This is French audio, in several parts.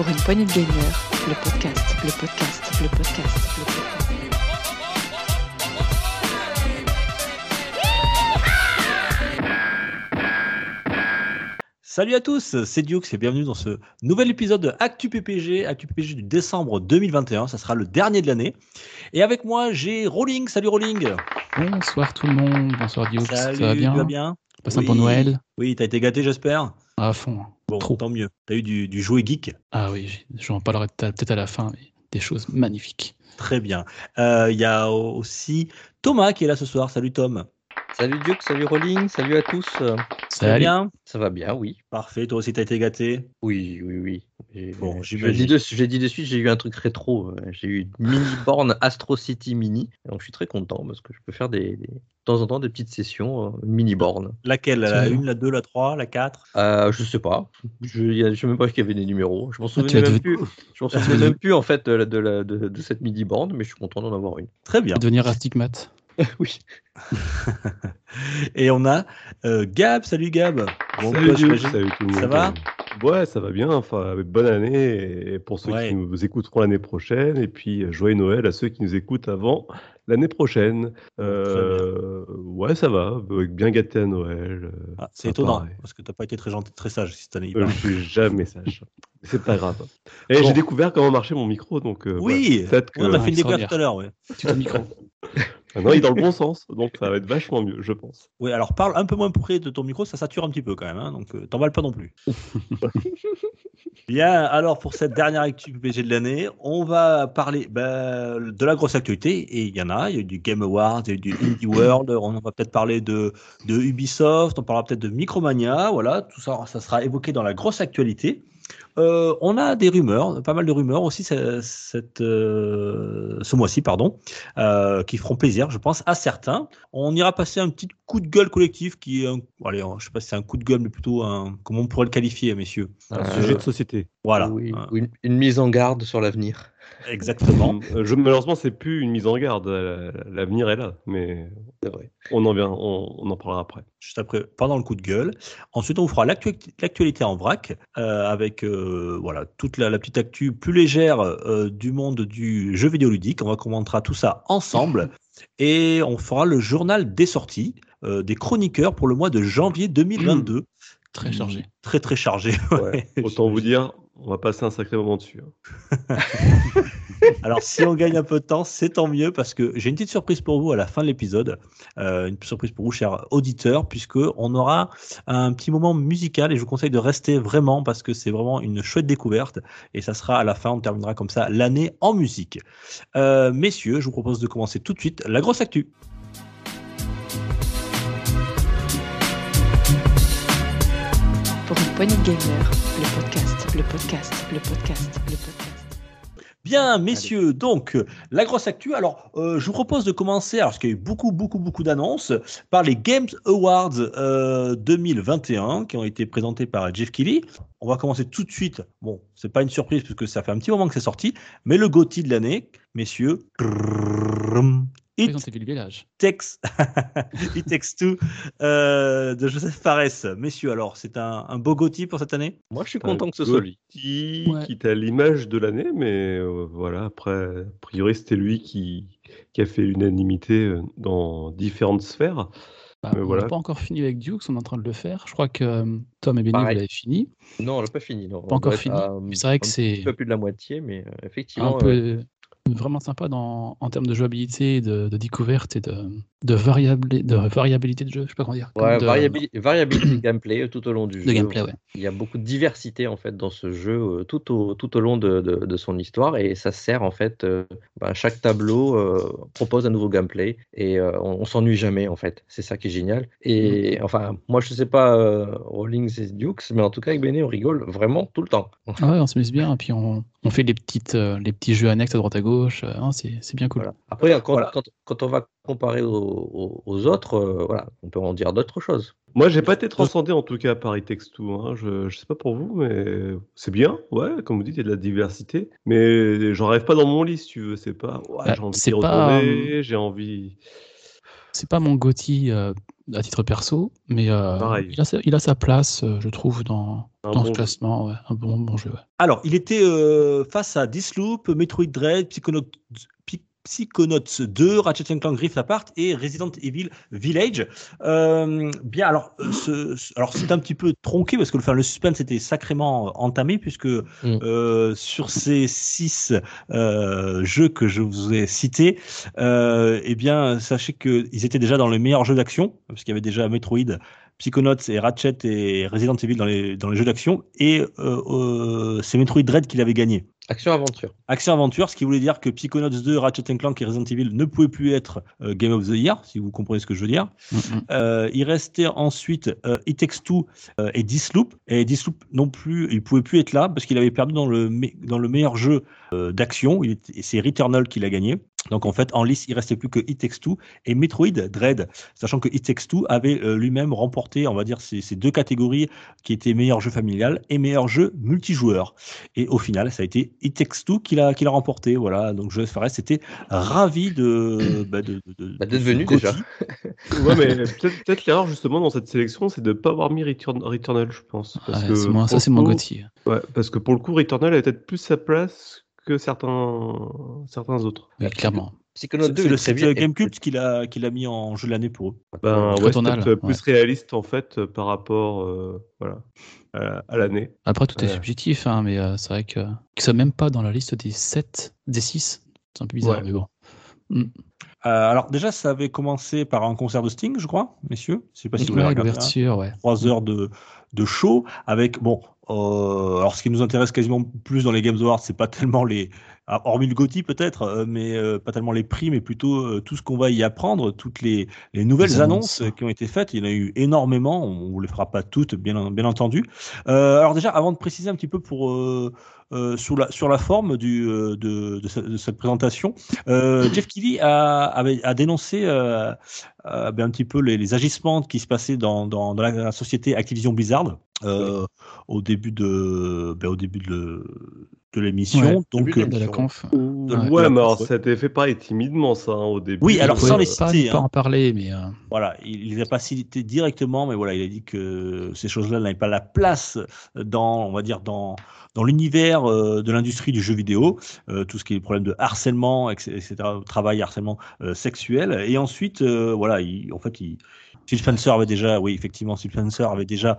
Pour une poignée de gamer, le podcast, le podcast, le podcast, le podcast. Salut à tous, c'est Dukes et bienvenue dans ce nouvel épisode de Actu PPG, Actu PPG du décembre 2021, ça sera le dernier de l'année. Et avec moi, j'ai Rolling, salut Rolling Bonsoir tout le monde, bonsoir Dukes, Salut, ça va bien tu vas bien Passe un Oui. bon Noël Oui, t'as été gâté j'espère à fond. Bon, Trop. tant mieux, t'as eu du, du jouet geek Ah oui, j'en parlerai peut- peut-être à la fin, mais des choses magnifiques. Très bien. Euh, Il y a aussi Thomas qui est là ce soir, salut Tom Salut Duke, salut Rolling, salut à tous. Euh, Ça va bien Ça va bien, oui. Parfait, toi aussi t'as été gâté? Oui, oui, oui. J'ai- Bon, j'imagine. dis de, suite, j'ai eu un truc rétro. euh, J'ai eu une mini borne Astro City Mini. Donc je suis très content parce que je peux faire des, des- de temps en temps des petites sessions, euh, une mini borne. Laquelle? La Tiens. 1, la 2, la 3, la 4 Euh, je sais pas. Je ne sais même pas qu'il y avait des numéros. Je m'en souvenais vas même plus. Je m'en souvenais même plus en fait de, la- de, la- de- de cette mini borne, mais je suis content d'en avoir une. Très bien. Devenir astigmate. oui. Et on a euh, Gab, salut Gab Bon, salut, toi, salut tout le monde. Ça va? Ouais, ça va bien. Enfin, bonne année et pour ceux Ouais. qui nous écouteront l'année prochaine. Et puis, euh, joyeux Noël à ceux qui nous écoutent avant l'année prochaine. Euh, ouais, ça va. Bien gâté à Noël. Ah, c'est étonnant, paraît. parce que t'as pas été très gentil, très sage cette année. Euh, je suis jamais sage. C'est pas grave. Et Bon. j'ai découvert comment marchait mon micro. Donc, euh, Oui, voilà. Peut-être que on a fait une découverte tout à l'heure, ouais. Tu ton micro. maintenant il est dans le bon sens. Donc, ça va être vachement mieux, je pense. Oui, alors parle un peu moins près de ton micro, ça sature un petit peu quand même, hein, donc euh, t'emballes pas non plus. Bien, alors pour cette dernière actu PPG de l'année, on va parler ben, de la grosse actualité, et il y en a, il y a eu du Game Awards, il y a eu du Indie World, on va peut-être parler de, de Ubisoft, on parlera peut-être de Micromania, voilà, tout ça, ça sera évoqué dans la grosse actualité. Euh, on a des rumeurs, pas mal de rumeurs aussi ce- cette, euh, ce mois-ci, pardon, euh, qui feront plaisir, je pense, à certains. On ira passer un petit coup de gueule collectif qui est, un, allez, je sais pas si c'est un coup de gueule, mais plutôt un, comment on pourrait le qualifier, messieurs? Un Euh, sujet de société. Voilà, Oui, une, une mise en garde sur l'avenir. Exactement. Euh, je, malheureusement, c'est plus une mise en garde. euh, L'avenir est là. Mais C'est vrai. on en, vient, on, on en parlera après. Juste après, pendant le coup de gueule. Ensuite, on vous fera l'actu- l'actualité en vrac, euh, avec euh, voilà toute la, la petite actu plus légère euh, du monde du jeu vidéo ludique. On va commentera tout ça ensemble et on fera le journal des sorties euh, des chroniqueurs pour le mois de janvier 2022. Très chargé. Très très chargé. Ouais, autant vous dire, on va passer un sacré moment dessus. hein. Alors, si on gagne un peu de temps, c'est tant mieux parce que j'ai une petite surprise pour vous à la fin de l'épisode. Euh, une surprise pour vous, chers auditeurs, puisque on aura un petit moment musical et je vous conseille de rester vraiment parce que c'est vraiment une chouette découverte. Et ça sera à la fin, on terminera comme ça l'année en musique. Euh, messieurs, je vous propose de commencer tout de suite la grosse actu. Pour une poignée de gamer, le podcast, le podcast, le podcast, le podcast. Bien, messieurs, donc euh, la grosse actu. Alors, euh, je vous propose de commencer, alors parce qu'il y a eu beaucoup, beaucoup, beaucoup d'annonces, par les Games Awards euh, 2021 qui ont été présentés par Jeff Keighley. On va commencer tout de suite. Bon, c'est pas une surprise puisque ça fait un petit moment que c'est sorti, mais le GOTY de l'année, messieurs, It Présentez le village. Takes, It Takes Two euh, de Joseph Fares. Messieurs, alors, c'est un, un beau GOTY pour cette année? Moi, je suis Un content que ce soit lui. Gotti Ouais. qui était à l'image de l'année, mais euh, voilà, après, a priori, c'était lui qui, qui a fait l'unanimité euh, dans différentes sphères. Bah, Mais on voilà. n'a pas encore fini avec Dukes, on est en train de le faire. Je crois que euh, Tom et Benny, vous Pareil. l'avez fini. Non, on l'a pas fini. Non. Pas On encore fini. c'est vrai que un c'est- petit peu plus de la moitié, mais euh, Un effectivement. euh, peu vraiment sympa dans, en termes de jouabilité, de, de découverte et de, de, variabli- de variabilité de jeu. Je sais pas comment dire. ouais, de, variabilité de gameplay euh, tout au long du jeu. gameplay, ouais. Il y a beaucoup de diversité en fait dans ce jeu euh, tout au, tout au long de, de- son histoire et ça sert en fait. euh, bah, chaque tableau euh, propose un nouveau gameplay et euh, on, on s'ennuie jamais en fait. C'est ça qui est génial. Et enfin, moi je sais pas Rawlings et Dukes, mais en tout cas avec Benny on rigole vraiment tout le temps. Ah ouais, on s'amuse bien. Et puis on, on fait les, petites, euh, les petits jeux annexes à droite à gauche. euh, hein, c'est bien cool. Voilà. Après, quand, Voilà. quand, quand on va comparer aux, autres, euh, voilà, on peut en dire d'autres choses. Moi, j'ai pas été transcendé en tout cas par Two, hein. Je, je sais pas pour vous, mais c'est bien. Ouais, comme vous dites, il y a de la diversité. Mais j'en rêve pas dans mon lit, si tu veux. C'est pas. ouais, Bah, j'ai envie pas, j'ai envie. C'est pas mon Gotti euh, à titre perso, mais euh, il, a sa, il a sa place, euh, je trouve, dans, Un dans bon ce jeu. classement. ouais. Un bon, bon jeu. ouais. Alors, il était face à Disloop, Metroid Dread, Psychonauts, Psy- Psychonauts 2, Ratchet Clank Rift Apart et Resident Evil Village. Euh, bien, alors, euh, ce- ce- alors c'est un petit peu tronqué parce que enfin, le suspense était sacrément entamé puisque euh, sur ces six euh, jeux que je vous ai cités, eh bien, sachez qu'ils étaient déjà dans les meilleurs jeux d'action parce qu'il y avait déjà Metroid. Psychonauts et Ratchet et Resident Evil dans les, dans les jeux d'action et euh, euh, c'est Metroid Dread qui l'avait gagné. Action-aventure. Action Aventure, ce qui voulait dire que Psychonauts 2, Ratchet Clank et Resident Evil ne pouvaient plus être euh, Game of the Year, si vous comprenez ce que je veux dire. Mm, mm. Euh, il restait ensuite euh, It Takes Two euh, et Disloop. Et Disloop non plus, il pouvait plus être là parce qu'il avait perdu dans le, me- dans le meilleur jeu euh, d'action. Et C'est Returnal qui l'a gagné. Donc en fait, en lice, il restait plus que It Takes Two et Metroid Dread, sachant que It Takes Two avait euh, lui-même remporté, on va dire, ces, ces deux catégories qui étaient meilleur jeu familial et meilleur jeu multijoueur. Et au final, ça a été It Takes Two qui l'a qui l'a remporté. Voilà, donc Joseph Fares était ravi de, bah, de, de- de- Bah, de d'être ce venu, GOTY. déjà. Ouais, mais peut-être peut-être l'erreur justement dans cette sélection, c'est de ne pas avoir mis Return- Returnal, je pense. Parce Ouais, que c'est moi- pour ça, le c'est mon Gotti. Ouais, parce que pour le coup, Returnal a peut-être plus sa place que certains, certains autres. Ouais, clairement. C'est 2, c'est il le est très site bien. Gamecube qui l'a qui l'a mis en jeu de l'année pour eux. Ben ouais, c'est plus ouais. réaliste en fait euh, par rapport euh, voilà, à, à l'année. Après, tout est Ouais. subjectif, hein, mais euh, c'est vrai que qu'ils soient même pas dans la liste des 7, des 6, c'est un peu bizarre, Ouais. mais bon. Euh, alors déjà, ça avait commencé par un concert de Sting, je crois, messieurs. Je sais pas si vous l'avez regardé. hein. ouais. Trois heures de, de show avec bon. euh, alors ce qui nous intéresse quasiment plus dans les Games Awards, c'est pas tellement les, ah, hormis le Gotti peut-être, euh, mais euh, pas tellement les prix, mais plutôt euh, tout ce qu'on va y apprendre, toutes les, les nouvelles Les annonces. annonces. qui ont été faites. Il y en a eu énormément. On ne les fera pas toutes, bien, bien entendu. Euh, alors déjà, avant de préciser un petit peu pour euh, sur la sur la forme du euh, de, de, ce- de cette présentation, euh, Jeff Keighley a, a dénoncé euh, euh, ben, un petit peu les, les agissements qui se passaient dans, dans, dans la société Activision Blizzard euh, au début de ben, au début de, de l'émission. Ouais, Donc début de euh, De la l'émission. conf. de- Ouais. mais alors ça a été fait pareil timidement ça hein, au début. Oui, alors sans les pas, citer, pas hein. en parler, mais euh, Voilà, il il les a pas cités directement, mais voilà, il a dit que ces choses-là n'avaient pas la place dans, on va dire, dans, dans l'univers euh, de l'industrie du jeu vidéo, euh, tout ce qui est problème de harcèlement, etc., travail, harcèlement euh, sexuel. Et ensuite, voilà, il, en fait, il, Phil Spencer avait déjà, oui, effectivement, Phil Spencer avait déjà,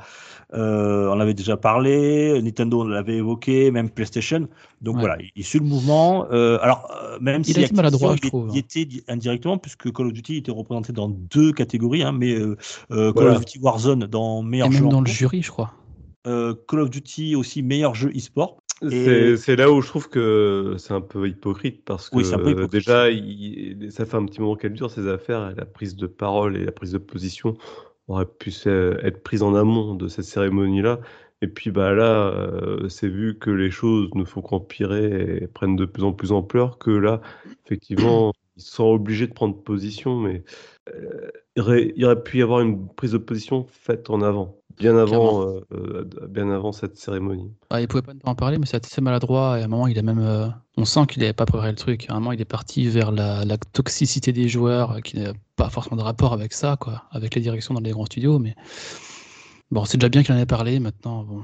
euh, on avait déjà parlé, Nintendo l'avait évoqué, même PlayStation. Donc Ouais. voilà, il, suit le mouvement. Euh, alors, même Il si a été maladroit, je trouve. il, il était di- indirectement, puisque Call of Duty était représenté dans deux catégories, hein, mais euh, Call Voilà. of Duty Warzone dans et meilleur jeu, même dans le jury, je crois. Euh, Call of Duty aussi meilleur jeu e-sport. C'est Et- c'est là où je trouve que c'est un peu hypocrite parce que Oui, hypocrite. déjà, il- ça fait un petit moment qu'elle dure ces affaires et la prise de parole et la prise de position auraient pu être prises en amont de cette cérémonie-là. Et puis bah là, euh, c'est vu que les choses ne font qu'empirer et prennent de plus en plus ampleur que là, effectivement, ils sont obligés de prendre position, mais euh, il aurait, il aurait pu y avoir une prise de position faite en avant, bien avant, euh, euh, bien avant cette cérémonie. Ah, il pouvait pas en parler, mais c'est assez maladroit. Et à un moment, il a même. euh, on sent qu'il n'avait pas préparé le truc. À un moment, il est parti vers la, la toxicité des joueurs, qui n'a pas forcément de rapport avec ça, quoi, avec les directions dans les grands studios. Mais bon, c'est déjà bien qu'il en ait parlé. Maintenant, bon,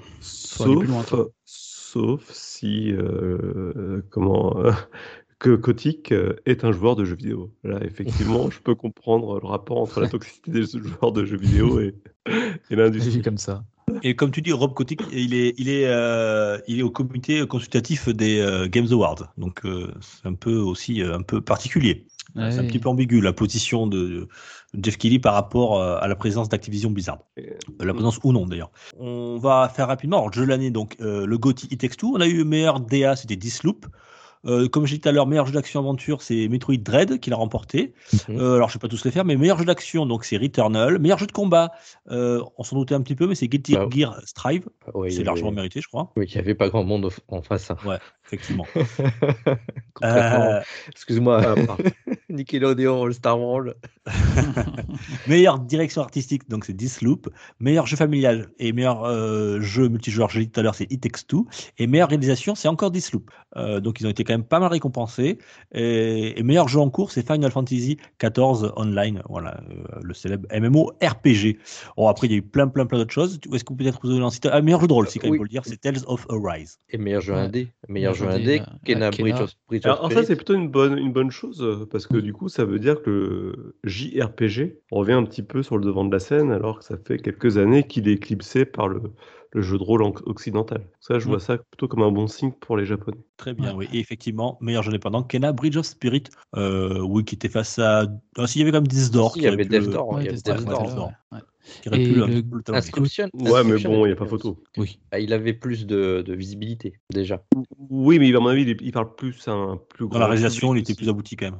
faut aller Sauf, plus loin. quoi. sauf si, euh, comment, que Kotick euh, est un joueur de jeux vidéo. Là, effectivement, je peux comprendre le rapport entre la toxicité des joueurs de jeux vidéo et, l'industrie. comme ça. Et comme tu dis, Rob Kotick, il est, il est, euh, il est au comité consultatif des euh, Games Awards. Donc euh, c'est un peu aussi un peu particulier. C'est un petit peu ambigu la position de Jeff Keighley par rapport à la présence d'Activision Blizzard. La présence ou non d'ailleurs. On va faire rapidement. Alors, jeu de l'année, donc euh, le GOTY It Takes Two. On a eu meilleur DA, c'était Disloop. Euh, comme j'ai dit tout à l'heure, meilleur jeu d'action-aventure, c'est Metroid Dread qui l'a remporté. Mhm. Euh, alors, je ne vais pas tous les faire, mais meilleur jeu d'action, donc c'est Returnal. Meilleur jeu de combat, euh, on s'en doutait un petit peu, mais c'est Guilty Bah, Gear Strive. Ouais, y c'est avait- largement mérité, je crois. Oui, il n'y avait pas grand monde en face. hein. Ouais, effectivement. Euh, Excuse-moi. Ah, Nickelodeon All Star World. Meilleure direction artistique, donc c'est Disloop. Meilleur jeu familial et meilleur euh, jeu multijoueur, je l'ai dit tout à l'heure, c'est It Takes Two. Et meilleure réalisation, c'est encore Disloop. Euh, donc ils ont été quand même pas mal récompensés. Et, et meilleur jeu en cours, c'est Final Fantasy XIV Online, voilà, euh, le célèbre MMO RPG. Bon, après, il y a eu plein, plein, plein d'autres choses. Est-ce que peut-être vous en citer un meilleur jeu de rôle, si quand même Oui. le dire, c'est Tales of Arise. Et meilleur jeu Ouais. indé. Meilleur jeu indé, euh, Kena Kena. Bridge of, Bridge of Alors, ça, Spirit. c'est plutôt une bonne, une bonne chose, parce que du coup, ça veut dire que le JRPG revient un petit peu sur le devant de la scène, alors que ça fait quelques années qu'il est éclipsé par le, le jeu de rôle en- occidental. Ça, je Mm. vois ça plutôt comme un bon signe pour les Japonais. Très bien, Ouais. oui. Et effectivement, meilleur jeu indépendant, Kena Bridge of Spirit, euh, oui, qui était face à. Ah, si, il y avait comme Death Door. Si, il qui y avait Death Door, Ouais, il y avait Death Door, ouais. qui aurait Et pu le-. Ouais, mais bon, il n'y a pas photo. Oui. Ah, il avait plus de, de visibilité, déjà. Oui, mais à mon avis, il, parle plus à un plus grand Dans la réalisation, il était plus abouti quand même.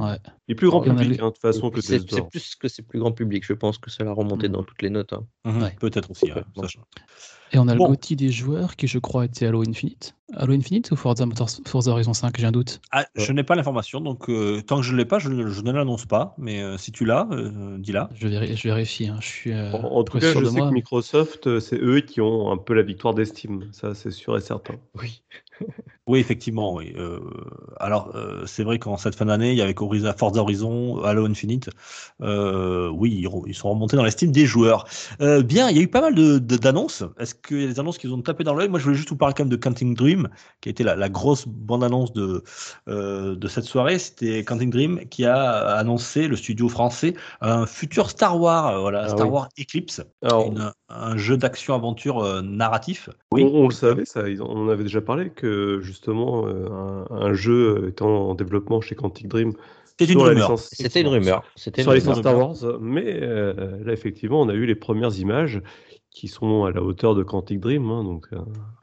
Ouais. Plus grand public, hein, de toute façon, que C'est plus que c'est plus grand public. Je pense que ça l'a remonté Mm. dans toutes les notes. hein. Ouais. Peut-être aussi. ça, Et on a Bon. le GOTY des joueurs qui, je crois, était Halo Infinite. Halo Infinite ou Forza, Motors- Forza Horizon 5 J'ai un doute. Ah, je n'ai pas l'information, donc euh, tant que je ne l'ai pas, je, ne- je ne l'annonce pas. Mais euh, si tu l'as, euh, dis-la. Je, véri- je vérifie. hein, Je suis euh, En, en tout cas, je sais moi. que Microsoft, c'est eux qui ont un peu la victoire d'estime. Ça, c'est sûr et certain. Oui. Oui, effectivement, oui. Euh, alors, euh, c'est vrai qu'en cette fin d'année, il y avait Horizon, Forza Horizon, Halo Infinite. Euh, oui, ils, sont remontés dans l'estime des joueurs. Euh, bien, il y a eu pas mal de- de- d'annonces. Est-ce qu'il y a des annonces qui vous ont tapé dans l'œil? Moi, je voulais juste vous parler quand même de Counting Dream, qui a été la, la grosse bande-annonce de, euh, de cette soirée. C'était Counting Dream qui a annoncé, le studio français, un futur Star Wars, voilà, Ah Star oui. Wars Eclipse, Alors, une- un jeu d'action-aventure euh, narratif. on, on le savait, ça, on en avait déjà parlé, que justement, euh, un, un jeu étant en développement chez Quantic Dream C'était une rumeur. C'était une rumeur. C'était sur rumeur. Star Wars, mais euh, là, effectivement, on a eu les premières images qui sont à la hauteur de Quantic Dream, hein, donc euh,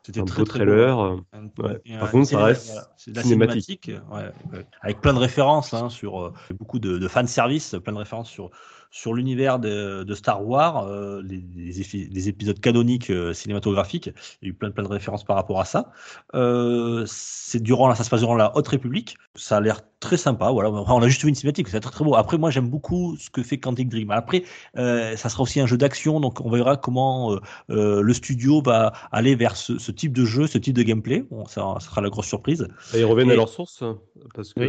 C'était un très, beau très trailer. beau. euh, Un- Ouais. et Par un contre, ça reste voilà, c'est de la cinématique. cinématique, ouais, ouais. avec plein de références hein, sur euh, beaucoup de, de fan service, plein de références sur sur l'univers de, de Star Wars, euh, les, les effi- les épisodes canoniques euh, cinématographiques. Il y a eu plein, plein de références par rapport à ça. Euh, c'est durant ça se passe durant la Haute République. Ça a l'air très sympa. Voilà, on a juste vu une cinématique, c'est très très beau. Après, moi, j'aime beaucoup ce que fait Quantic Dream. Après, euh, ça sera aussi un jeu d'action, donc on verra comment le studio va aller vers ce, ce type de jeu, ce type de gameplay. Bon, ça, ça sera la grosse surprise. Et ils reviennent Et- à leur source, hein, parce que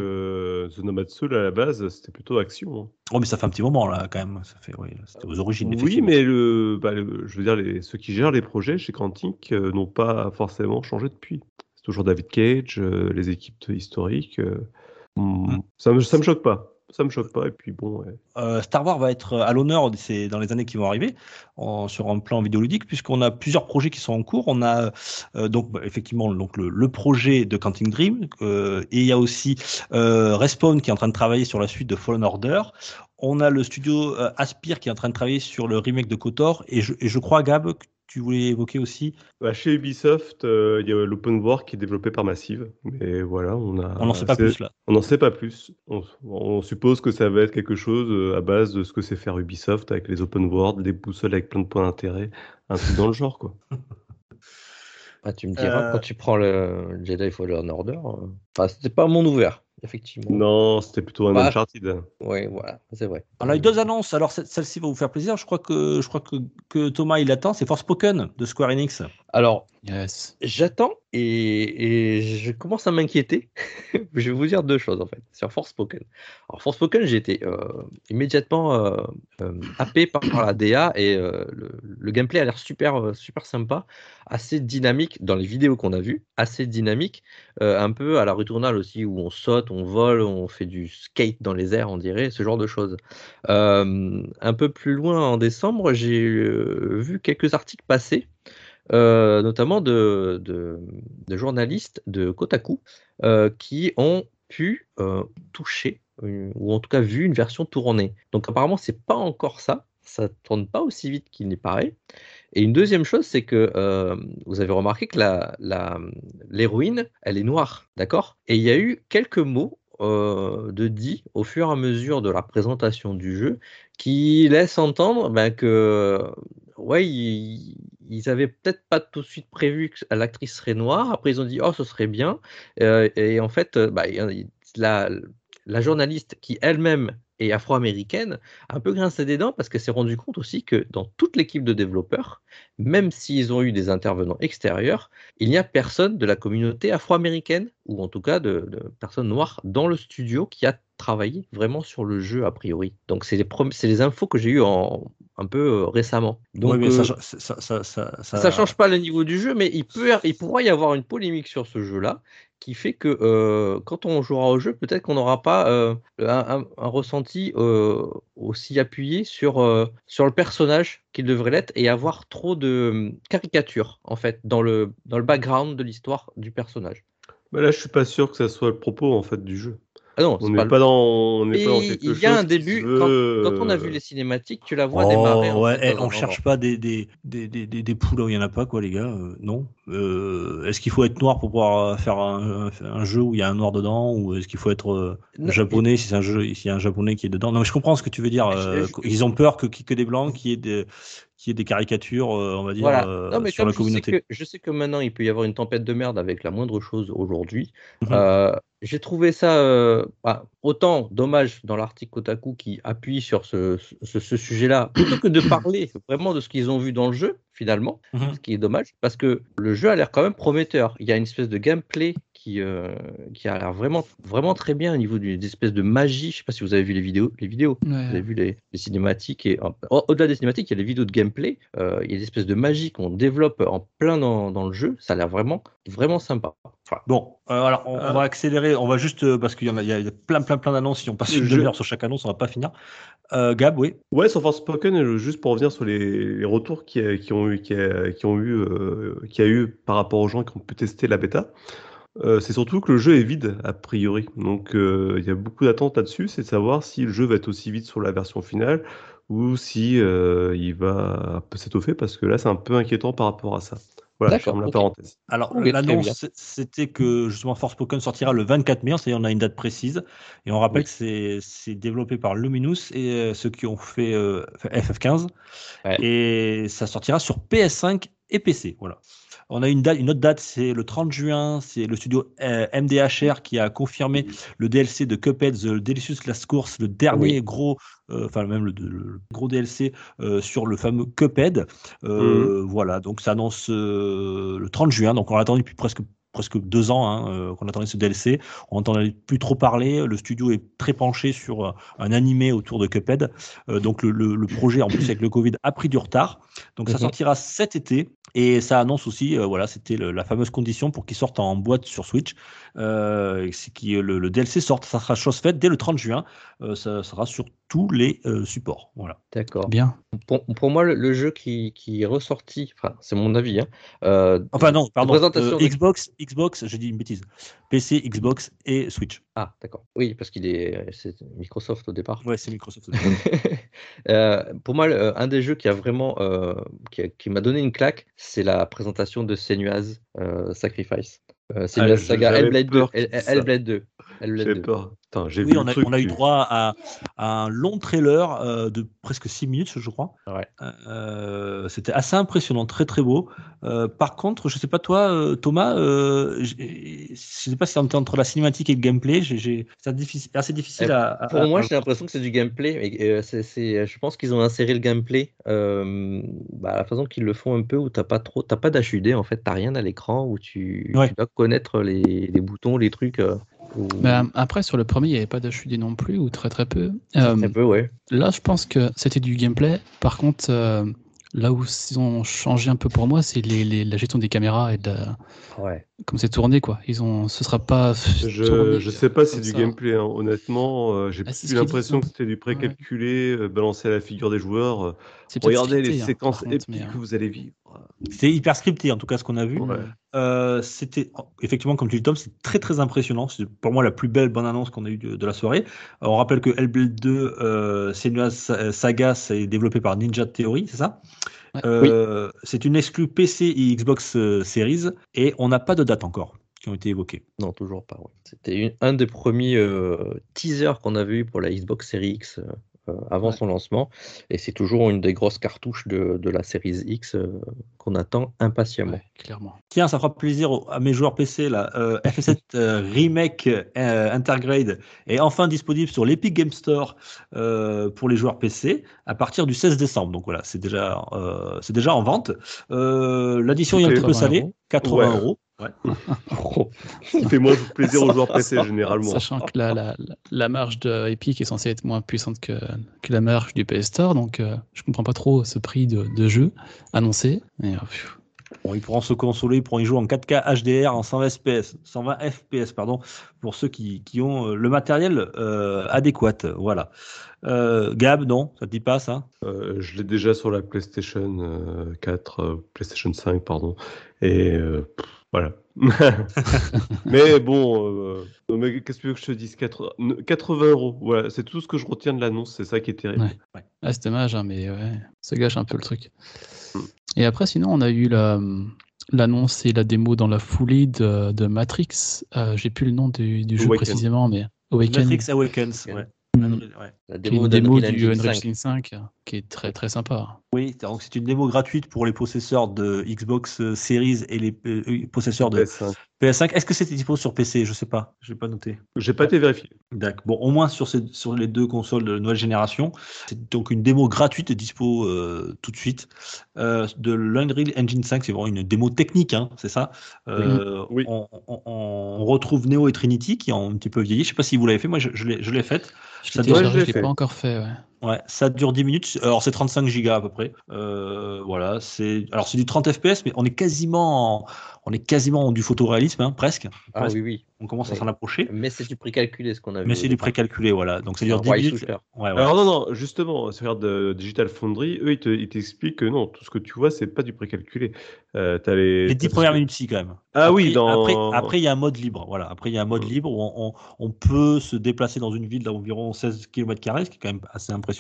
Oui. The Nomad Soul, à la base, c'était plutôt action. hein. Oh, mais ça fait un petit moment là, quand même. Ça fait, oui, c'était aux origines. Oui, mais le, bah, le- je veux dire, les, ceux qui gèrent les projets chez Quantic euh, n'ont pas forcément changé depuis. C'est toujours David Cage, euh, les équipes historiques. euh, hmm, ça, me, ça me choque pas. Ça me choque pas. Et puis bon, ouais. Euh, Star Wars va être à l'honneur dans les années qui vont arriver en- sur un plan vidéoludique puisqu'on a plusieurs projets qui sont en cours. On a euh, donc bah, effectivement donc le, le projet de Counting Dream euh, et il y a aussi Respawn qui est en train de travailler sur la suite de Fallen Order. On a le studio euh, Aspire qui est en train de travailler sur le remake de KOTOR et je, et je crois Gab que tu voulais évoquer aussi. Bah, chez Ubisoft, euh, il y a l'open world qui est développé par Massive. Mais voilà, on a. On n'en sait pas plus là. On n'en sait pas plus. On, on suppose que ça va être quelque chose euh, à base de ce que sait faire Ubisoft avec les open world, des boussoles avec plein de points d'intérêt, un truc dans le genre, quoi. Ah, tu me diras, Euh, quand tu prends le Jedi Fallen Order, enfin, c'était pas un monde ouvert, effectivement. Non, c'était plutôt un Bah. Uncharted. Oui, voilà, c'est vrai. On a eu deux annonces. Alors ce- celle-ci va vous faire plaisir. Je crois que je crois que, que Thomas il attend. C'est Forspoken de Square Enix. Alors, Yes. j'attends et, et je commence à m'inquiéter. je vais vous dire deux choses en fait sur Forspoken. Alors, Forspoken, j'ai été euh, immédiatement euh, euh, happé par, par la DA et euh, le, le gameplay a l'air super, super sympa, assez dynamique dans les vidéos qu'on a vues, assez dynamique, un peu à la retournale aussi où on saute, on vole, on fait du skate dans les airs, on dirait, ce genre de choses. Un peu plus loin en décembre, j'ai vu quelques articles passer, euh, notamment de, de, de journalistes de Kotaku euh, qui ont pu euh, toucher, ou en tout cas vu une version tournée. Donc apparemment, c'est pas encore ça. Ça tourne pas aussi vite qu'il n'y paraît. Et une deuxième chose, c'est que vous avez remarqué que la, la, l'héroïne, elle est noire, d'accord? Et il y a eu quelques mots de dit au fur et à mesure de la présentation du jeu qui laissent entendre ben, que ouais, ils, ils avaient peut-être pas tout de suite prévu que l'actrice serait noire. Après, ils ont dit oh, ce serait bien. Euh, et en fait, euh, bah, la, la journaliste qui elle-même est afro-américaine a un peu grincé des dents parce qu'elle s'est rendue compte aussi que dans toute l'équipe de développeurs, même s'ils ont eu des intervenants extérieurs, il n'y a personne de la communauté afro-américaine ou en tout cas de, de personnes noires dans le studio qui a travaillé vraiment sur le jeu a priori. Donc c'est les, infos que j'ai eues en, un peu euh, récemment. Donc, mais euh, ça, ça, change pas le niveau du jeu, mais il, peut, il pourra y avoir une polémique sur ce jeu-là qui fait que euh, quand on jouera au jeu, peut-être qu'on n'aura pas euh, un, un- un ressenti euh, aussi appuyé sur, sur le personnage qu'il devrait l'être et avoir trop de hum, caricatures en fait dans le, dans le background de l'histoire du personnage. Bah là, je suis pas sûr que ça soit le propos en fait du jeu. Ah non, On n'est pas pas, dans, on pas dans quelque il y a chose un début, quand, on a vu euh, les cinématiques, tu la vois Oh, démarrer. en ouais, eh, on cherche pas des, des, des, des, des, des poules où il n'y en a pas, quoi, les gars. euh, non. Euh, est-ce qu'il faut être noir pour pouvoir faire un, jeu où il y a un noir dedans Ou est-ce qu'il faut être euh, Non, japonais si c'est un jeu, s'il y a un japonais qui est dedans? Non, mais je comprends ce que tu veux dire. Je- euh, je- Ils ont peur que, que des blancs, qu'il y ait des, caricatures, euh, on va dire, Voilà. euh, non, mais sur la je sais, communauté. que, je sais que maintenant il peut y avoir une tempête de merde avec la moindre chose aujourd'hui, Mhm. euh, j'ai trouvé ça bah, autant dommage dans l'article Kotaku qui appuie sur ce, ce, ce sujet-là, plutôt que de parler vraiment de ce qu'ils ont vu dans le jeu, finalement, Mhm. ce qui est dommage, parce que le jeu a l'air quand même prometteur. Il y a une espèce de gameplay qui, euh, qui a l'air vraiment, vraiment très bien au niveau d'une espèce de magie. Je sais pas si vous avez vu les vidéos. Les vidéos. Vous avez vu les, les cinématiques et au-delà des cinématiques, il y a les vidéos de gameplay. Euh, il y a des espèces de magie qu'on développe en plein dans, dans le jeu. Ça a l'air vraiment, vraiment sympa. Enfin, Bon, euh, alors on, on va accélérer, on va juste, euh, parce qu'il y en a, il y a plein, plein, plein d'annonces, si on passe une demi-heure sur chaque annonce, on va pas finir. Euh, Gab, oui. Ouais, sur Forspoken, euh, juste pour revenir sur les, les retours qui, qui ont eu, qui, a- qui ont eu, euh, qui a eu par rapport aux gens qui ont pu tester la bêta, euh, c'est surtout que le jeu est vide a priori. Donc euh, il y a beaucoup d'attentes là-dessus, c'est de savoir si le jeu va être aussi vide sur la version finale ou si euh, il va un peu s'étoffer parce que là c'est un peu inquiétant par rapport à ça. Voilà, je D'accord, ferme la parenthèse. Alors, l'annonce, c'était que justement Forspoken sortira le 24 mai, c'est-à-dire on a une date précise. Et on rappelle Oui. que c'est- c'est développé par Luminous et euh, ceux qui ont fait euh, FF15. Ouais. Et ça sortira sur PS5 et PC. Voilà. On a une, date, une autre date, c'est le 30 juin. C'est le studio euh, MDHR qui a confirmé le DLC de Cuphead, The Delicious Last Course, le dernier Oui. gros, euh, enfin même le, le gros DLC euh, sur le fameux Cuphead. Euh, Voilà, donc ça annonce le 30 juin. Donc on l'a attendu depuis presque presque deux ans hein, euh, qu'on attendait ce DLC. On n'entendait plus trop parler. Le studio est très penché sur euh, un animé autour de Cuphead. Euh, donc le, le- le projet, en plus avec le Covid, a pris du retard. Donc ça Mhm. sortira cet été. Et ça annonce aussi, euh, voilà, c'était la fameuse condition pour qu'il sorte en boîte sur Switch. Euh, c'est que le, le DLC sorte, ça sera chose faite dès le 30 juin. Ça sera sur tous les euh, supports. Voilà. d'accord. Bien. Pour, pour moi, le, le jeu qui, qui est ressorti, enfin, c'est mon avis, hein, euh, Enfin non, pardon. présentation euh, de- Xbox, Xbox, j'ai dit une bêtise. PC, Xbox et Switch. Ah, d'accord. Oui, parce qu'il est, c'est Microsoft au départ. Ouais, c'est Microsoft. Euh, pour moi, le- un des jeux qui a vraiment, euh, qui, a- qui m'a donné une claque, c'est la présentation de Senua's euh, Sacrifice. Euh, Senua's je- Saga Hellblade 2. peur qu'il Hell- dise ça. Hellblade 2. Hellblade J'ai 2. peur. Putain, oui, vu on a, truc. on a eu droit à, à un long trailer euh, de presque 6 minutes, je crois. Ouais. Euh, C'était assez impressionnant, très très beau. Euh, par contre, je sais pas toi, euh, Thomas, euh, je sais pas si entre, entre la cinématique et le gameplay, c'est assez difficile Eh, à, à- Pour moi, j'ai l'impression que c'est du gameplay. euh, je pense qu'ils ont inséré le gameplay euh, bah, à la façon qu'ils le font un peu, où t'as pas trop, t'as pas d'HUD en fait, t'as rien à l'écran, où tu, Ouais. tu dois connaître les, les boutons, les trucs. Bah, après, sur le premier, il n'y avait pas d'HUD non plus, ou très très peu. Euh, peu, ouais. là, je pense que c'était du gameplay. Par contre, euh, là où ils ont changé un peu pour moi, c'est les, les- la gestion des caméras et de la- Ouais. comme c'est tourné, quoi. Ils ont, ce sera pas. Je, tourné je sais pas si c'est du ça. gameplay, hein. honnêtement. euh, j'ai Ah, ce qu'ils l'impression que c'était du précalculé, euh, balancé à la figure des joueurs. Regardez les scripté, hein, séquences contre, épiques mais, que vous allez vivre. C'est hyper scripté, en tout cas, ce qu'on a vu. Ouais. Euh, C'était effectivement, comme tu dis, Tom, c'est très très impressionnant. C'est pour moi la plus belle bonne annonce qu'on a eue de, de la soirée. Euh, on rappelle que Hellblade 2, euh, Senua's Saga, c'est développé par Ninja Theory, c'est ça? Ouais. Euh, C'est une exclue PC et Xbox euh, Series et on n'a pas de date encore qui ont été évoquées. Non, toujours pas. ouais. C'était un des premiers euh, teasers qu'on avait eu pour la Xbox Series X. euh, avant son lancement. Et c'est toujours une des grosses cartouches de, de la série X euh, qu'on attend impatiemment. Ouais, clairement. Tiens, ça fera plaisir à mes joueurs PC là. Euh, FF7 euh, Remake Intergrade est enfin disponible sur l'Epic Game Store pour les joueurs PC à partir du 16 décembre. Donc voilà, c'est déjà, c'est déjà en vente. L'addition est un petit peu 80 salée, euros. 80 Ouais. euros. Ouais. Qui fait moins plaisir aux joueurs PC généralement. Sachant que la, la, marge de Epic est censée être moins puissante que, que la marge du PS Store, donc euh, je comprends pas trop ce prix de, de jeu annoncé. Et, euh. Bon, ils pourront se consoler, ils pourront y jouer en 4K HDR en 120 FPS, 120 FPS pardon, pour ceux qui, qui ont euh, le matériel euh, adéquat. Voilà. Euh, Gab, non, ça te dit pas ça? Euh, je l'ai déjà sur la PlayStation euh, 4, euh, PlayStation 5, pardon. Et euh, voilà. mais bon, euh, non, mais qu'est-ce que tu veux que je te dise? 80, 80 euros, voilà, c'est tout ce que je retiens de l'annonce, c'est ça qui est terrible. Ouais. Ah, c'est dommage, hein, mais ouais, ça gâche un peu le truc. Mm. Et après, sinon, on a eu la, l'annonce et la démo dans la foulée de, de Matrix. Euh, J'ai plus le nom du, du jeu Awaken. précisément, mais Awaken, Matrix Awakens. Awaken. Ouais. Mm. Ouais. La une démo démo du Unreal 5. Engine 5, euh, qui est très très sympa. Oui, donc c'est une démo gratuite pour les possesseurs de Xbox euh, Series et les euh, possesseurs de PS5. PS5. Est-ce que c'était dispo sur PC Je sais pas, je n'ai pas noté. J'ai pas été vérifié. D'accord. Bon, au moins sur, ces, sur les deux consoles de nouvelle génération. C'est donc une démo gratuite dispo euh, tout de suite euh, de l'Unreal Engine 5. C'est vraiment une démo technique, hein, c'est ça? Euh, Oui. On, on- on retrouve Neo et Trinity qui ont un petit peu vieilli. Je sais pas si vous l'avez fait. Moi, je, je l'ai je l'ai faite. Ça doit- pas encore fait. Ouais. Ouais, ça dure 10 minutes. Alors c'est 35 gigas à peu près. Euh, voilà, c'est alors c'est du 30 FPS, mais on est quasiment, en- on est quasiment en du photoréalisme, hein, presque. Ah Presque. oui, oui. On commence à Oui. s'en approcher. Mais c'est du précalculé ce qu'on a vu. Mais c'est du précalculé, voilà. Donc ça dure Un 10 Ray minutes. Shooter. Ouais, ouais. Alors non, non, justement, si tu regardes euh, Digital Foundry, eux, ils te- ils t'expliquent que non, tout ce que tu vois, c'est pas du précalculé. Euh, t'as les, Les t'as 10 tout premières minutes, si, quand même. Ah oui, Après- dans... Après, après, il y a un mode libre. Voilà. Après, il y a un mode Mm. libre où on, on- on peut se déplacer dans une ville d'environ 16 km, ce qui est quand même assez impressionnant.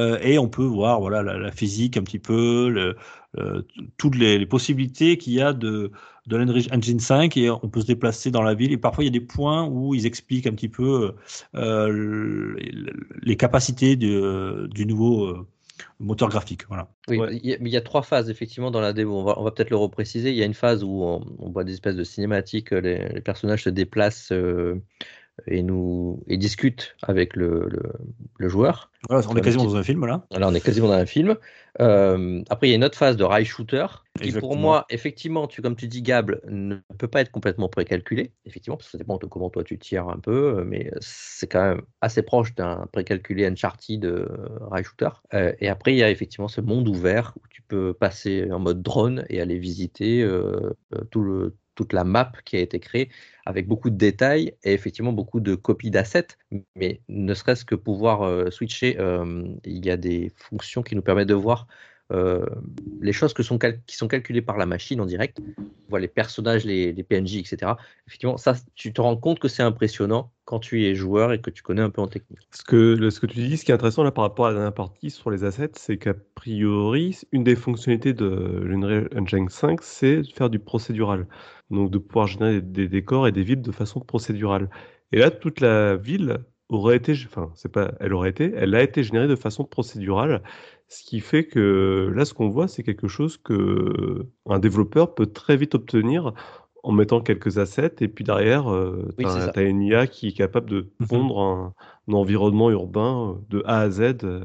Euh, et on peut voir voilà, la, la physique un petit peu, le- euh, toutes les, les possibilités qu'il y a de, de l'Unreal Engine 5. Et on peut se déplacer dans la ville. Et parfois, il y a des points où ils expliquent un petit peu euh, les, les capacités du nouveau euh, moteur graphique. Voilà. Oui, Ouais. il y, a, mais il y a trois phases effectivement dans la démo. On va, on va peut-être le repréciser. Il y a une phase où on, on voit des espèces de cinématiques, les, les personnages se déplacent euh, et nous et discutent avec le, le, le joueur. Voilà, on est quasiment dans un film là. Là, on est quasiment dans un film. Euh, après, il y a une autre phase de rail shooter qui, pour moi, effectivement, tu, comme tu dis, Gab, ne peut pas être complètement précalculé. Effectivement, parce que ça dépend de comment toi tu tires un peu, euh, mais c'est quand même assez proche d'un précalculé Uncharted de rail shooter. Euh, et après, il y a effectivement ce monde ouvert où tu peux passer en mode drone et aller visiter euh, euh, tout le, toute la map qui a été créée avec beaucoup de détails et effectivement beaucoup de copies d'assets, mais ne serait-ce que pouvoir euh, switcher, euh, il y a des fonctions qui nous permettent de voir euh, les choses qui sont calculées par la machine en direct, voit les personnages, les, les PNJ, etc. Effectivement, ça, tu te rends compte que c'est impressionnant quand tu es joueur et que tu connais un peu en technique. Ce que, ce que tu dis, ce qui est intéressant là par rapport à la dernière partie sur les assets, c'est qu'a priori, une des fonctionnalités de l'Unreal Engine 5, c'est de faire du procédural. Donc de pouvoir générer des, des décors et des villes de façon procédurale. Et là, toute la ville aurait été, enfin, c'est pas, elle aurait été, elle a été générée de façon procédurale. Ce qui fait que là, ce qu'on voit, c'est quelque chose que un développeur peut très vite obtenir en mettant quelques assets et puis derrière, euh, tu as une IA qui est capable de Mhm. pondre un, un environnement urbain euh, de A à Z euh,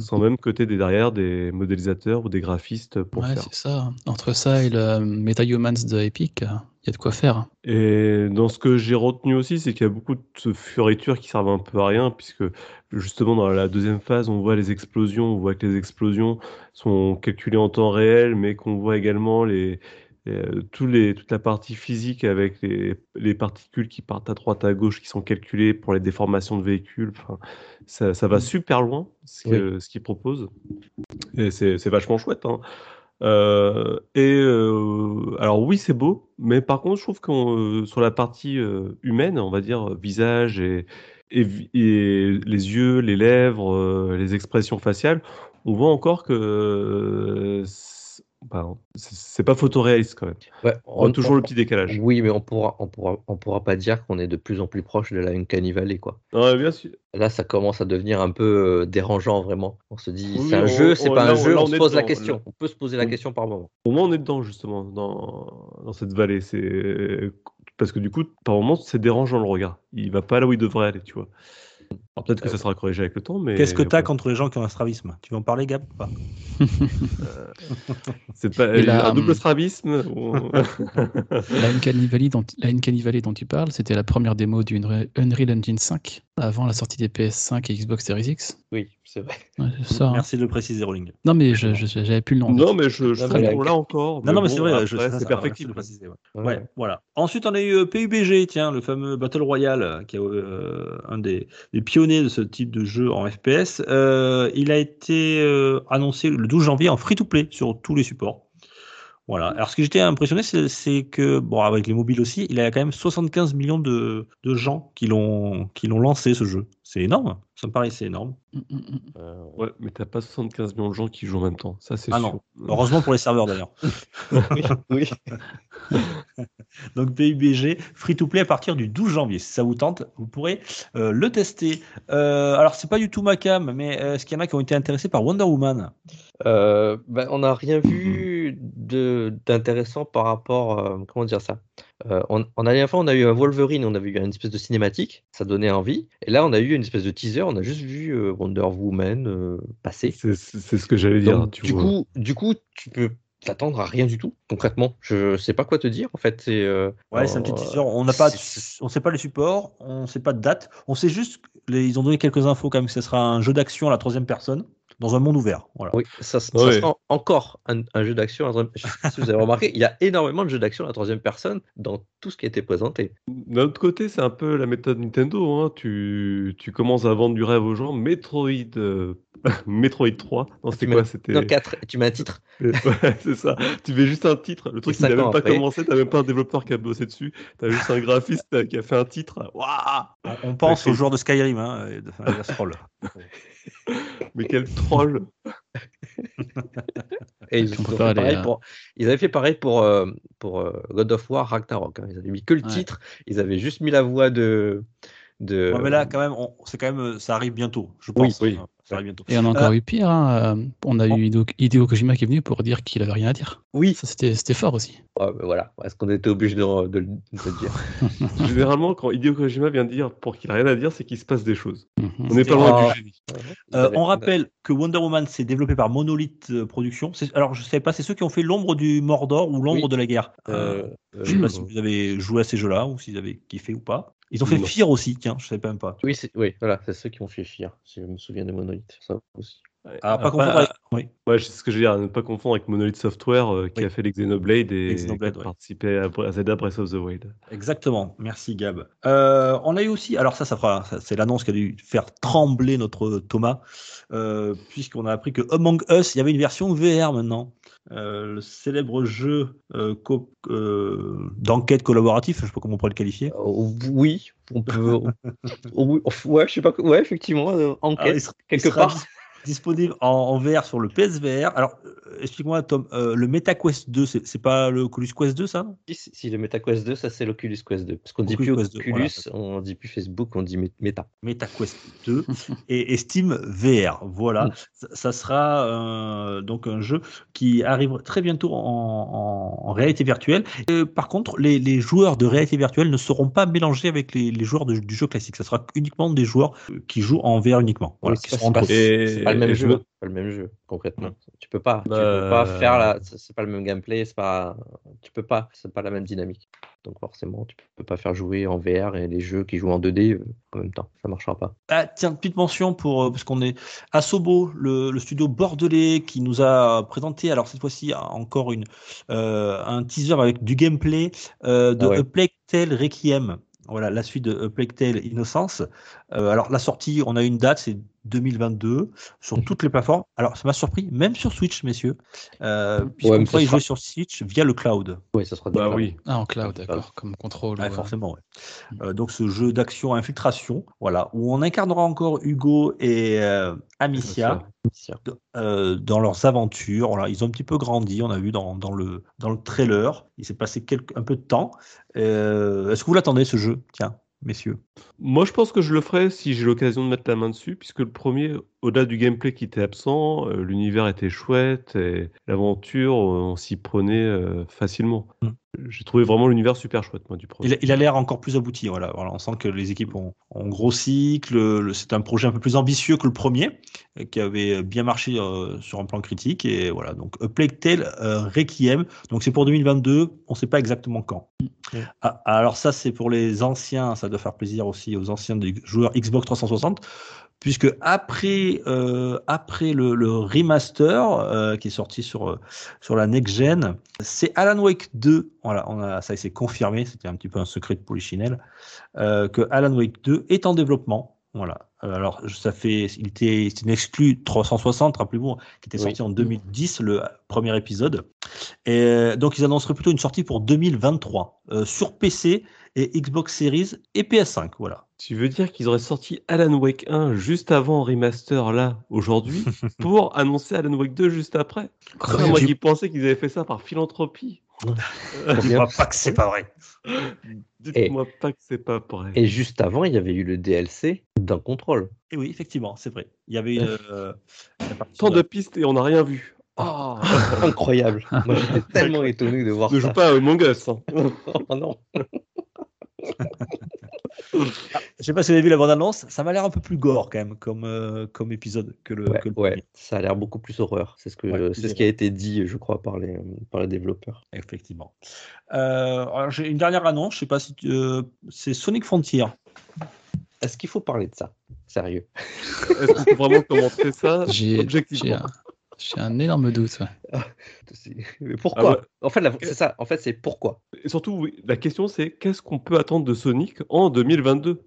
sans même que tu aies des- derrière des modélisateurs ou des graphistes pour Ouais, faire. c'est ça. Entre ça et le MetaHumans de Epic, il y a de quoi faire. Et dans ce que j'ai retenu aussi, c'est qu'il y a beaucoup de fioritures qui servent un peu à rien, puisque justement dans la deuxième phase, on voit les explosions, on voit que les explosions sont calculées en temps réel, mais qu'on voit également les, euh, tous les, toute la partie physique avec les, les particules qui partent à droite, à gauche, qui sont calculées pour les déformations de véhicules. Enfin, ça, ça va super loin, ce ce qu'ils proposent. Et c'est c'est vachement chouette. hein. Euh, et euh, alors oui, c'est beau, mais par contre, je trouve que sur la partie euh, humaine, on va dire euh, visage et, et, et les yeux, les lèvres, euh, les expressions faciales, on voit encore que euh, bah, c'est pas photoréaliste quand même. Ouais, On voit toujours le petit décalage. Oui, mais on pourra, on pourra, on pourra pas dire qu'on est de plus en plus proche de la Uncanny Valley, quoi. Ouais, bien sûr. Là, ça commence à devenir un peu euh, dérangeant, vraiment. On se dit, Oui, c'est un jeu, c'est pas là, un jeu, là, on, se pose la question. là. On peut se poser la On- question par moment. Au moins, on est dedans, justement, dans, dans cette vallée. C'est Parce que du coup, par moments, c'est dérangeant le regard. Il va pas là où il devrait aller, tu vois. Alors, peut-être que ça sera corrigé avec le temps, mais. Qu'est-ce que tu as ouais. contre les gens qui ont un strabisme? Tu veux en parler, Gab ou pas? C'est pas la- un double strabisme ou- La Uncanny Valley dont, la Uncanny Valley dont tu parles, c'était la première démo du Unreal Engine 5, avant la sortie des PS5 et Xbox Series X. Oui, c'est vrai. Ouais, c'est ça. hein. Merci de le préciser, Rolling. Non, mais je- je- j'avais plus le nom. Non, mais je, je mais la- l'a encore. Non, non, mais bon, c'est vrai, c'est perfectible. merci de le préciser, ouais. Ouais. Ouais, voilà. Ensuite, on a eu euh, PUBG, tiens, le fameux Battle Royale, euh, qui est euh, un des, des pionniers de ce type de jeu en FPS. Euh, il a été euh, annoncé le 12 janvier en free-to-play sur tous les supports. Voilà. Alors, ce que j'étais impressionné, c'est que, bon, avec les mobiles aussi, il y a quand même 75 millions de, de gens qui l'ont qui l'ont lancé, ce jeu. C'est énorme. Ça me paraissait énorme. Mm, mm, mm. Euh, Ouais, mais t'as pas 75 millions de gens qui jouent en même temps. Ça, c'est Ah sûr. non. Heureusement pour les serveurs, d'ailleurs. oui, oui. Donc PUBG, free to play à partir du 12 janvier. Si ça vous tente, vous pourrez euh, le tester. Euh, alors c'est pas du tout ma cam, mais euh, est-ce qu'il y en a qui ont été intéressés par Wonder Woman? Euh, ben, on n'a rien vu de d'intéressant par rapport, euh, comment dire ça? Euh, on, on a, la dernière fois, on a eu un Wolverine, on avait eu une espèce de cinématique, ça donnait envie. Et là, on a eu une espèce de teaser, on a juste vu euh, Wonder Woman euh, passer. C'est ce que j'allais dire. Donc, tu du vois. coup, du coup, tu peux t'attendre à rien du tout, concrètement. Je sais pas quoi te dire, en fait. C'est euh, Ouais, c'est un petit teaser. On n'a pas, on sait pas les supports, on sait pas de date. On sait juste, les- ils ont donné quelques infos quand même que ce sera un jeu d'action à la troisième personne dans un monde ouvert. Voilà. Oui, ça, sera encore un, un jeu d'action. à la troisième- Je sais pas si vous avez remarqué, il y a énormément de jeux d'action à la troisième personne dans tout ce qui a été présenté. D'un autre côté, c'est un peu la méthode Nintendo. hein. Tu, tu commences à vendre du rêve aux gens. Metroid, euh, Metroid 3. Non, c'était Tu quoi mets- C'était. Non, 4, tu mets un titre. Ouais, c'est ça. Tu mets juste un titre. Le truc, il n'a même pas après. commencé. T'as même pas un développeur qui a bossé dessus. T'as juste un graphiste qui a fait un titre. Waouh On, pense Ok. aux joueurs de Skyrim, hein, et de, enfin, Elder Scrolls. Mais quel troll Et ils, ont fait aller, euh, pour, ils avaient fait pareil pour, euh, pour euh, God of War Ragnarok. hein. Ils avaient mis que le Ouais. titre, ils avaient juste mis la voix de. De... Ouais, mais là, quand même, on- c'est quand même, euh, ça arrive bientôt, je Oui, pense. oui. hein, Ça arrive bientôt. Et on a encore Euh, eu pire. hein, euh, On a eu Hideo, Hideo Kojima qui est venu pour dire qu'il avait rien à dire. Oui, Ça, c'était c'était fort aussi. Ouais, mais voilà. Est-ce qu'on était obligé de, de, le- de le dire? Généralement, quand Hideo Kojima vient dire pour qu'il a rien à dire, c'est qu'il se passe des choses. Mhm. On n'est pas loin Ah. du génie. Euh, on rappelle que Wonder Woman, c'est développé par Monolith Productions. C'est- Alors, je ne sais pas, c'est ceux qui ont fait l'ombre du Mordor ou l'ombre Oui. de la guerre. Euh, Euh, je ne sais pas euh, si vous avez joué à ces jeux-là ou s'ils avaient kiffé ou pas. Ils ont fait Non. Fear aussi, tiens, je ne savais même pas. Oui, c'est oui, voilà, c'est ceux qui ont fait Fear, si je me souviens de Monolith. Ça aussi. Alors, pas Après, confondre avec... Oui. Ouais, c'est ce que je veux dire, à ne pas confondre avec Monolith Software euh, qui Oui. a fait les Xenoblade et Xenoblade, qui a ouais. participé à, à Zelda Breath of the Wild. Exactement, merci Gab. Euh, on a eu aussi, alors ça, ça fera, c'est l'annonce qui a dû faire trembler notre Thomas, euh, puisqu'on a appris que Among Us, il y avait une version VR maintenant. Euh, le célèbre jeu euh, co- euh, d'enquête collaboratif, je sais pas comment on pourrait le qualifier. Euh, oui, on peut. oh, oui, ouais, je sais pas. Ouais, effectivement, euh, Ah, enquête, il sera- il quelque sera part. Dis- disponible en, en VR sur le PSVR. Alors, euh, explique-moi, Tom, euh, le MetaQuest 2, c'est pas le Oculus Quest 2, ça Si, si, le MetaQuest 2, ça c'est l'Oculus Quest 2. Parce qu'on dit plus Quest 2, Oculus, voilà. on dit plus Facebook, on dit Met- Meta. MetaQuest 2 et, et Steam VR. Voilà, Mm. ça, ça sera euh, donc un jeu qui arrive très bientôt en, en- en réalité virtuelle. Et, par contre, les, les joueurs de réalité virtuelle ne seront pas mélangés avec les, les joueurs de- du jeu classique. Ça sera uniquement des joueurs qui jouent en VR uniquement. Voilà, Oui, qui seront pas- le même jeu. pas le même jeu, concrètement. Tu peux pas. Tu Bah, peux pas faire la. C'est pas le même gameplay. C'est pas. Tu peux pas. C'est pas la même dynamique. Donc forcément, tu peux pas faire jouer en VR et les jeux qui jouent en 2D euh, en même temps. Ça marchera pas. Ah, tiens, petite mention pour euh, parce qu'on est à Sobo, le, le studio bordelais qui nous a présenté, alors cette fois-ci encore une euh, un teaser avec du gameplay euh, de Ah ouais. A Plague Tale Requiem. Voilà, la suite de A Plague Tale Innocence. Euh, alors la sortie, on a une date, c'est 2022 sur Mhm. toutes les plateformes. Alors, ça m'a surpris, même sur Switch, messieurs, euh, Ouais, puisqu'on mais ça sera- sur Switch via le cloud. Oui, ça sera Bah oui. Ah, en cloud, d'accord, comme contrôle. Ouais, ou, euh, forcément, ouais. Euh, donc ce jeu d'action infiltration, voilà, où on incarnera encore Hugo et euh, Amicia euh, dans leurs aventures. Voilà, ils ont un petit peu grandi, on a vu dans, dans le, dans le trailer. Il s'est passé un peu de temps. Euh, Est-ce que vous l'attendez ce jeu? Tiens, messieurs. Moi, je pense que je le ferai si j'ai l'occasion de mettre la main dessus, puisque le premier, au-delà du gameplay qui était absent, euh, l'univers était chouette et l'aventure, euh, on s'y prenait euh, facilement. Mm. J'ai trouvé vraiment l'univers super chouette, moi, du premier. Il, a- l'air encore plus abouti. Voilà. Voilà, on sent que les équipes ont, ont grossi, que c'est un projet un peu plus ambitieux que le premier, euh, qui avait bien marché euh, sur un plan critique. Et voilà, donc A Plague Tale euh, Requiem. Donc c'est pour 2022, on ne sait pas exactement quand. Mm. Ah, alors ça, c'est pour les anciens, ça doit faire plaisir aussi aux anciens des joueurs Xbox 360. Puisque après, euh, après le, le remaster euh, qui est sorti sur, euh, sur la next gen, c'est Alan Wake 2. Voilà, on a, ça s'est confirmé, c'était un petit peu un secret de Polichinelle, euh, que Alan Wake 2 est en développement. Voilà. Alors, ça fait, il était, c'est une exclu 360, rappelez-vous, qui était Oui. sorti en 2010, le premier épisode. Et donc, ils annonceraient plutôt une sortie pour 2023 euh, sur PC et Xbox Series et PS5. Voilà. Tu veux dire qu'ils auraient sorti Alan Wake 1 juste avant remaster, là, aujourd'hui, pour annoncer Alan Wake 2 juste après? Ah, Moi qui pensais qu'ils avaient fait ça par philanthropie. Dis-moi pas que c'est pas vrai. Dites-moi pas que c'est pas vrai. Et juste avant, il y avait eu le DLC d'un contrôle. Et oui, effectivement, c'est vrai. Il y avait une. euh, Tant de- pistes et on n'a rien vu. Ah Incroyable. Moi, j'étais tellement étonné de voir Ne ça. joue pas à Among Us. hein. Oh non. Je sais pas si vous avez vu la bande-annonce, ça m'a l'air un peu plus gore quand même comme, euh, comme épisode que le, Ouais, que le ouais, premier. ça a l'air beaucoup plus horreur. C'est ce, que, Ouais, c'est c'est ce qui a été dit, je crois, par les, par les développeurs. Effectivement. Euh, alors j'ai une dernière annonce, je sais pas si tu- euh, c'est Sonic Frontier. Est-ce qu'il faut parler de ça? Sérieux? Est-ce qu'on peut vraiment commenter ça? J'ai j'ai objectivement un, j'ai un énorme doute. ouais. C'est- Mais pourquoi Ah ouais. En fait, la- c'est ça. En fait, c'est pourquoi. Et surtout, oui, la question c'est qu'est-ce qu'on peut attendre de Sonic en 2022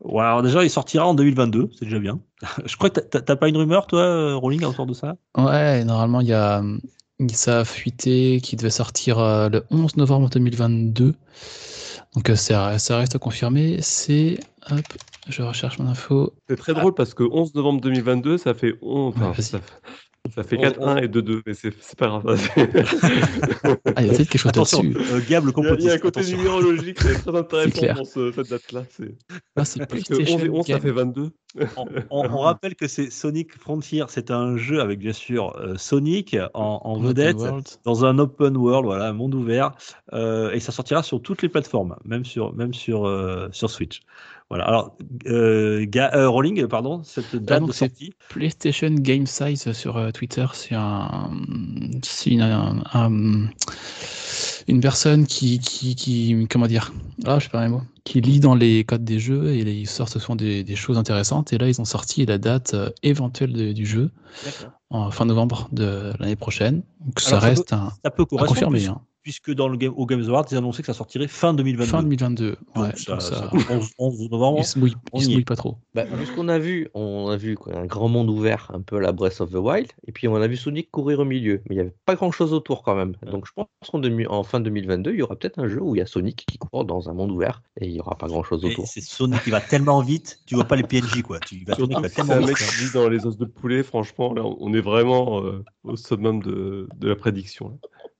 Ouais, alors déjà il sortira en 2022, c'est déjà bien. je crois que t'as- pas une rumeur toi, euh, Rolling, autour de ça? Ouais, normalement, il y a, ça a fuité qui devait sortir euh, le 11 novembre 2022. Donc euh, ça, ça reste à confirmer. C'est. Hop, je recherche mon info. C'est très drôle parce que 11 novembre 2022, ça fait 11. Ouais, enfin, vas-y. ça, ça fait On- 4-1 et 2-2, mais c'est c'est pas grave. Ah, il y a peut-être quelque chose Attention, euh, Gab le Il y, a, il y a un complotiste. côté attention. numérologique qui est très intéressant dans ce- cette date-là. c'est- Ah, c'est Parce que 11 PlayStation et 11, ça fait 22. on, on- on rappelle que c'est Sonic Frontier, c'est un jeu avec bien sûr euh, Sonic en, en vedette. Dans un open world, voilà, un monde ouvert, euh, et ça sortira sur toutes les plateformes, même sur, même sur, euh, sur Switch. Voilà. Alors, euh, euh, Rolling, pardon, cette date donc de sortie? PlayStation Game Size sur euh, Twitter, c'est un, c'est une, un- un- une personne qui, qui, qui, comment dire, ah, je sais pas les mots, qui lit dans les codes des jeux et ils sortent souvent des, des choses intéressantes. Et là, ils ont sorti la date euh, éventuelle de- du jeu en fin novembre de l'année prochaine. Donc ça reste un, Ça peut à confirmer. hein. Puisque dans le game, au Games Awards, ils annonçaient que ça sortirait fin 2022. Fin 2022. Donc, Ouais, ça, ça- ça- 11, 11 novembre. ils se mouillent, se pas trop. Bah, ce qu'on a vu, on a vu quoi, un grand monde ouvert, un peu à la Breath of the Wild, et puis on a vu Sonic courir au milieu, mais il n'y avait pas grand chose autour quand même. Donc je pense qu'en en fin 2022, il y aura peut-être un jeu où il y a Sonic qui court dans un monde ouvert et il n'y aura pas grand chose Et autour. C'est Sonic qui va tellement vite, tu vois pas les PNJ, quoi. Tu vas, Sonic va tellement un mec vite. qui vit dans les os de poulet, franchement, là, on est vraiment euh, au summum de, de la prédiction, là,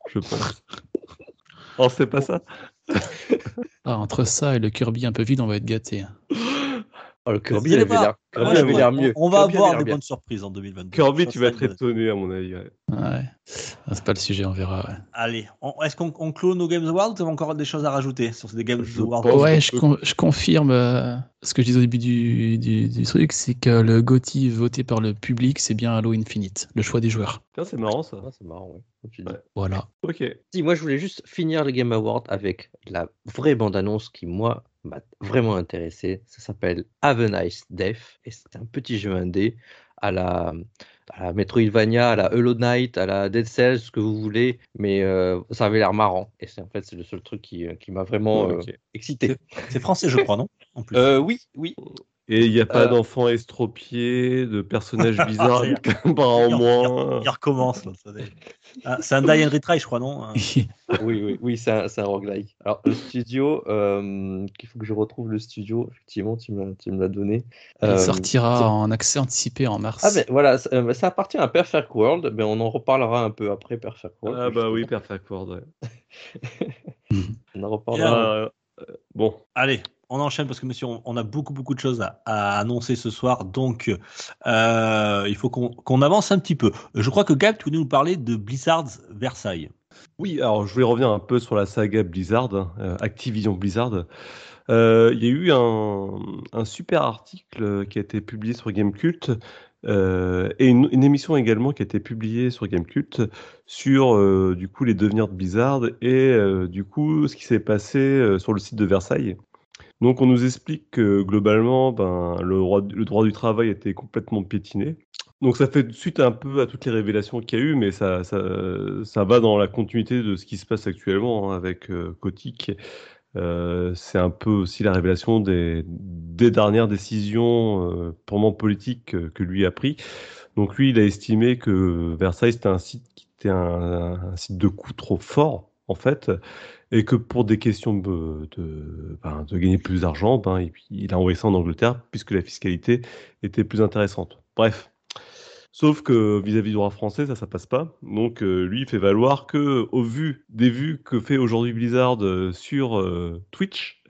je pense. Oh, c'est pas ça Ah, entre ça et le Kirby un peu vide, on va être gâté. Oh, le Kirby avait l'air on- mieux. On, va Kirby avoir l'air de bien. bonnes surprises en 2022. Kirby, tu vas être étonné, à mon avis. ouais. Ouais. Ah, C'est pas le sujet, on verra. ouais. Allez, on- est-ce qu'on on clôt nos Games Awards ou tu as encore des choses à rajouter sur ces Games Je Awards pense Ouais, je, peut- con- je confirme euh, ce que je disais au début du, du, du truc, c'est que le GOTY voté par le public, c'est bien Halo Infinite, le choix des joueurs. Tiens, c'est marrant ça. Ah, c'est marrant, ouais. Ouais. Voilà. Ok. Si, moi je voulais juste finir les Game Awards avec la vraie bande-annonce qui, moi, m'a vraiment intéressé. Ça s'appelle Have a Nice Death et c'est un petit jeu indé à la, à la Metroidvania, à la Hollow Knight, à la Dead Cells, ce que vous voulez, mais euh, ça avait l'air marrant et c'est en fait c'est le seul truc qui, qui m'a vraiment euh, excité. C'est français, je crois, non En plus? Euh, oui, oui. Et il n'y a pas Euh. d'enfants estropiés, de personnages bizarres avec un bras en Il- moins. Il recommence. Ah, c'est un die and retry, je crois, non Oui, oui, oui, c'est un, c'est un roguelike. Alors, le studio, euh, il faut que je retrouve le studio. Effectivement, tu me, l'as- tu me l'as donné. Il Euh, sortira c'est- en accès anticipé en mars. Ah, ben voilà, ça, euh, ça appartient à Perfect World. Ben, on en reparlera un peu après Perfect World. Ah bah oui. Perfect World. ouais. On en reparlera. euh, bon, Allez, on enchaîne parce que monsieur, on, a beaucoup beaucoup de choses à, annoncer ce soir, donc euh, il faut qu'on avance un petit peu. Je crois que Gab, tu voulais nous parler de Blizzard Versailles. Oui, alors je voulais revenir un peu sur la saga Blizzard, euh, Activision Blizzard. Euh, Il y a eu un, super article qui a été publié sur Gamecult euh, et une, émission également qui a été publiée sur Gamecult sur du coup les devenirs de Blizzard et du coup ce qui s'est passé sur le site de Versailles. Donc on nous explique que globalement, ben, le, droit, du travail était complètement piétiné. Donc ça fait suite un peu à toutes les révélations qu'il y a eu, mais ça, ça, va dans la continuité de ce qui se passe actuellement hein, avec euh. Euh, c'est un peu aussi la révélation des, des dernières décisions euh, purement politiques euh, que lui a pris. Donc lui, il a estimé que Versailles, c'était un site qui était un, un site de coût trop fort, en fait, et que pour des questions de, de, ben, de gagner plus d'argent, ben, il a envoyé ça en Angleterre, puisque la fiscalité était plus intéressante. Bref. Sauf que vis-à-vis du droit français, ça, ça passe pas. Donc euh, lui, il fait valoir que, au vu des vues que fait aujourd'hui Blizzard euh, sur euh, Twitch,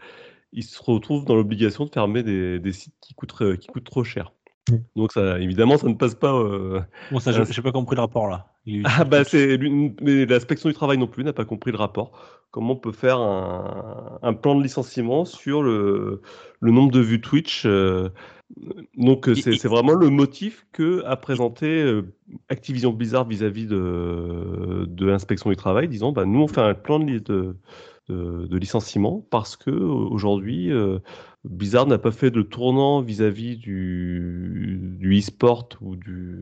il se retrouve dans l'obligation de fermer des, des sites qui coûtent, qui coûtent trop cher. Mm. Donc ça, évidemment, ça ne passe pas. euh, Bon, ça, j'ai pas compris le rapport là. Ah bah c'est l'inspection du travail non plus n'a pas compris le rapport. Comment on peut faire un, un plan de licenciement sur le, le nombre de vues Twitch euh, Donc c'est vraiment le motif que a présenté euh, Activision Blizzard vis-à-vis de, de l'inspection du travail, disant bah nous on fait un plan de, de, de- licenciement parce que aujourd'hui euh, Blizzard n'a pas fait de tournant vis-à-vis du, du e-sport ou du,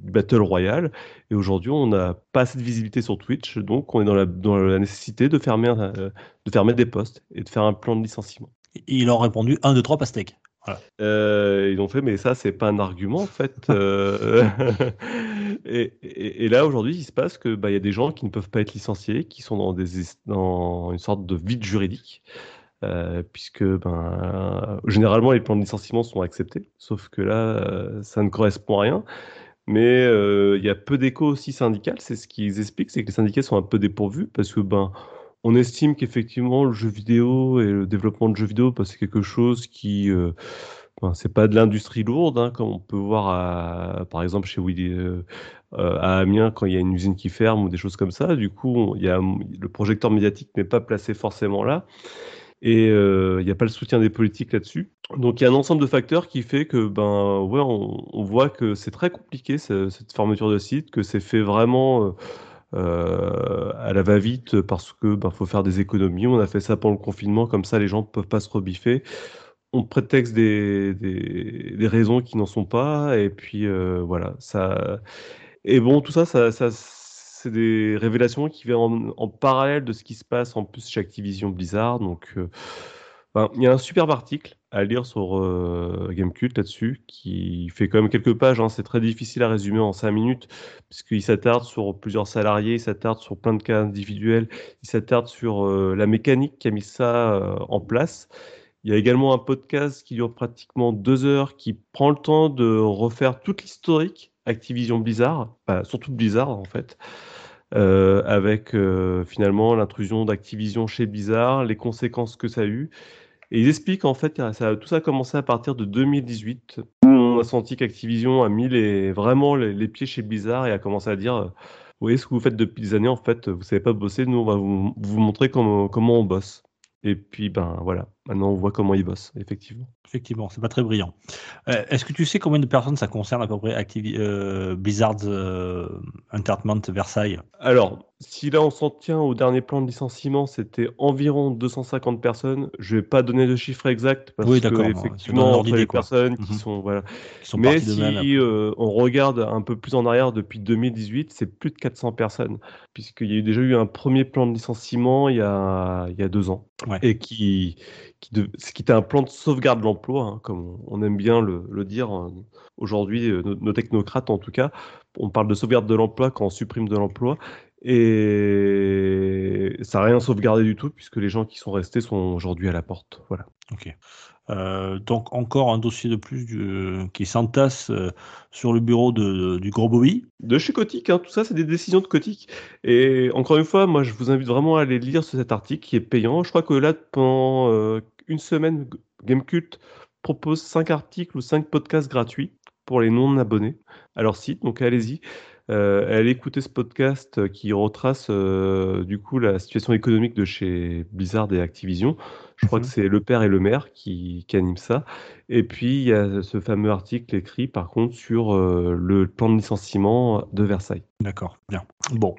du Battle Royale. Et aujourd'hui, on n'a pas assez de visibilité sur Twitch, donc on est dans la, dans la nécessité de fermer, un- euh, de fermer des postes et de faire un plan de licenciement. Ils ont répondu 1, 2, 3 pastèques. Euh, ils ont fait, mais ça, c'est pas un argument en fait. Euh, et, et- et là, aujourd'hui, il se passe que bah, y a des gens qui ne peuvent pas être licenciés, qui sont dans, des, dans une sorte de vide juridique. Euh, puisque ben, généralement les plans de licenciement sont acceptés, sauf que là, euh, ça ne correspond à rien. Mais euh, il y a peu d'écho aussi syndical, c'est ce qu'ils expliquent, c'est que les syndicats sont un peu dépourvus parce que ben on estime qu'effectivement le jeu vidéo et le développement de jeux vidéo, ben, c'est quelque chose qui c'est pas de l'industrie lourde, hein, comme on peut voir par exemple chez Willy, à Amiens quand il y a une usine qui ferme ou des choses comme ça. Du coup, le projecteur médiatique n'est pas placé forcément là. Et euh, il n'y a pas le soutien des politiques là-dessus. Donc il y a un ensemble de facteurs qui fait que ben ouais, on, voit que c'est très compliqué ce- cette fermeture de site, que c'est fait vraiment euh, euh, à la va-vite parce que ben faut faire des économies. On a fait ça pendant le confinement, comme ça les gens ne peuvent pas se rebiffer. On prétexte des, des, raisons qui n'en sont pas, et puis euh, voilà, ça. Et bon, tout ça, ça c'est des révélations qui viennent en, parallèle de ce qui se passe en plus chez Activision Blizzard. Donc, euh, ben, il y a un superbe article à lire sur euh, Gamecult là-dessus, qui fait quand même quelques pages. hein. C'est très difficile à résumer en cinq minutes, puisqu'il s'attarde sur plusieurs salariés, il s'attarde sur plein de cas individuels, il s'attarde sur euh, la mécanique qui a mis ça euh, en place. Il y a également un podcast qui dure pratiquement deux heures, qui prend le temps de refaire toute l'historique Activision Blizzard, enfin, surtout Blizzard en fait, euh, avec euh, finalement l'intrusion d'Activision chez Blizzard, les conséquences que ça a eu. Et ils expliquent en fait, ça, tout ça a commencé à partir de 2018. où On a senti qu'Activision a mis les, vraiment les, les pieds chez Blizzard et a commencé à dire euh, Vous voyez ce que vous faites depuis des années, en fait, vous savez pas bosser, nous on va vous, vous montrer comment, comment on bosse. Et puis, ben voilà, maintenant on voit comment ils bossent, effectivement. Effectivement, c'est pas très brillant. Euh, Est-ce que tu sais combien de personnes ça concerne à peu près Activi euh, Blizzard euh, Entertainment Versailles? Alors, si là on s'en tient au dernier plan de licenciement, c'était environ 250 personnes. Je vais pas donner de chiffre exact parce Oui, que effectivement, les quoi. personnes qui Mhm. sont voilà. qui sont Mais si on regarde un peu plus en arrière depuis 2018, c'est plus de 400 personnes, puisqu'il y a eu déjà eu un premier plan de licenciement il y a, il y a deux ans, Ouais. et qui, qui, de- qui était un plan de sauvegarde de l'emploi l'emploi, hein, comme on aime bien le, le dire hein, aujourd'hui, euh, nos, nos technocrates en tout cas. On parle de sauvegarde de l'emploi quand on supprime de l'emploi. Et ça n'a rien sauvegardé du tout, puisque les gens qui sont restés sont aujourd'hui à la porte. Voilà. Ok. Euh, donc encore un dossier de plus du- qui s'entasse euh, sur le bureau de, du gros Bobby. De chez Kotick, hein, tout ça, c'est des décisions de Kotick. Et encore une fois, moi, je vous invite vraiment à aller lire cet article qui est payant. Je crois que là, pendant euh, une semaine, Gamecult propose 5 articles ou 5 podcasts gratuits pour les non-abonnés à leur site. Donc allez-y. Euh, allez écouter ce podcast qui retrace euh, du coup la situation économique de chez Blizzard et Activision. Je crois Mhm. que c'est le père et le maire qui, qui animent ça. Et puis il y a ce fameux article écrit par contre sur euh, le plan de licenciement de Versailles. D'accord, bien. Bon,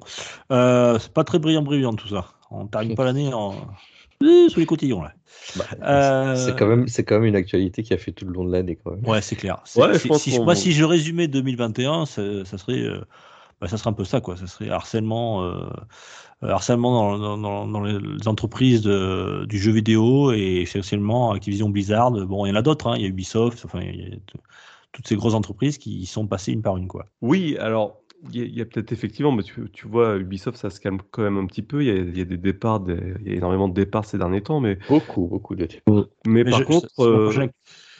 euh, c'est pas très brillant, brillant tout ça. On termine pas l'année en sous les cotillons là. Bah, Euh, C'est quand même, c'est quand même une actualité qui a fait tout le long de l'année quand même. Ouais, c'est clair. C'est- Ouais, je c'est- pense si, qu'on- moi, si je résumais 2021, ça, ça serait, euh, bah, ça serait un peu ça, quoi. Ça serait harcèlement, euh, euh, harcèlement dans, dans- les entreprises de- du jeu vidéo et essentiellement Activision Blizzard. Bon, il y en a d'autres, hein. Il y a Ubisoft, enfin, il y a toutes ces grosses entreprises qui y sont passées une par une, quoi. Oui, alors il y a, peut-être effectivement, mais tu, tu vois, Ubisoft, ça se calme quand même un petit peu. Il y a, il y a des départs, des- il y a énormément de départs ces derniers temps, mais, Beaucoup, beaucoup de mais, Mais par je- contre, euh,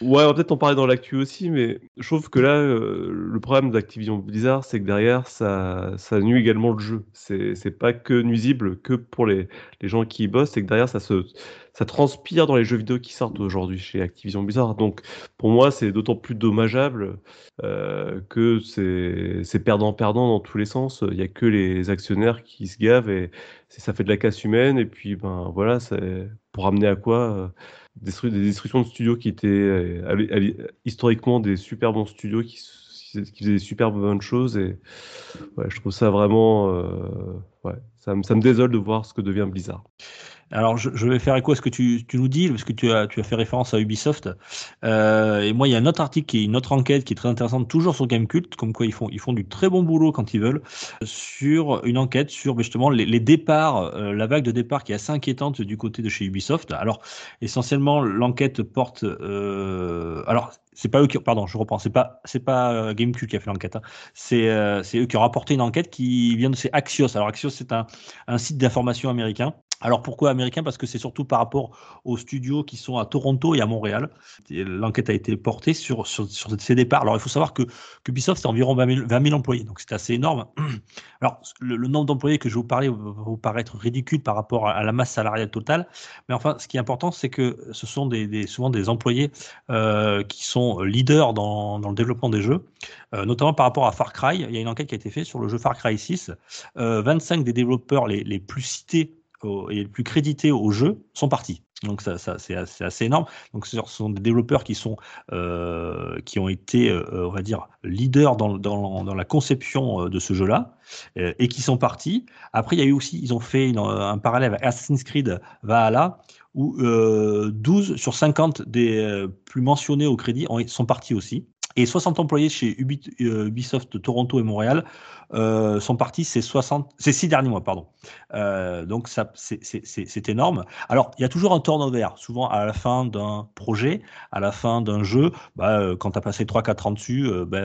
Ouais, on va peut-être en parler dans l'actu aussi, mais je trouve que là, euh, le problème d'Activision Blizzard, c'est que derrière, ça, ça nuit également le jeu. C'est, pas que nuisible que pour les, les gens qui y bossent, c'est que derrière, ça se, ça transpire dans les jeux vidéo qui sortent aujourd'hui chez Activision Blizzard. Donc, pour moi, c'est d'autant plus dommageable euh, que c'est, perdant-perdant dans tous les sens. Il y a que les actionnaires qui se gavent et ça fait de la casse humaine. Et puis, ben voilà, pour amener à quoi euh, Des destructions de studios qui étaient euh, historiquement des super bons studios qui, faisaient des super bonnes choses et je trouve ça vraiment euh, ça, ça me désole de voir ce que devient Blizzard. Alors, je, vais faire écho à ce que tu, nous dis, parce que tu as, fait référence à Ubisoft. Euh, et moi, il y a un autre article, qui une autre enquête qui est très intéressante, toujours sur Gamecult, comme quoi ils font, du très bon boulot quand ils veulent, sur une enquête sur justement les, départs, euh, la vague de départ qui est assez inquiétante du côté de chez Ubisoft. Alors, essentiellement, l'enquête porte. Euh, alors, c'est pas eux qui, pardon, je reprends, c'est pas, c'est pas euh, Gamecult qui a fait l'enquête. hein. C'est, c'est eux qui ont rapporté une enquête qui vient de chez Axios. Alors, Axios, c'est un site d'information américain. Alors pourquoi américain? Parce que c'est surtout par rapport aux studios qui sont à Toronto et à Montréal. L'enquête a été portée sur, sur, ces départs. Alors il faut savoir que, Ubisoft, c'est environ 20 000, 20 000 employés, donc c'est assez énorme. Alors le, nombre d'employés que je vais vous parler va vous paraître ridicule par rapport à, la masse salariale totale. Mais enfin, ce qui est important, c'est que ce sont des, souvent des employés euh, qui sont leaders dans, dans le développement des jeux, euh, notamment par rapport à Far Cry. Il y a une enquête qui a été faite sur le jeu Far Cry 6. Euh, 25 des développeurs les, les plus cités et les plus crédités au jeu sont partis. Donc ça, c'est assez, énorme. Donc ce sont des développeurs qui sont euh, qui ont été, euh, on va dire, leaders dans, la conception euh, de ce jeu-là et qui sont partis. Après, il y a eu aussi, ils ont fait un parallèle avec Assassin's Creed Valhalla où euh, 12 sur 50 des plus mentionnés au crédit ont, sont partis aussi. Et 60 employés chez Ubi- Ubisoft Toronto et Montréal euh, sont partis ces 60, ces six derniers mois, pardon. Euh, donc ça, c'est- énorme. Alors, il y a toujours un turnover. Souvent, à la fin d'un projet, à la fin d'un jeu, bah, euh, quand tu as passé 3-4 ans dessus, bah,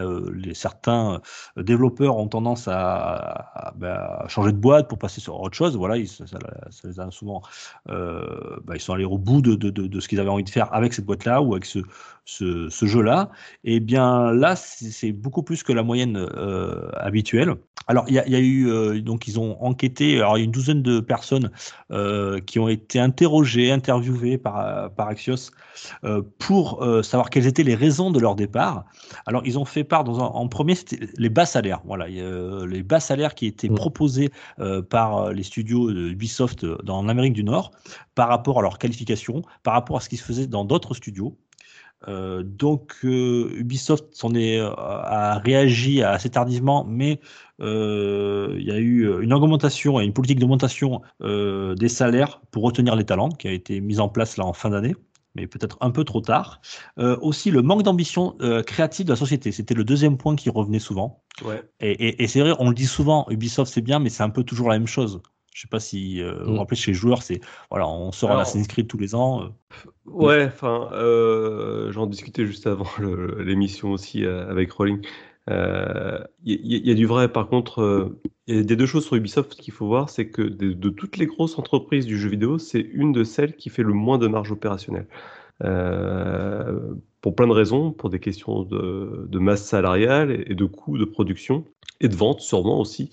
certains développeurs ont tendance bah, à changer de boîte pour passer sur autre chose. Voilà, ils, ça, les a souvent, ils sont allés au bout de, ce qu'ils avaient envie de faire avec cette boîte-là ou avec ce, jeu-là. Et bien là, c'est beaucoup plus que la moyenne habituelle. Alors, il y a, il y a eu, euh, donc, ils ont enquêté, alors, il y a une douzaine de personnes euh, qui ont été interrogées, interviewées par, par Axios euh, pour euh, savoir quelles étaient les raisons de leur départ. Alors, ils ont fait part, dans un- en premier, c'était les bas salaires. Voilà, il y a, euh, les bas salaires qui étaient Mm. proposés euh, par euh, les studios de Ubisoft euh, dans l'Amérique du Nord par rapport à leur qualification, par rapport à ce qui se faisait dans d'autres studios. Euh, donc euh, Ubisoft s'en est euh, a réagi assez tardivement, mais il y a eu une augmentation et une politique d'augmentation des salaires pour retenir les talents qui a été mise en place là en fin d'année mais peut-être un peu trop tard. Euh, aussi le manque d'ambition euh, créative de la société, c'était le deuxième point qui revenait souvent. Ouais. Et, et- et c'est vrai, on le dit souvent, Ubisoft c'est bien, mais c'est un peu toujours la même chose. Je sais pas si euh, Mm. rappelez chez les joueurs, c'est voilà, on sort Alors- Assassin's Creed tous les ans. euh, Ouais, enfin, euh, j'en discutais juste avant l'émission aussi euh, avec Rolling. Il y, a du vrai, par contre, il y a des deux choses sur Ubisoft qu'il faut voir, c'est que de, de toutes les grosses entreprises du jeu vidéo, c'est une de celles qui fait le moins de marge opérationnelle. Pour plein de raisons, pour des questions de, de masse salariale et de coûts de production et de vente sûrement aussi.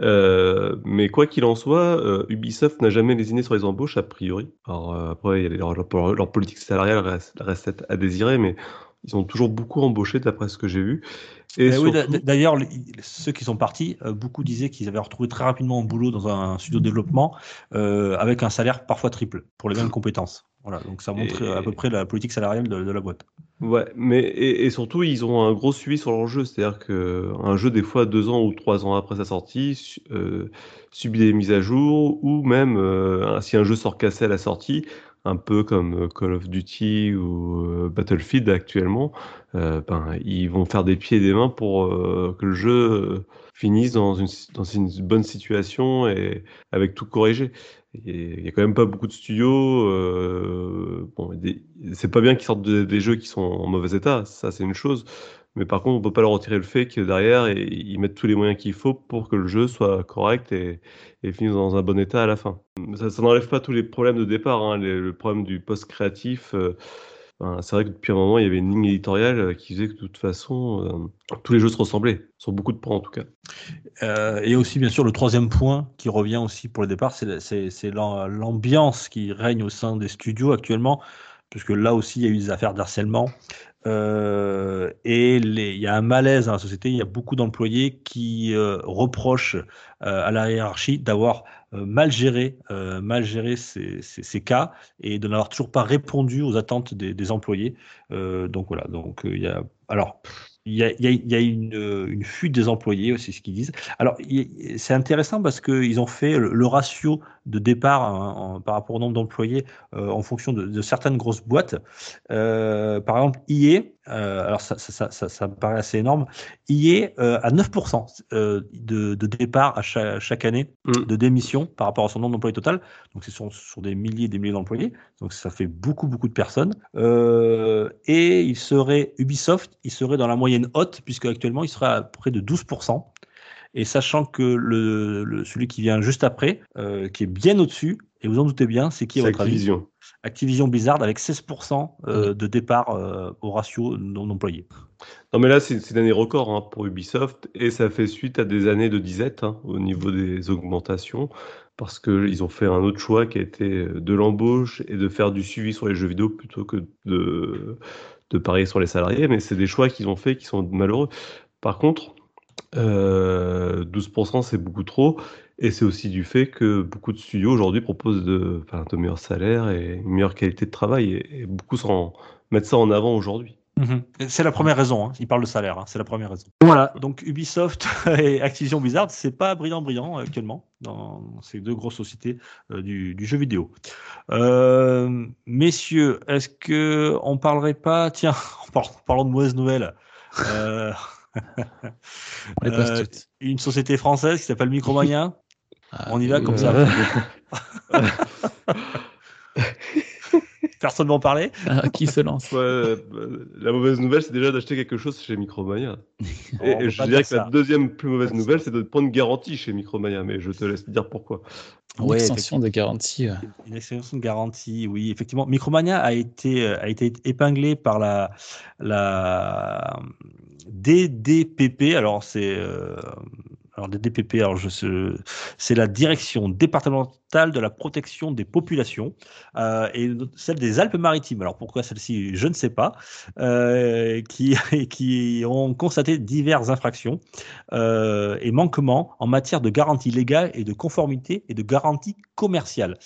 Euh, mais quoi qu'il en soit, euh, Ubisoft n'a jamais lésiné sur les embauches, a priori. Alors euh, après, il y a les- leur, leur- leur politique salariale reste, reste à désirer, mais ils ont toujours beaucoup embauché d'après ce que j'ai vu. Et Eh oui, D'ailleurs, ceux qui sont partis, beaucoup disaient qu'ils avaient retrouvé très rapidement un boulot dans un studio de développement avec un salaire parfois triple pour les mêmes compétences. Voilà, donc ça montre Et- à peu près la politique salariale de, de la boîte. Ouais, mais et, surtout, ils ont un gros suivi sur leur jeu. C'est-à-dire qu'un jeu, des fois, deux ans ou trois ans après sa sortie, euh, subit des mises à jour, ou même euh, si un jeu sort cassé à la sortie, un peu comme euh, Call of Duty ou Battlefield actuellement, ben, ils vont faire des pieds et des mains pour que le jeu finisse dans une, dans une bonne situation et avec tout corrigé. Il y a quand même pas beaucoup de studios. Euh, bon, c'est pas bien qu'ils sortent de- des jeux qui sont en mauvais état, ça c'est une chose. Mais par contre, on peut pas leur retirer le fait que derrière, ils mettent tous les moyens qu'il faut pour que le jeu soit correct et, finisse dans un bon état à la fin. Ça, n'enlève pas tous les problèmes de départ, hein, le problème du post-créatif. euh, c'est vrai que depuis un moment, il y avait une ligne éditoriale euh, qui faisait que de toute façon, euh, tous les jeux se ressemblaient, sur beaucoup de points en tout cas. Euh, et aussi, bien sûr, le troisième point qui revient aussi pour le départ, c'est c'est- c'est l'am- l'ambiance qui règne au sein des studios actuellement, puisque là aussi, il y a eu des affaires d'harcèlement. Euh, et il y a un malaise dans la société. Il y a beaucoup d'employés qui reprochent à la hiérarchie d'avoir mal géré, euh, mal géré ces, ces- cas et de n'avoir toujours pas répondu aux attentes des, employés. Euh, donc voilà. Donc euh, il y a alors. Il y a, il y a- une, euh, une fuite des employés, c'est ce qu'ils disent. Alors, c'est intéressant parce qu'ils ont fait le ratio de départ hein, en- par rapport au nombre d'employés euh, en fonction de, de certaines grosses boîtes. Euh, par exemple, EA, euh, alors ça, ça, ça, ça, ça me paraît assez énorme, euh, à 9% euh, de, de départ à chaque, chaque année Mm. de démission par rapport à son nombre d'employés total. Donc, c'est sur, sur des milliers et des milliers d'employés. Donc, ça fait beaucoup, beaucoup de personnes. Et il serait, Ubisoft, il serait dans la moyenne haute, puisque actuellement, il serait à près de 12%. Et sachant que le, le- celui qui vient juste après, euh, qui est bien au-dessus, et vous en doutez bien, c'est qui à votre avis Activision. Activision Blizzard avec 16% euh, de départ euh, au ratio non employé. Non, mais là, c'est c'est une année record hein, pour Ubisoft et ça fait suite à des années de disette hein, au niveau des augmentations parce qu'ils ont fait un autre choix qui a été de l'embauche et de faire du suivi sur les jeux vidéo plutôt que de, de parier sur les salariés. Mais c'est des choix qu'ils ont fait qui sont malheureux. Par contre, euh, 12% c'est beaucoup trop et c'est aussi du fait que beaucoup de studios aujourd'hui proposent de, enfin, de meilleurs salaires et une meilleure qualité de travail et, et beaucoup s'en mettent ça en avant aujourd'hui. C'est la première raison, hein. il parle de salaire, hein. c'est la première raison. Voilà, donc Ubisoft et Activision Blizzard, c'est pas brillant brillant actuellement dans ces deux grosses sociétés euh, du, du jeu vidéo. Euh, messieurs, est-ce que on parlerait pas, tiens, en par- parlant de mauvaises nouvelles, euh, On les passe euh, toutes. une société française qui s'appelle Micromania, Ah, on y va comme ça. Personne va en parler Ah, qui se lance? Ouais, euh, la mauvaise nouvelle, c'est déjà d'acheter quelque chose chez Micromania. Et, et je dirais dire que la deuxième plus mauvaise nouvelle, c'est de prendre garantie chez Micromania, mais je te laisse dire pourquoi. Une Ouais, extension des garanties. euh. Une extension de garantie, oui, effectivement. Micromania a été, euh, a été épinglé par la, la DDPP. Alors, c'est. Alors, DDPP, alors je sais- c'est la direction départementale de la protection des populations euh, et celle des Alpes-Maritimes. Alors, pourquoi celle-ci, je ne sais pas. euh, qui, qui ont constaté diverses infractions euh, et manquements en matière de garantie légale et de conformité et de garantie commerciale.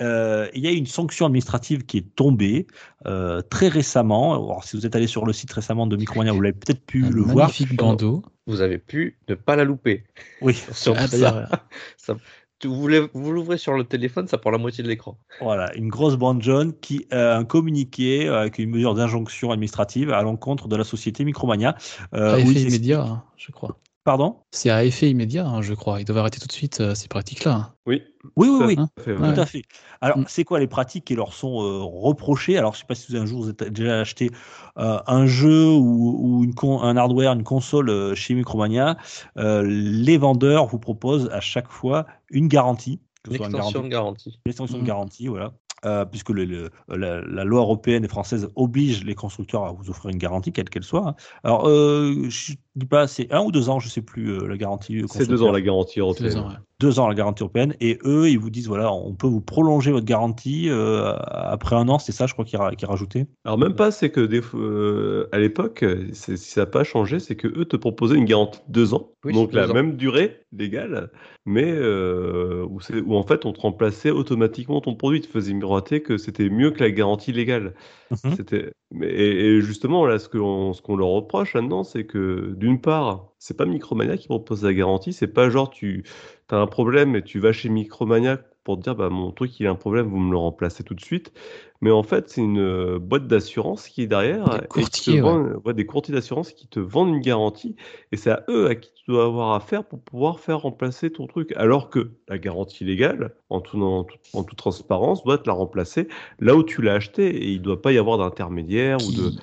Euh, il y a une sanction administrative qui est tombée euh, très récemment. Alors, si vous êtes allé sur le site récemment de Micromania, vous l'avez peut-être pu Un le voir. magnifique bandeau. Vous avez pu ne pas la louper. Oui, Sur Ah, ça, vous l'ouvrez- sur le téléphone, ça prend la moitié de l'écran. voilà, une grosse bande jaune qui a un communiqué euh, avec une mesure d'injonction administrative à l'encontre de la société Micromania. euh, pas où ils immédiat, hein, je crois. Pardon? C'est à effet immédiat, hein, je crois. Ils doivent arrêter tout de suite euh, ces pratiques-là. hein. Oui, Oui, oui, tout à oui. fait, ouais. Tout à fait. Alors, Mm. c'est quoi les pratiques qui leur sont euh, reprochées? Alors, je sais pas si vous un jour vous avez déjà acheté euh, un jeu ou, ou une con- un hardware, une console euh, chez Micromania. euh, les vendeurs vous proposent à chaque fois une garantie. que Une ce soit une extension de garantie, garantie. une extension de Mm. garantie, voilà. Euh, puisque le, le- la, la loi européenne et française oblige les constructeurs à vous offrir une garantie, quelle qu'elle soit. Alors, euh, je dis pas, c'est un ou deux ans, je sais plus, euh, la garantie. C'est deux ans la garantie européenne. deux ans, ouais. deux ans la garantie européenne et eux ils vous disent voilà on peut vous prolonger votre garantie euh, après un an c'est ça je crois qu'il ra- qu'il rajoutait Alors même pas, c'est que des euh, à l'époque, si ça n'a pas changé, c'est que eux te proposaient une garantie de deux ans, Oui, donc deux la ans. même durée légale, mais euh, où, en fait on te remplaçait automatiquement ton produit, te faisait miroiter que c'était mieux que la garantie légale. Mhm. C'était et, et justement là, ce qu'on ce qu'on leur reproche là-dedans, c'est que d'une part, c'est pas Micromania qui propose la garantie, c'est pas genre tu as un problème et tu vas chez Micromania pour dire bah mon truc il a un problème, vous me le remplacez tout de suite. Mais en fait, c'est une euh, boîte d'assurance qui est derrière Des et qui te courtiers, vend, ouais, des courtiers d'assurance qui te vendent une garantie et c'est à eux à qui tu dois avoir affaire pour pouvoir faire remplacer ton truc. Alors que la garantie légale, en, tout, en, tout- en toute transparence, doit te la remplacer là où tu l'as acheté et il ne doit pas y avoir d'intermédiaire ou de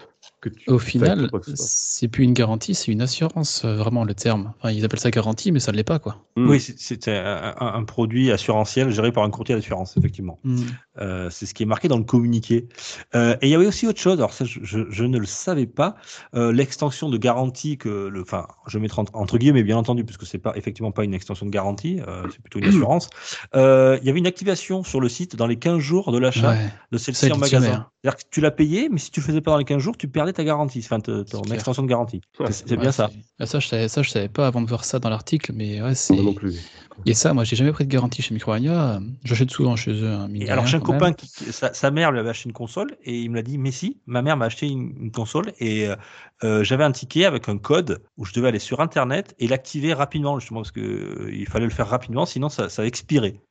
que tu Au final, c'est plus une garantie, c'est une assurance, euh, vraiment le terme. Enfin, ils appellent ça garantie, mais ça ne l'est pas, quoi. Mm. oui c'est- c'était un, produit assurantiel géré par un courtier d'assurance effectivement Mm. Euh, c'est ce qui est marqué dans le communiqué Euh, et il y avait aussi autre chose alors ça je, je- je ne le savais pas euh, l'extension de garantie que le enfin je mettrai entre, entre guillemets bien entendu puisque c'est pas effectivement pas une extension de garantie euh, c'est plutôt une assurance Euh, il y avait une activation sur le site dans les 15 jours de l'achat Ouais. de celle-ci en magasin. hein. C'est-à-dire que tu l'as payé, mais si tu le faisais pas dans les 15 jours, tu perdais ta garantie, enfin te- ton clair. extension de garantie. Ouais. C'est c'est bien ça. c'est- Ah, Ça, je savais, ça, je savais pas avant de voir ça dans l'article, mais ouais, c'est. Moi non plus. Et ça, moi, j'ai jamais pris de garantie chez Micromania. J'achète souvent chez eux. hein, Et alors j'ai un copain qui, sa, sa mère lui avait acheté une console et il me l'a dit, mais si, ma mère m'a acheté une, une console et euh, euh, j'avais un ticket avec un code où je devais aller sur internet et l'activer rapidement justement parce que euh, il fallait le faire rapidement, sinon ça, ça expirait.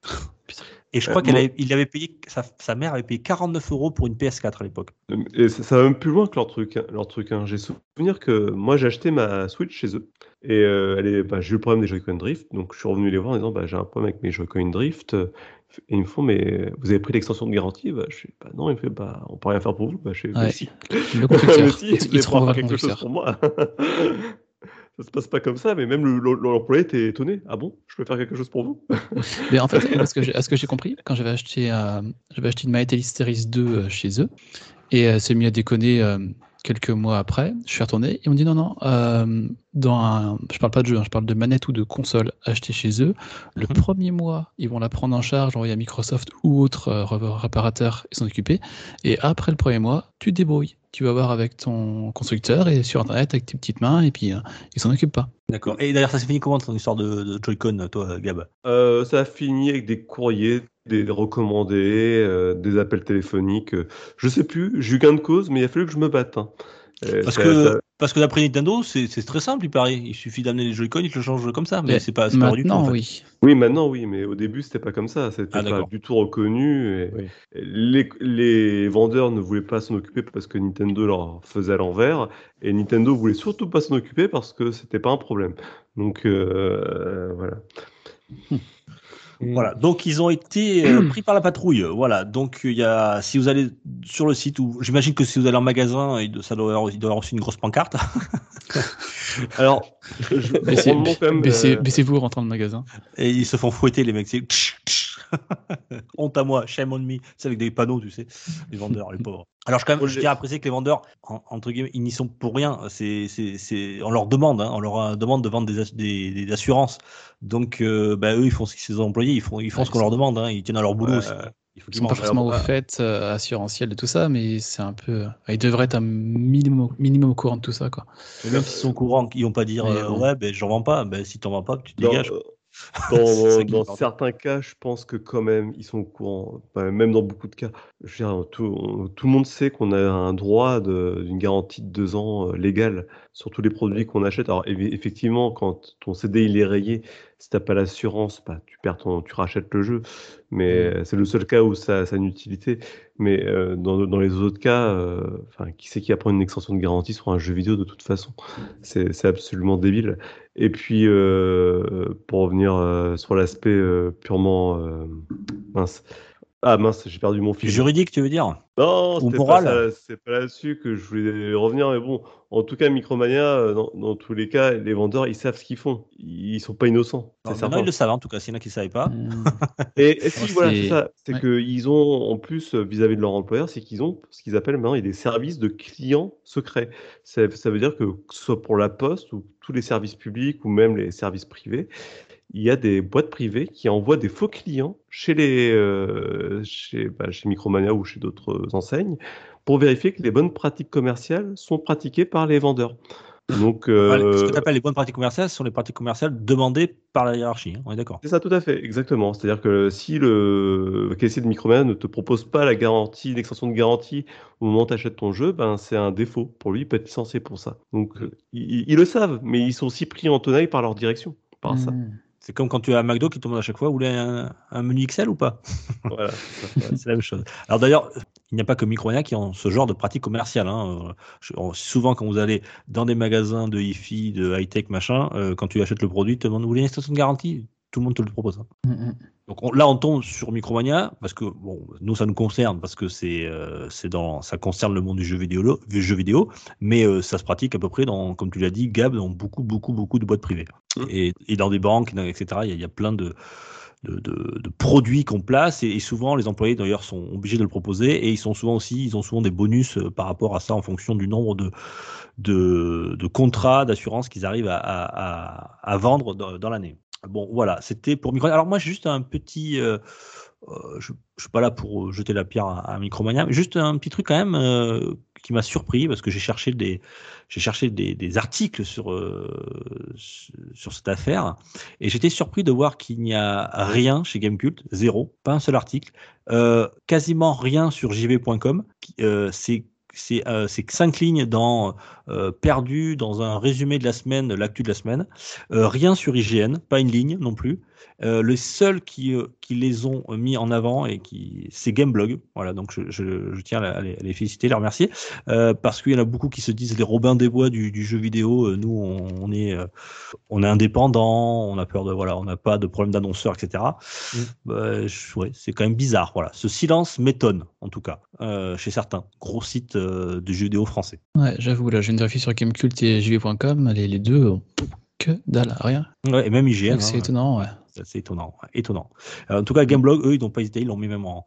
Et je crois Euh, moi- avait- payé, sa, sa mère avait payé 49 euros pour une PS4 à l'époque. Et ça, ça va même plus loin que leur truc. hein, leur truc hein. J'ai souvenir que moi j'ai acheté ma Switch chez eux et euh, elle est, bah, j'ai eu le problème des Joy-Con Drift, donc je suis revenu les voir en disant bah, j'ai un problème avec mes Joy-Con Drift. Et ils me font mais vous avez pris l'extension de garantie? Bah, Je fais bah non, il me fait bah on peut rien faire pour vous. Bah, je fais bah, Ouais. si. Le Mais constructeur. si, il, vous il quelque chose pour moi. Ça se passe pas comme ça, mais même le- le- l'employé était étonné. Ah bon, je peux faire quelque chose pour vous? Mais en fait, à ce que j'ai, compris, quand j'avais acheté, euh, j'avais acheté une My Series 2 euh, chez eux, et euh, s'est mis à déconner euh, quelques mois après, je suis retourné, ils m'ont dit non, non, euh, dans un, je parle pas de jeu, hein, je parle de manette ou de console achetée chez eux, le Mhm. premier mois, ils vont la prendre en charge, envoyer à Microsoft ou autre euh, ré- réparateur et s'en occuper, et après le premier mois, tu te débrouilles. Tu vas voir avec ton constructeur et sur Internet avec tes petites mains, et puis euh, ils s'en occupent pas. D'accord. Et d'ailleurs ça s'est fini comment ton histoire de, de Joy-Con, toi, Gab? Euh, ça a fini avec des courriers, des recommandés, euh, des appels téléphoniques. euh, je sais plus, j'ai eu gain de cause, mais il a fallu que je me batte. hein. Parce ça- que, ça- parce que d'après Nintendo, c'est très simple, il paraît. Il suffit d'amener les Joy-Con, ils te le changent comme ça. Mais Mais c'est pas, pas du tout. En fait. oui. Oui, maintenant, oui, mais au début, c'était pas comme ça. C'était Ah, pas du tout reconnu. et- Oui. et les, les vendeurs ne voulaient pas s'en occuper parce que Nintendo leur faisait à l'envers. Et Nintendo voulait surtout pas s'en occuper parce que c'était pas un problème. Donc, euh, voilà. Voilà. Donc ils ont été euh, pris par la patrouille. Voilà. Donc il y a, si vous allez sur le site ou j'imagine que si vous allez en magasin, il doit- ça doit avoir, il doit y avoir aussi une grosse pancarte. Alors, je, Baissez, rendement quand même, baissez- euh, baissez-vous en rentrant dans le magasin. Et ils se font fouetter les mecs. C'est tch, tch. honte à moi, shame on me. C'est avec des panneaux, tu sais, les vendeurs, les pauvres. Alors je, quand même, je tiens à préciser que les vendeurs, en- entre guillemets, ils n'y sont pour rien. C'est, c'est, c'est, on leur demande, hein, on leur euh, demande de vendre des, ass- des, des assurances. Donc, euh, bah, eux, ils font ce qu'ils employés, ils font, ils font Ouais, ce qu'on leur demande. Hein, ils tiennent à leur boulot Ouais. aussi. Il faut Ils sont pas forcément au fait euh, assurantiel et tout ça, mais c'est un peu. Ils devraient être un minimum, minimum au courant de tout ça, quoi. Et Même s'ils sont au courant, ils vont pas dire euh, ouais, ben j'en vends pas. Ben si t'en vends pas, tu te dans, dégages. dans, certains cas, je pense que quand même, ils sont au courant. Enfin, même dans beaucoup de cas, je veux dire, tout, on- tout le monde sait qu'on a un droit d'une garantie de deux ans euh, légale sur tous les produits qu'on achète. Alors, effectivement, quand ton CD il est rayé, si t'as pas l'assurance, bah, tu perds ton, tu rachètes le jeu. Mais c'est le seul cas où ça, ça a une utilité. Mais euh, dans, dans les autres cas, euh, enfin, qui c'est qui va prendre une extension de garantie sur un jeu vidéo de toute façon? C'est c'est absolument débile. Et puis, euh, pour revenir euh, sur l'aspect euh, purement euh, mince. Ah mince, j'ai perdu mon fil. Juridique, tu veux dire? Non, pas, c'est pas là-dessus que je voulais revenir, mais bon, en tout cas, Micromania, euh, dans, dans tous les cas, les vendeurs, ils savent ce qu'ils font. Ils sont pas innocents, Non, ils le savent, en tout cas, s'il y en a qui ne savaient pas. Hmm. Et, et si, voilà, c'est- ça, c'est ouais. qu'ils ont, en plus, euh, vis-à-vis de leur employeur, c'est qu'ils ont ce qu'ils appellent maintenant des services de clients secrets. Ça, ça veut dire que, que ce soit pour la poste ou tous les services publics ou même les services privés, il y a des boîtes privées qui envoient des faux clients chez les euh, chez, bah, chez Micromania ou chez d'autres enseignes pour vérifier que les bonnes pratiques commerciales sont pratiquées par les vendeurs. Donc, Ce euh, que tu appelles les bonnes pratiques commerciales ce sont les pratiques commerciales demandées par la hiérarchie. hein, on est d'accord. c'est ça, tout à fait, exactement. C'est-à-dire que si le caissier de Micromania ne te propose pas la garantie, l'extension de garantie au moment où tu achètes ton jeu, ben c'est un défaut. Pour lui, il peut être licencié pour ça. Donc, euh, ils, ils le savent, mais ils sont aussi pris en tenaille par leur direction, par ça. C'est comme quand tu es à McDo qui te demande à chaque fois, vous voulez un, un menu XL ou pas? Voilà. c'est la même chose. Alors d'ailleurs, il n'y a pas que Micromania qui ont ce genre de pratiques commerciales. hein. Je- souvent, quand vous allez dans des magasins de hi-fi, de high-tech, machin, euh, quand tu achètes le produit, tu te demandes, vous voulez une extension de garantie? Tout le monde te le propose. hein. Hmm, hmm. Donc on- là, on tombe sur Micromania parce que bon, nous ça nous concerne parce que c'est euh, c'est dans ça concerne le monde du jeu vidéo, du jeu vidéo, mais euh, ça se pratique à peu près dans, comme tu l'as dit, Gab, dans beaucoup beaucoup beaucoup de boîtes privées Mhm. et, et dans des banques, etc. Il y a, il y a plein de de, de- de produits qu'on place et, et souvent les employés d'ailleurs sont obligés de le proposer et ils sont souvent aussi ils ont souvent des bonus euh, par rapport à ça en fonction du nombre de de, de contrats d'assurance qu'ils arrivent à, à, à- à vendre dans, dans l'année. Bon, voilà, c'était pour Micromania. Alors moi, juste un petit... euh, euh, je ne suis pas là pour jeter la pierre à, Micromania, mais juste un petit truc quand même euh, qui m'a surpris parce que j'ai cherché des, j'ai cherché des, articles sur, euh, sur cette affaire et j'étais surpris de voir qu'il n'y a rien chez Gamecult, zéro, pas un seul article, euh, quasiment rien sur jv.com. euh, c'est c'est euh, cinq lignes dans euh, perdu dans un résumé de la semaine, l'actu de la semaine. Euh, rien sur IGN, pas une ligne non plus. Euh, les seuls qui, euh, qui les ont mis en avant et qui c'est Gameblog. Voilà, donc je, je, je tiens à les, à les féliciter, les remercier euh, parce qu'il y en a beaucoup qui se disent les Robins des Bois du, du jeu vidéo. Euh, nous, on, on est euh, on est indépendant, on a peur de voilà, on n'a pas de problème d'annonceur, etc. Mm. Bah, je- ouais, c'est quand même bizarre. Voilà, ce silence m'étonne en tout cas euh, chez certains gros sites euh, de jeux vidéo français. Ouais, j'avoue, là, je viens de vérifier sur Gamecult et jv.com, les, les deux, euh, que dalle, rien. Ouais, et même IGN. C'est hein. étonnant, ouais. C'est étonnant. étonnant. Euh, en tout cas, Gameblog, eux, ils n'ont pas hésité, ils l'ont mis même en.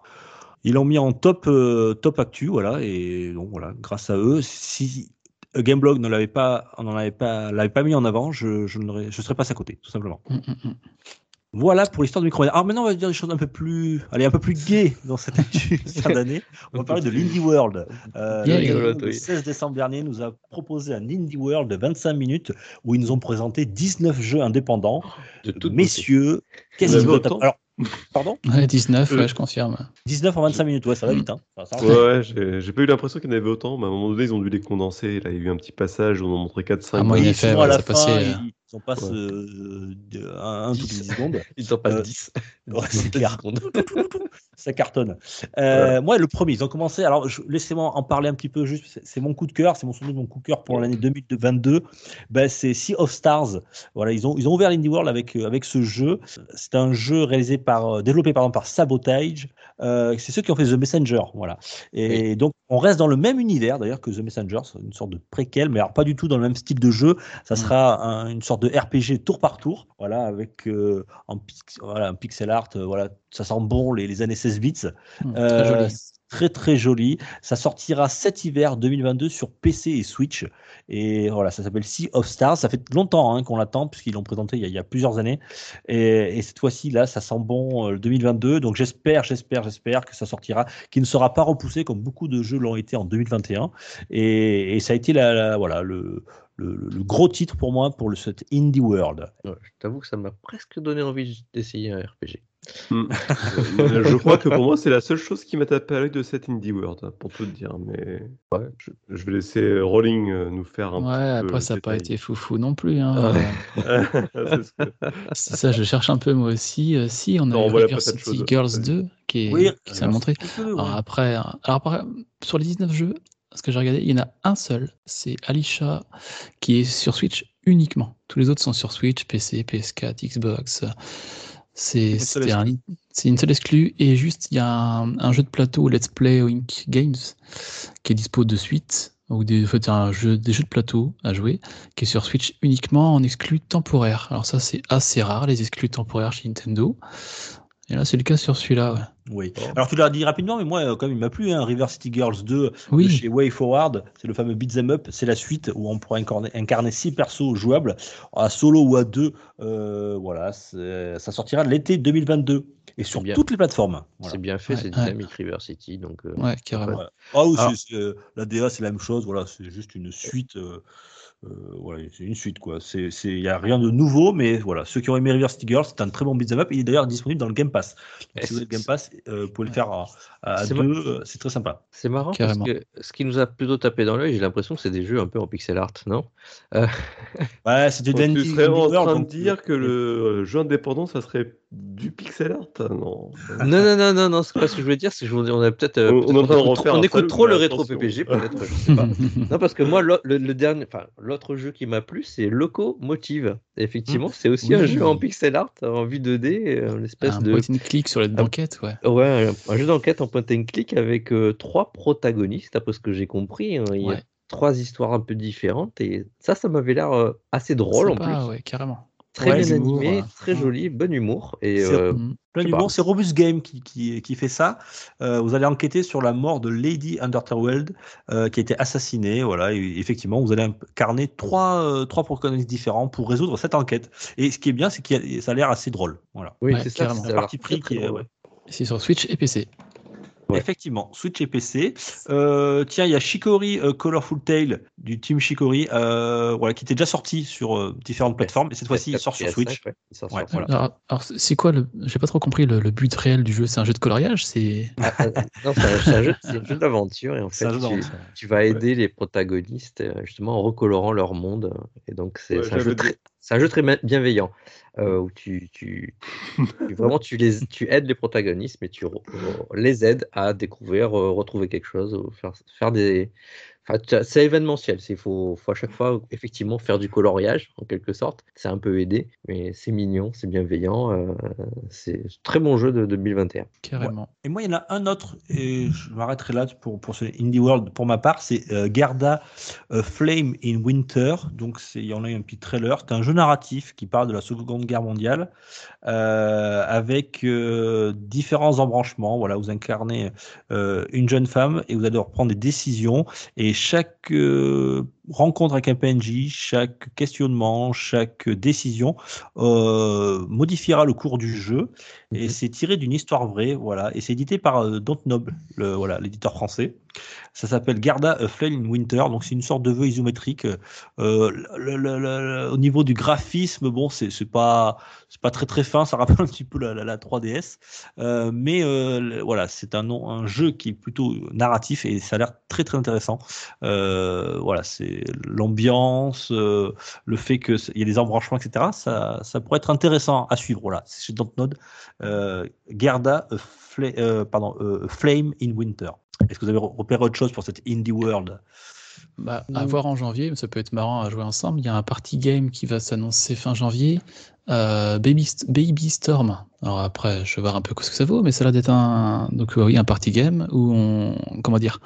Ils l'ont mis en top, euh, top actu, voilà, et donc voilà, grâce à eux, si euh, Gameblog ne l'avait pas, on avait pas, l'avait pas mis en avant, je, je ne serais passé à côté, tout simplement. Hmm, hmm, hmm. Voilà pour l'histoire de Micromania. Alors maintenant, on va dire des choses un peu plus, allez, un peu plus gay dans cette actu fin d'année. On va parler de l'Indie World. Euh, Yeah. le- Rigolote, le oui. 16 décembre dernier, nous a proposé un Indie World de 25 minutes où ils nous ont présenté 19 jeux indépendants. De Messieurs, qu'est-ce vous Alors, pardon Ouais, 19, Euh, ouais, je confirme. 19 en 25 minutes, ouais, ça va vite. Hein. Ouais, j'ai pas eu l'impression qu'il y en avait autant, mais à un moment donné, ils ont dû les condenser. Là, il y a eu un petit passage où on en montrait 4-5. Ah, moi, il fait, ouais, à la ça passait, fin, euh. ils, ils en passent Ouais. euh, de- un, un toutes les 10 secondes. Ils en passent Euh, 10. Ouais, c'est clair. ça cartonne. Euh, Moi, le premier, ils ont commencé. Alors, laissez-moi en parler un petit peu. Juste, c'est- mon coup de cœur, c'est mon souvenir de mon coup de cœur pour l'année 2022. Ben, c'est Sea of Stars. Voilà, ils ont ils ont ouvert l'Indie World avec euh, avec ce jeu. C'est un jeu réalisé par euh, développé pardon par Sabotage. Euh, c'est ceux qui ont fait The Messenger. Voilà. Et donc, on reste dans le même univers d'ailleurs que The Messenger, c'est une sorte de préquel, mais alors pas du tout dans le même style de jeu. Ça Mm. sera un- une sorte de RPG tour par tour. Voilà, avec euh, en pix- voilà, un pixel art. euh, voilà, ça sent bon les, les années 16 bits. Hmm, Euh, Très. Très joli. Ça sortira cet hiver 2022 sur PC et Switch. Et voilà, ça s'appelle Sea of Stars. Ça fait longtemps hein, qu'on l'attend puisqu'ils l'ont présenté il y, a, plusieurs années. Et, et cette fois-ci là, ça sent bon euh, le 2022. Donc j'espère, j'espère, j'espère que ça sortira, qu'il ne sera pas repoussé comme beaucoup de jeux l'ont été en 2021. Et, ça a été la, voilà le, gros titre pour moi pour le cet Indie World. Je t'avoue que ça m'a presque donné envie d'essayer un RPG. Hmm. Euh, je crois que pour moi, c'est la seule chose qui m'a tapé à l'œil de cette Indie World, hein, pour tout te dire. Mais Ouais. je, je vais laisser Rolling euh, nous faire un Ouais, petit peu après, ça n'a pas été foufou non plus. Hein. C'est ce que- C'est ça, je cherche un peu moi aussi. Euh, si, on a Non, voilà, City. Girls Vas-y. 2 qui est- Oui, qui s'est montré. Alors après, euh, alors après, sur les 19 jeux, ce que j'ai regardé, il y en a un seul, c'est Alicia, qui est sur Switch uniquement. Tous les autres sont sur Switch, PC, PS4, Xbox. C'est Une seule c'était un- c'est une seule exclue. Et juste, il y a un, un jeu de plateau, Let's Play Wink Games, qui est dispo de suite. Ou des, en fait, c'est un jeu, des jeux de plateau à jouer, qui est sur Switch uniquement en exclu temporaire. Alors ça, c'est assez rare, les exclus temporaires chez Nintendo. Et là, c'est le cas sur celui-là. ouais. Oui. Alors tu l'as dit rapidement, mais moi, euh, quand même, il m'a plu. Hein, River City Girls 2 de chez Way Forward, c'est le fameux Beat'em Up. C'est la suite où on pourra incarner, incarner six persos jouables, à solo ou à deux. Euh, voilà, ça sortira l'été 2022 et sur bien. toutes les plateformes. Voilà. C'est bien fait, Ouais, c'est ouais. dynamique River City. Donc, euh, ouais, carrément. Ouais. Ah oui, Alors- euh, la DA, c'est la même chose. Voilà, c'est juste une suite. euh, voilà, c'est une suite quoi. C'est, c'est, il y a rien de nouveau, mais voilà, ceux qui ont aimé River City Girls, c'est un très bon beat'em up. Il est d'ailleurs disponible dans le Game Pass. Donc, si vous avez le Game Pass, euh, vous pouvez le faire à, deux. euh, C'est très sympa. C'est marrant Carrément. parce que ce qui nous a plutôt tapé dans l'œil, j'ai l'impression que c'est des jeux un peu en pixel art, non? Ouais, c'était l'indie- tu serais en train de dire que euh, le euh, jeu indépendant, ça serait du pixel art Non? Non, non, non, non, non, c'est pas ce que je voulais dire, c'est que je voulais- on a peut-être. euh, On- on peut-être est en train de écoute refaire trop- on un écoute salaud, trop le rétro. PPG, peut-être, je sais pas. Non, parce que moi, le, dernier, enfin, l'autre jeu qui m'a plu, c'est Locomotive. Effectivement, c'est aussi un Oui. jeu en pixel art, en vue 2D, euh, une espèce un de. point and click sur la banquette, ouais. Ouais, un, un jeu d'enquête en point and click avec euh, trois protagonistes, après ce que j'ai compris. hein. Il y a trois histoires un peu différentes, et ça, ça m'avait l'air euh, assez drôle en Sympa, plus. ouais, carrément. Très Ouais, bien animé, ouais. très joli, bon humour. Et C'est- euh, Mm. Pas. c'est Robust Game qui, qui, qui fait ça. Euh, vous allez enquêter sur la mort de Lady Underworld euh, qui a été assassinée. Voilà, et effectivement, vous allez incarner trois, euh, trois protagonistes différents pour résoudre cette enquête. Et ce qui est bien, c'est que ça a l'air assez drôle. Voilà. oui, Ouais, c'est ça. l'air parti pris très qui est. drôle. ouais. C'est sur Switch et PC. Ouais. Effectivement, Switch et PC. Euh, tiens, il y a Shikori euh, Colorful Tale du team Shikori, euh, voilà, qui était déjà sorti sur euh, différentes plateformes, et cette fois-ci il sort sur PS5, Switch. ouais, il sort Ouais, sur voilà. Alors, alors, c'est quoi le. J'ai pas trop compris le, le but réel du jeu. C'est un jeu de coloriage C'est. Ah, non, c'est un, jeu, d'aventure et en fait, tu, vas aider les protagonistes justement en recolorant leur monde. Et donc, c'est un, jeu très- dit- c'est un jeu très bienveillant euh, où tu, tu, tu- vraiment tu, les, tu aides les protagonistes, mais tu les aides à découvrir, euh, retrouver quelque chose, ou faire, faire des. Enfin, c'est événementiel. Il faut, faut à chaque fois effectivement faire du coloriage en quelque sorte. C'est un peu aidé, mais c'est mignon, c'est bienveillant. euh, c'est un très bon jeu de 2021. Carrément. Et moi, il y en a un autre, et je m'arrêterai là pour, pour ce Indie World pour ma part, c'est euh, Garda euh, Flame in Winter. Donc, il y en a eu un petit trailer. C'est un jeu narratif qui parle de la Seconde Guerre mondiale euh, avec euh, différents embranchements. Voilà, vous incarnez euh, une jeune femme et vous allez devoir prendre des décisions. Et chaque euh, rencontre avec un PNJ, chaque questionnement, chaque décision euh, modifiera le cours du jeu. Et Mhm. c'est tiré d'une histoire vraie, voilà. Et c'est édité par euh, Dontnod, le voilà, l'éditeur français. Ça s'appelle Garda a Flame in Winter, donc c'est une sorte de vœu isométrique. Euh, le- le- le- au niveau du graphisme, bon, c'est c'est pas c'est pas très très fin, ça rappelle un petit peu la, la- la 3DS, Euh, mais euh, voilà, c'est un un jeu qui est plutôt narratif et ça a l'air très très intéressant. Euh, voilà, c'est l'ambiance, euh, le fait que c'est- il y a des embranchements, etc. Ça, ça pourrait être intéressant à suivre. Voilà, c'est chez Dontnod. Euh, Garda, euh, pardon, Flame in Winter. Est-ce que vous avez repéré autre chose pour cette Indie World? Bah, à voir en janvier, ça peut être marrant à jouer ensemble. Il y a un party game qui va s'annoncer fin janvier. Euh, Baby, St- Baby Storm. Alors après, je vais voir un peu ce que ça vaut, mais ça a l'air d'être un, donc, euh, oui, un party game où on, comment dire,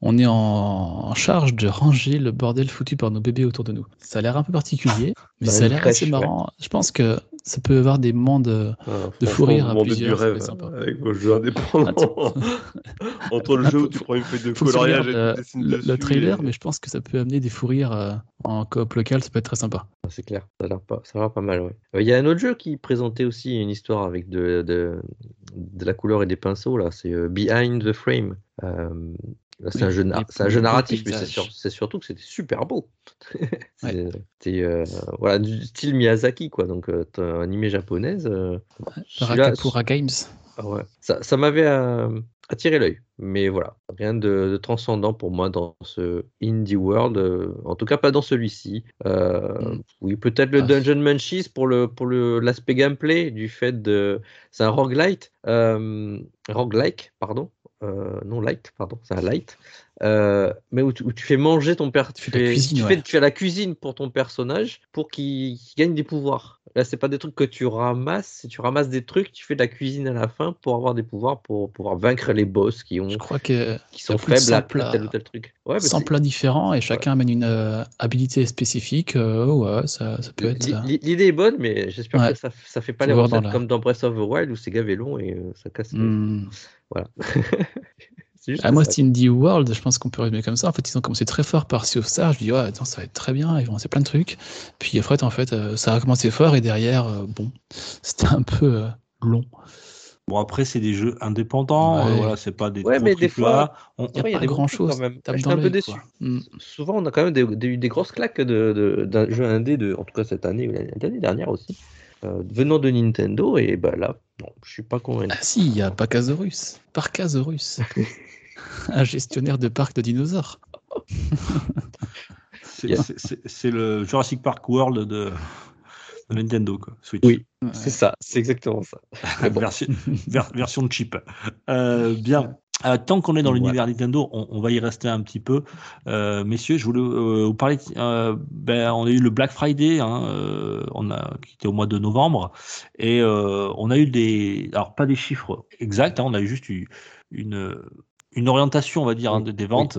on est en, en charge de ranger le bordel foutu par nos bébés autour de nous. Ça a l'air un peu particulier, mais Dans ça a l'air assez marrant. Je pense que ça peut avoir des mondes. euh, Ah, De franchement, fou rire à plusieurs, du rêve sympa. avec vos jeux indépendants. Entre le Ah, jeu où tu prends une feuille de coloriage et tu dessines le, trailer, et- mais je pense que ça peut amener des fous rires euh, en coop local, ça peut être très sympa. Ah, C'est clair, ça a l'air pas, ça a l'air pas mal. ouais. Euh, Il y a un autre jeu qui présentait aussi une histoire avec de, de, de la couleur et des pinceaux là. C'est euh, Behind the Frame. Euh, C'est Oui, un jeu, un narratif, mais c'est surtout que c'était super beau. C'est- C'était euh, voilà, du style Miyazaki, quoi. Donc, euh, un animé japonaise. euh, Rakapura Games. ah ouais. Ça, ça m'avait euh, attiré l'œil. Mais voilà, rien de, de transcendant pour moi dans ce indie world. euh, en tout cas, pas dans celui-ci. Euh, Mm. Oui, peut-être le Ah. Dungeon Munchies pour le pour le l'aspect gameplay du fait de c'est un roguelite, euh, roguelike, pardon. Euh, non light, pardon, c'est un light. Euh, mais où tu, où tu fais manger ton père, Tu fais de la cuisine, tu, ouais. fais, tu fais la cuisine pour ton personnage pour qu'il qu'il gagne des pouvoirs. Là, c'est pas des trucs que tu ramasses, tu ramasses des trucs, tu fais de la cuisine à la fin pour avoir des pouvoirs, pour pouvoir vaincre les boss qui ont Je crois que qui sont faibles à 100 plats. tel ou tel truc. Ouais, mais 100 c'est- plats différents et chacun amène une euh, habilité spécifique. euh, ouais, ça, ça peut être. Euh, l'i- L'idée est bonne, mais j'espère Ouais. que ça, ça fait pas les dans recettes la- comme dans Breath of the Wild où c'est gavé long et euh, ça casse. les- hmm. Voilà. Ah, moi, c'est Indie World, je pense qu'on peut résumer comme ça. En fait, ils ont commencé très fort par Sea of Stars. Je dis, ouais, attends, ça va être très bien. Ils vont lancer plein de trucs. Puis après, en fait, euh, ça a commencé fort et derrière, euh, bon, c'était un peu euh, long. Bon, après, c'est des jeux indépendants. Ouais. euh, voilà, c'est pas des Ouais, mais des A. On- Il n'y a pas des bons grand trucs chose. quand même. Tape J'étais dans un peu déçu. Hmm. Souvent, on a quand même des, des- eu des grosses claques de, de- d'un jeu indé, de, en tout cas cette année ou l'année l'année dernière aussi, euh, venant de Nintendo. Et bah là, non, je suis pas convaincu. Ah si, il y a. Parkasaurus. un gestionnaire de parc de dinosaures. C'est le Jurassic Park World de, de Nintendo, quoi. Switch. Oui. Ouais. C'est ça, c'est exactement ça. Bon. version, ver- version cheap. Euh, bien. Euh, tant qu'on est dans l'univers Nintendo, on, on va y rester un petit peu. Euh, messieurs, je voulais euh, vous parler. ben, on a eu le Black Friday, hein, on a, qui était au mois de novembre, et on a eu des, alors pas des chiffres exacts, hein, on a eu juste eu une, une orientation, on va dire, hein, de- des ventes.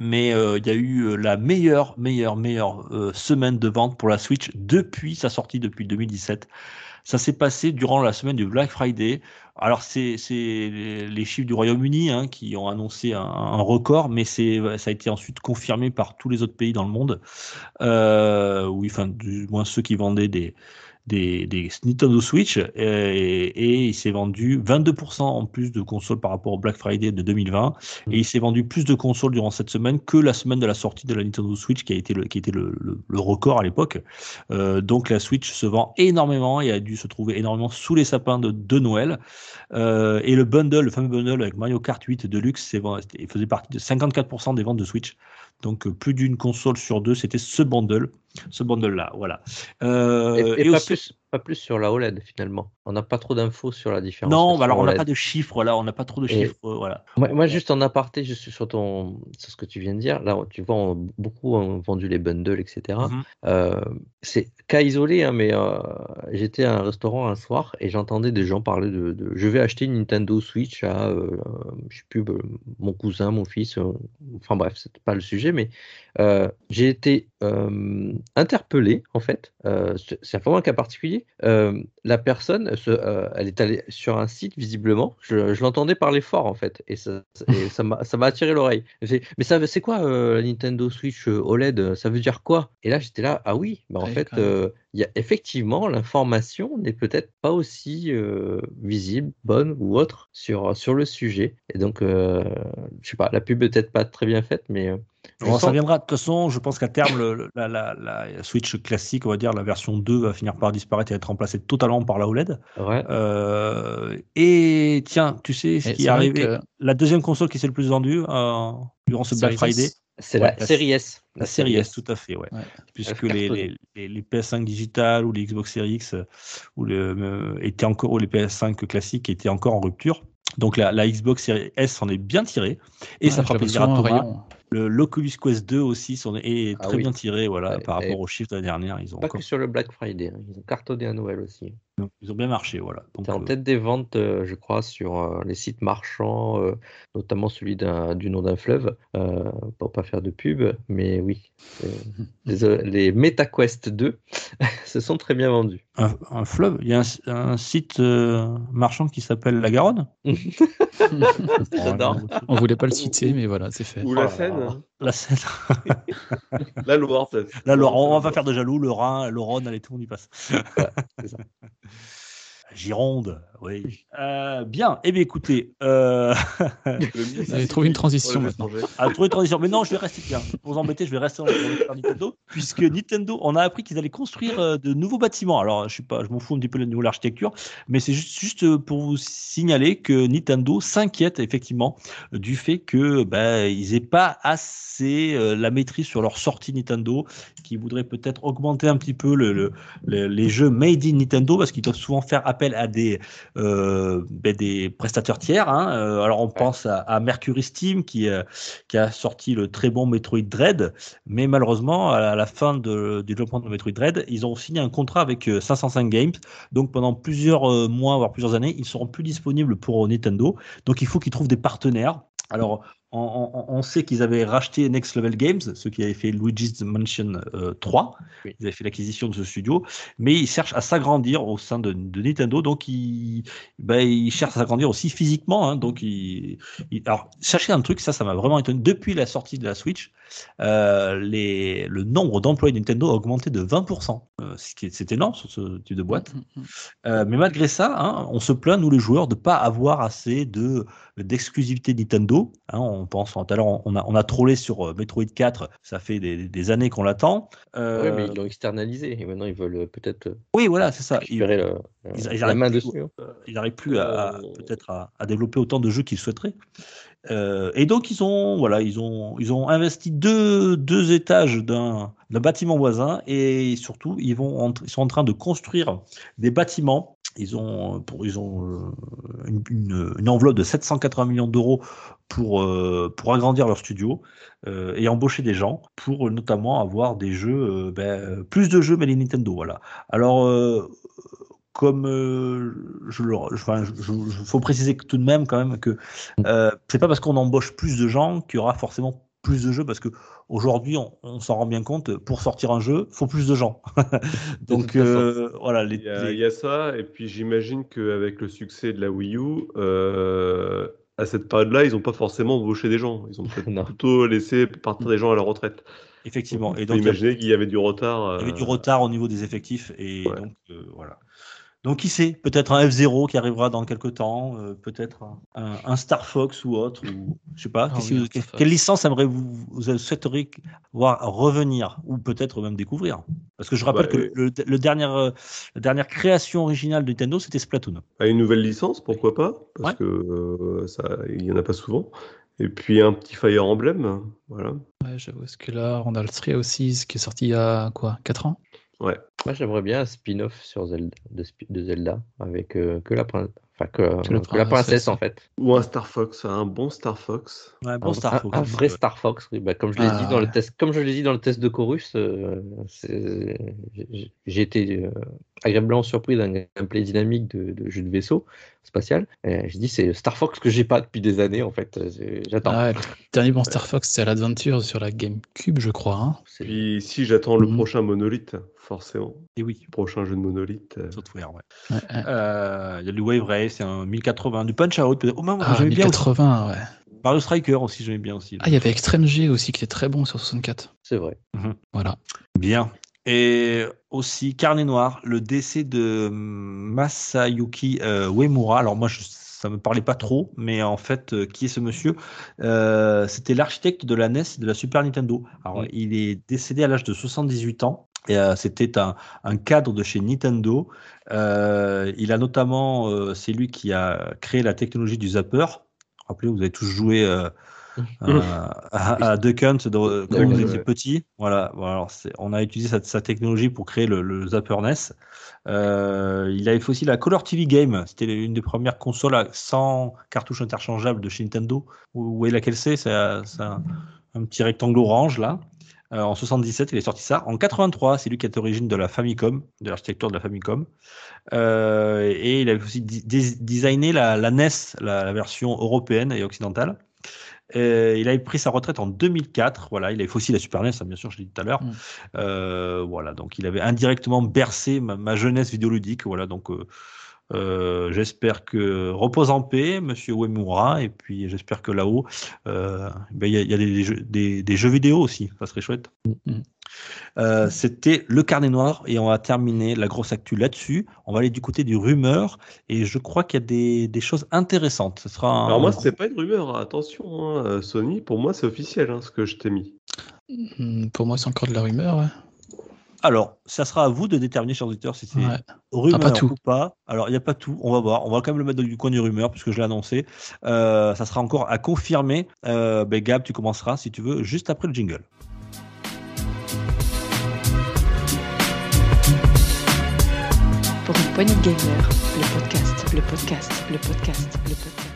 Mais il y a eu la meilleure, meilleure, meilleure semaine de vente pour la Switch depuis sa sortie, depuis 2017. Ça s'est passé durant la semaine du Black Friday. Alors, c'est les, chiffres du Royaume-Uni hein, qui ont annoncé un, record, mais ça a été ensuite confirmé par tous les autres pays dans le monde. Euh, oui, enfin, du moins ceux qui vendaient des, des, des Nintendo Switch. Et, et il s'est vendu 22% en plus de consoles par rapport au Black Friday de 2020. Et il s'est vendu plus de consoles durant cette semaine que la semaine de la sortie de la Nintendo Switch, qui a été le, qui était le, le- le record à l'époque. Euh, donc la Switch se vend énormément et a dû se trouver énormément sous les sapins de, de Noël. Euh, et le bundle, le fameux bundle avec Mario Kart 8 Deluxe, faisait partie de 54% des ventes de Switch. Donc euh, plus d'une console sur deux, c'était ce bundle, ce bundle-là. Voilà. Euh, Et, et et pas, aussi- plus, pas plus sur la OLED finalement. On n'a pas trop d'infos sur la différence. Non, bah alors on n'a OLED. pas de chiffres là, on n'a pas trop de Et- chiffres. euh, Voilà. Moi, moi, juste en aparté, je suis sur, ton, sur ce que tu viens de dire. Là, tu vois, on- beaucoup ont vendu les bundles, etc. Mhm. Euh, c'est cas isolé, hein, mais euh, j'étais à un restaurant un soir et j'entendais des gens parler de, de- je vais acheter une Nintendo Switch à, euh, je sais plus, mon cousin, mon fils. enfin bref, c'était pas le sujet, mais j'ai été euh, interpellé en fait. euh, c'est vraiment un cas particulier. Euh, la personne, se- euh, elle est allée sur un site visiblement. Je, je l'entendais parler fort en fait, et ça, m'a ça attiré l'oreille. Mais ça, c'est quoi la Nintendo Switch OLED Ça veut dire quoi? Et là, j'étais là, ah oui, bah en Ouais, fait, il y a effectivement l'information n'est peut-être pas aussi visible, bonne ou autre sur sur le sujet. Et donc, je sais pas, la pub est peut-être pas très bien faite, mais Bon, ça viendra. De toute façon, je pense qu'à terme, le- la, la- la Switch classique, on va dire, la version 2 va finir par disparaître et être remplacée totalement par la OLED. ouais. Euh, et tiens, tu sais ce Et qui est arrivé? que La deuxième console qui s'est le plus vendue euh, durant ce Black Friday, C'est Ouais, la la- série S. la série S, tout à fait, ouais. Ouais. Puisque les, cartonner. les, les- les PS5 digital ou les Xbox Series X ou, le, euh, étaient encore, ou les PS5 classiques étaient encore en rupture. Donc la, la Xbox Series S s'en est bien tirée. Et Ouais, ça fera plaisir à en Thomas. rayon. Le l'Oculus Quest 2 aussi est, Ah très oui. bien tiré voilà, par rapport aux chiffres de l'année dernière. Ils ont, Pas encore- que sur le Black Friday, hein. ils ont cartonné à Noël aussi. Ils ont bien marché. Voilà. Donc, T'es en euh, tête des ventes, euh, je crois, sur euh, les sites marchands, euh, notamment celui d'un- du nom d'un fleuve, euh, pour pas faire de pub, mais oui, euh, les, les MetaQuest 2 se sont très bien vendus. un, un fleuve, il y a un, un site euh, marchand qui s'appelle La Garonne. J'adore. On voulait pas le citer, mais voilà, c'est fait. Ou Oh la là Seine. La Seine. la Loire. peut-être. Là, Laurent, on va faire de jaloux, le Rhin, le Rhône, allez, tout le monde y passe. ça. Gironde, oui. Euh, bien, eh bien écoutez, euh... Vous avez trouvé une transition maintenant. Ah, trouvé une transition, mais non, je vais rester bien. Pour vous embêter, je vais rester dans le Nintendo, puisque Nintendo, on a appris qu'ils allaient construire euh, de nouveaux bâtiments. Alors, je suis pas, je m'en fous un petit peu niveau de l'architecture, mais c'est juste, juste pour vous signaler que Nintendo s'inquiète effectivement du fait que ben, ils aient pas assez euh, la maîtrise sur leur sortie Nintendo, qu'ils voudraient peut-être augmenter un petit peu le, le, les jeux made in Nintendo, parce qu'ils doivent souvent faire appel à des euh, ben, des prestataires tiers. Hein. Euh, alors on pense à, à, Mercury Steam qui, euh, qui a sorti le très bon Metroid Dread, mais malheureusement à la fin de, du développement de Metroid Dread, ils ont signé un contrat avec 505 Games, donc pendant plusieurs mois voire plusieurs années, ils seront plus disponibles pour Nintendo. Donc il faut qu'ils trouvent des partenaires. Alors, on, on, sait qu'ils avaient racheté Next Level Games, ceux qui avaient fait Luigi's Mansion 3. Oui. Ils avaient fait l'acquisition de ce studio, mais ils cherchent à s'agrandir au sein de, de, Nintendo, donc ils, ben, ils cherchent à s'agrandir aussi physiquement. Hein, donc, ils, ils, alors, sachez un truc, ça, ça m'a vraiment étonné. Depuis la sortie de la Switch, euh, les, le nombre d'employés de Nintendo a augmenté de 20%. Euh, c'est énorme sur ce type de boîte. Mm, mm, euh, mais malgré ça, hein, on se plaint, nous les joueurs, de ne pas avoir assez de d'exclusivité Nintendo. Hein, on pense, tout à l'heure, on a, on a trollé sur Metroid 4, ça fait des, des années qu'on l'attend. Euh... Oui, mais ils l'ont externalisé et maintenant ils veulent peut-être. Oui, voilà, c'est ça. Ils, le, ils, ils la main dessus. Ils n'arrivent plus à, à peut-être à, à, développer autant de jeux qu'ils souhaiteraient. Euh, et donc ils ont voilà ils ont ils ont investi deux, deux étages d'un bâtiment voisin et surtout ils vont ils sont en train de construire des bâtiments ils ont, pour, ils ont euh, une, enveloppe de 780 millions d'euros pour, euh, pour agrandir leur studio euh, et embaucher des gens pour notamment avoir des jeux, euh, ben, plus de jeux mais les Nintendo. Voilà. Alors, euh, comme je le, enfin, je, faut préciser tout de même quand même que c'est pas parce qu'on embauche plus de gens qu'il y aura forcément plus de jeux parce que aujourd'hui on, on s'en rend bien compte pour sortir un jeu faut plus de gens. Donc euh, voilà les, il, y a, les... il, y a, ça et puis j'imagine qu'avec le succès de la Wii U euh, à cette période là ils n'ont pas forcément embauché des gens. Ils ont plutôt laissé partir des gens à la retraite. Effectivement. Et donc imaginez qu'il y avait du retard il y avait du retard au niveau des effectifs et ouais. donc euh, voilà donc, qui sait Peut-être un F0 qui arrivera dans quelques temps, euh, peut-être un, un, Star Fox ou autre, ou je sais pas. Oh, oui, vous, quelle licence aimerait vous, vous souhaiteriez voir revenir ou peut-être même découvrir? Parce que je rappelle bah, que le, le dernier, euh, la dernière création originale de Nintendo, c'était Splatoon. À une nouvelle licence, pourquoi pas? Parce ouais. que euh, ça, il y en a pas souvent. Et puis un petit Fire Emblem, voilà. Ouais, j'avoue. Est-ce que là, on a le Three aussi, qui est sorti il y a quoi 4 ans? Ouais. Moi, j'aimerais bien un spin-off sur Zelda, de, de Zelda, avec euh, que la, enfin, que, que, la princesse, en fait. Ou un Star Fox, un bon Star Fox. Ouais, bon un, Star Fox. Un, vrai Star Fox, oui. bah, comme je l'ai ah. dit dans le test, comme je l'ai dit dans le test de Chorus, euh, j'ai été euh, agréablement surpris d'un gameplay dynamique de, de, jeu de vaisseau spatial. Je dis c'est Star Fox que j'ai pas depuis des années en fait. J'attends. Ah, le dernier bon Star Fox, c'est à l'Adventure sur la GameCube, je crois. Hein. Puis si j'attends le mmh. prochain Monolith, forcément. Et oui. Prochain jeu de Monolith. Euh... Software, ouais. Il ouais, ouais. euh, y a du Wave Race, c'est un 1080, du Punch Out. Oh, même, ah, 1080, bien ouais. Mario Striker aussi, j'aimais bien aussi. Ah, il y avait Extreme G aussi qui était très bon sur 64. C'est vrai. Mmh. Voilà. Bien. Et aussi Carnet Noir, le décès de Masayuki euh, Uemura. Alors moi, je, ça me parlait pas trop, mais en fait, euh, qui est ce monsieur? Euh, C'était l'architecte de la NES et de la Super Nintendo. Alors, mmh. il est décédé à l'âge de 78 ans. Euh, c'était un, un, cadre de chez Nintendo. Euh, il a notamment, euh, c'est lui qui a créé la technologie du zapper. Rappelez, vous avez tous joué à, à Hunt de, quand vous étiez petit. Voilà, on a utilisé sa, sa, technologie pour créer le, le Zapper NES. Euh, il avait fait aussi la Color TV Game. C'était une des premières consoles à, sans cartouches interchangeables de chez Nintendo. Vous voyez laquelle c'est? C'est un, un, petit rectangle orange là. Euh, en 77, il est sorti ça. En 83, c'est lui qui est à l'origine de la Famicom, de l'architecture de la Famicom. Euh, et il avait aussi designé la, la NES, la, la, version européenne et occidentale. Euh, il avait pris sa retraite en 2004. Voilà, il avait aussi la Super NES, hein, bien sûr, je l'ai dit tout à l'heure. Mm. Euh, voilà, donc il avait indirectement bercé ma, ma jeunesse vidéoludique. Voilà, donc euh, Euh, j'espère que repose en paix, Monsieur Uemura, et puis j'espère que là-haut, euh, ben, il y, a, des, jeux, des, jeux vidéo aussi, ça serait chouette. Mm-hmm. Euh, c'était le carnet noir et on va terminer la grosse actu là-dessus. On va aller du côté du rumeur et je crois qu'il y a des, des, choses intéressantes. Ce sera Alors moi, c'est pas une rumeur, attention, hein, Sony. Pour moi, c'est officiel hein, ce que je t'ai mis. Hmm, pour moi, c'est encore de la rumeur. Alors, ça sera à vous de déterminer, chers auditeurs, si c'est rumeur pas tout. ou pas. Alors, il n'y a pas tout, on va voir. On va quand même le mettre dans du coin du rumeur, puisque je l'ai annoncé. Euh, ça sera encore à confirmer. Euh, ben, Gab, tu commenceras, si tu veux, juste après le jingle. Pour une poignée de gamer, le podcast, le podcast, le podcast, le podcast.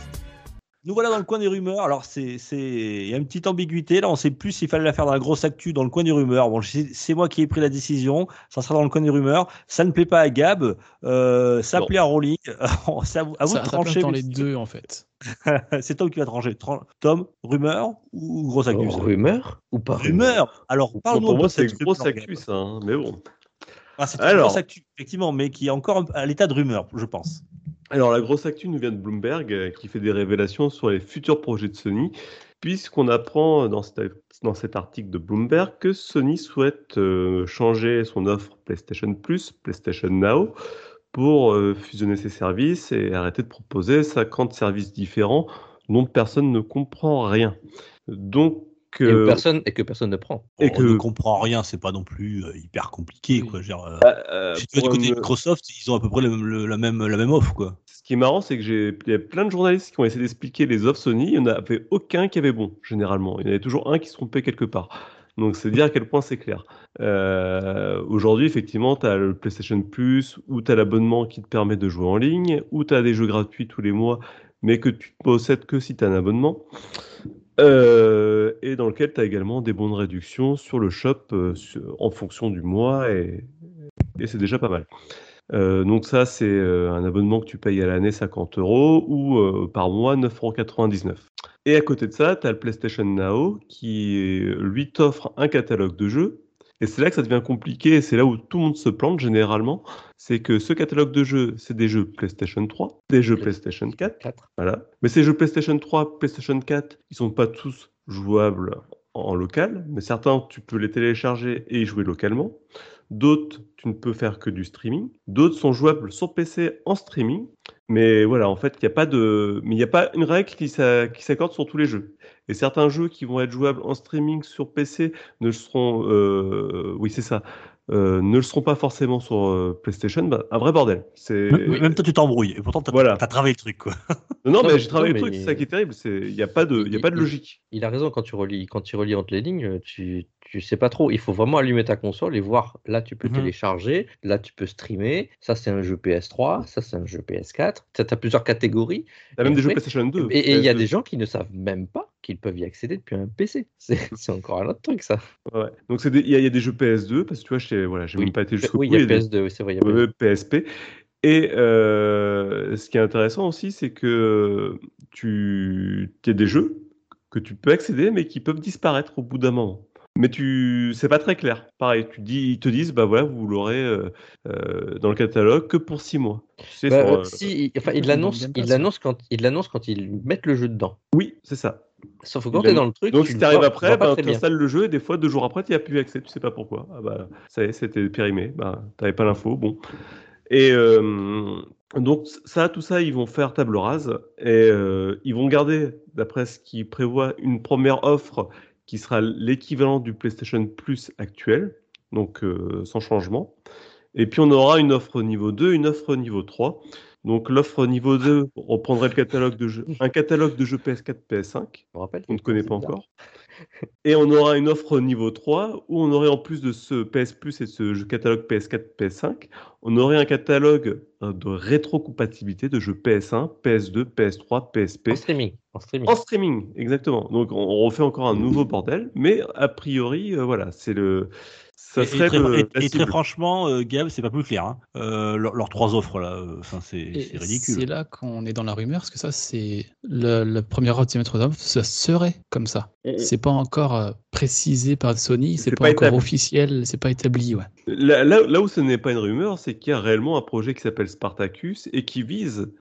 Nous voilà dans le coin des rumeurs. Alors, c'est, c'est, il y a une petite ambiguïté. Là, on sait plus s'il fallait la faire dans la grosse actu, dans le coin des rumeurs. Bon, c'est moi qui ai pris la décision. Ça sera dans le coin des rumeurs. Ça ne plaît pas à Gab. Euh, ça plaît à Rolling. c'est à vous, à vous de trancher. dans les deux, en fait. c'est Tom qui va trancher. Tom, rumeur ou grosse actu Rumeur ou pas Rumeur. Alors, parle-nous Pour moi, c'est grosse actu, ça. Hein, mais bon. Ah, c'est une grosse actu, effectivement, mais qui est encore à l'état de rumeur, je pense. Alors, la grosse actu nous vient de Bloomberg, euh, qui fait des révélations sur les futurs projets de Sony, puisqu'on apprend dans cet, article de Bloomberg que Sony souhaite euh, changer son offre PlayStation Plus, PlayStation Now, pour euh, fusionner ses services et arrêter de proposer 50 services différents dont personne ne comprend rien. Donc, et, que personne, et que personne ne prend. Et que ne comprend rien, c'est pas non plus euh, hyper compliqué. Quoi. Genre, euh, bah, euh, du côté de Microsoft, ils ont à peu près le, la, même, la même offre. Quoi. Ce qui est marrant, c'est que j'ai y a plein de journalistes qui ont essayé d'expliquer les offres Sony. Il n'y en avait aucun qui avait bon, généralement. Il y en avait toujours un qui se trompait quelque part. Donc c'est dire à quel point c'est clair. Euh, Aujourd'hui, effectivement, tu as le PlayStation Plus, ou tu as l'abonnement qui te permet de jouer en ligne, ou tu as des jeux gratuits tous les mois, mais que tu possèdes que si tu as un abonnement. Euh, et dans lequel tu as également des bons de réduction sur le shop euh, en fonction du mois, et, c'est déjà pas mal. Euh, donc ça, c'est un abonnement que tu payes à l'année 50 euros ou par mois 9,99 euros. Et à côté de ça, tu as le PlayStation Now qui, lui, t'offre un catalogue de jeux et c'est là que ça devient compliqué, c'est là où tout le monde se plante généralement. C'est que ce catalogue de jeux, c'est des jeux PlayStation 3, des jeux PlayStation 4, Voilà. Mais ces jeux PlayStation 3, PlayStation 4, ils sont pas tous jouables en local, mais certains, tu peux les télécharger et y jouer localement. D'autres, tu ne peux faire que du streaming. D'autres sont jouables sur PC en streaming. Mais voilà, en fait, il n'y a pas de, mais il n'y a pas une règle qui s'accorde sur tous les jeux. Et certains jeux qui vont être jouables en streaming sur PC ne seront, euh, oui, c'est ça, euh, ne le seront pas forcément sur euh, PlayStation, bah, un vrai bordel. C'est même toi tu t'embrouilles et pourtant tu as, voilà. travaillé le truc quoi. Non, mais j'ai travaillé le truc, c'est ça qui est terrible, il n'y a pas de, il, y a pas de logique. Il, a raison quand tu relis, quand tu relis entre les lignes, tu, tu sais pas trop. Il faut vraiment allumer ta console et voir. Là, tu peux mhm. télécharger, là, tu peux streamer. Ça, c'est un jeu PS3, ça, c'est un jeu PS4. Tu as plusieurs catégories. Tu as même des jeux PlayStation 2. Et il y a des gens qui ne savent même pas qu'ils peuvent y accéder depuis un PC. C'est encore un autre truc, ça. Ouais. Donc, il y, a des jeux PS2, parce que tu vois, j'ai voilà, même pas été jusqu'au oui, bout. Oui, il y a PS2, c'est vrai. PSP. Et euh, ce qui est intéressant aussi, c'est que tu as des jeux que tu peux accéder, mais qui peuvent disparaître au bout d'un moment. Mais tu, c'est pas très clair. Pareil, tu dis, ils te disent, bah voilà, vous l'aurez euh, euh, dans le catalogue que pour six mois. Bah, si, enfin, ils l'annoncent, ils l'annoncent quand, ils l'annoncent quand ils mettent le jeu dedans. Oui, c'est ça. Sauf que quand tu es dans le truc. Donc, si tu arrives après, bah, tu installes le jeu et des fois, deux jours après, tu n'y as plus accès. Tu sais pas pourquoi. Ah bah, ça y est, c'était périmé. Bah, tu n'avais pas l'info. Bon. Et euh, donc, ça, tout ça, ils vont faire table rase et euh, ils vont garder, d'après ce qui prévoit, une première offre qui sera l'équivalent du PlayStation Plus actuel, donc euh, sans changement. Et puis, on aura une offre niveau 2, une offre niveau 3. Donc l'offre niveau 2 reprendrait le catalogue de jeux, un catalogue de jeux PS4, PS5, on ne connaît pas encore. Et on aura une offre niveau 3 où on aurait en plus de ce PS Plus et ce catalogue PS4, PS5, on aurait un catalogue euh, de rétrocompatibilité de jeux PS1, PS2, PS3, PSP. En streaming. En streaming. En streaming, exactement. Donc on refait encore un nouveau bordel, mais a priori, euh, voilà, c'est le, ça serait et, très, franchement, euh, Gab, c'est pas plus clair. Hein. Euh, leurs trois offres là, euh, enfin c'est ridicule. C'est là qu'on est dans la rumeur, parce que ça, c'est le, le premier offre ça serait comme ça. C'est pas encore précisé par Sony, c'est pas, pas encore officiel, c'est pas établi, ouais. Là, là- là où ce n'est pas une rumeur, c'est qu'il y a réellement un projet qui s'appelle Spartacus et qui vise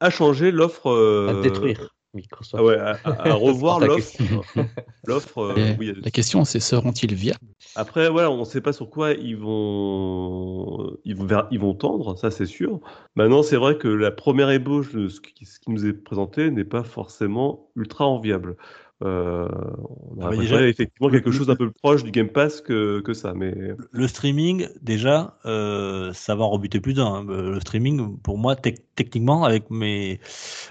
à changer l'offre. euh, À détruire Microsoft. ah ouais, à, à- à revoir l'offre. Euh, oui, La question, c'est seront-ils viables? Après, voilà, on ne sait pas sur quoi ils vont, ils vont, vers- ils vont tendre, ça c'est sûr. Maintenant, c'est vrai que la première ébauche de ce qui, ce qui nous est présenté n'est pas forcément ultra enviable. Euh, on Ah, a déjà, effectivement quelque chose d'un peu plus proche du Game Pass que, que ça. Mais Le streaming, déjà, euh, ça va en rebuter plus d'un. hein. Euh, Le streaming, pour moi, tec- techniquement, avec mes,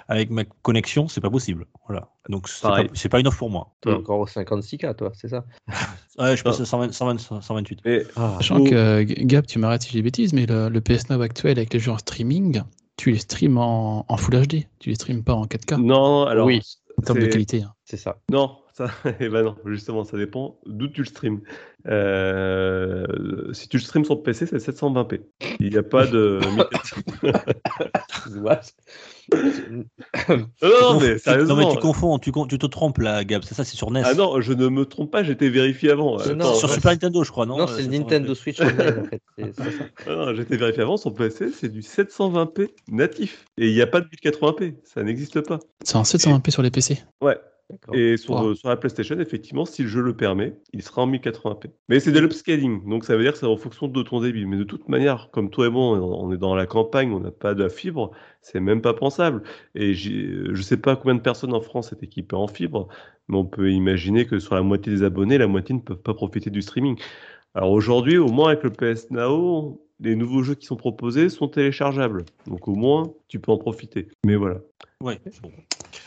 avec ma connexion, c'est pas possible. Voilà. Donc c'est pas, pas une offre pour moi. Toi, Mm. encore au 56K, toi, c'est ça? Ouais, je passe Ah. à 120, 120, 128. mais Ah, Sachant Oh. que, euh, Gab, tu m'arrêtes si j'ai des bêtises, mais le, le PS Now actuel avec les jeux en streaming, tu les streams en, en Full HD, tu les streams pas en 4K, non, alors. Oui. En termes de qualité. hein. c'est ça. Non, ça, eh ben non, justement, ça dépend d'où tu le streams. Euh, si tu le streams sur PC, c'est 720p. Il n'y a pas de. Non, non, mais Tu- sérieusement. non, mais tu confonds, tu, te trompes là, Gab. C'est ça, c'est sur NES. Ah non, je ne me trompe pas, j'étais vérifié avant. Non, Attends, non, sur ouais. Super Nintendo, je crois, non Non, Euh, c'est le 720p. Nintendo Switch Online, en fait. Ah j'étais vérifié avant, sur PC, c'est du 720p natif. Et il n'y a pas de 1080p, ça n'existe pas. C'est en 720p sur les PC. Ouais. Et sur, Wow. euh, sur la PlayStation, effectivement, si le jeu le permet, il sera en 1080p. Mais c'est de l'upscaling, donc ça veut dire que c'est en fonction de ton débit. Mais de toute manière, comme toi et moi, on est dans la campagne, on n'a pas de la fibre, c'est même pas pensable. Et je sais pas combien de personnes en France est équipées en fibre, mais on peut imaginer que sur la moitié des abonnés, la moitié ne peuvent pas profiter du streaming. Alors aujourd'hui, au moins avec le PS Now, les nouveaux jeux qui sont proposés sont téléchargeables. Donc au moins, tu peux en profiter. Mais voilà. Ouais, bon.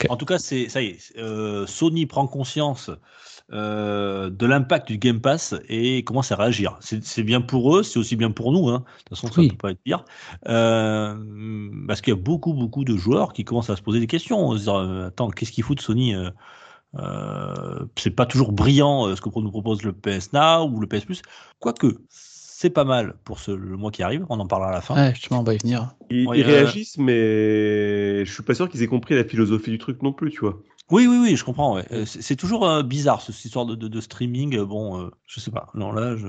En tout cas, c'est ça y est. euh, Sony prend conscience euh, de l'impact du Game Pass et commence à réagir. C'est bien pour eux, c'est aussi bien pour nous. Hein. De toute façon, ça Oui. peut pas être pire. Euh, parce qu'il y a beaucoup, beaucoup de joueurs qui commencent à se poser des questions. Se dire, euh, attends, qu'est-ce qu'il fout de Sony euh, euh, C'est pas toujours brillant euh, ce que nous propose le PS Now ou le PS Plus. Quoique, c'est pas mal pour ce, le mois qui arrive. On en parlera à la fin. Ouais, justement, on va y venir. Ils, Ouais, ils euh, réagissent, mais je suis pas sûr qu'ils aient compris la philosophie du truc non plus, tu vois. Oui, oui, oui, je comprends. ouais. Euh, C'est toujours euh, bizarre ce- cette histoire de, de- de streaming. Bon, euh, je sais pas. Non, là, je...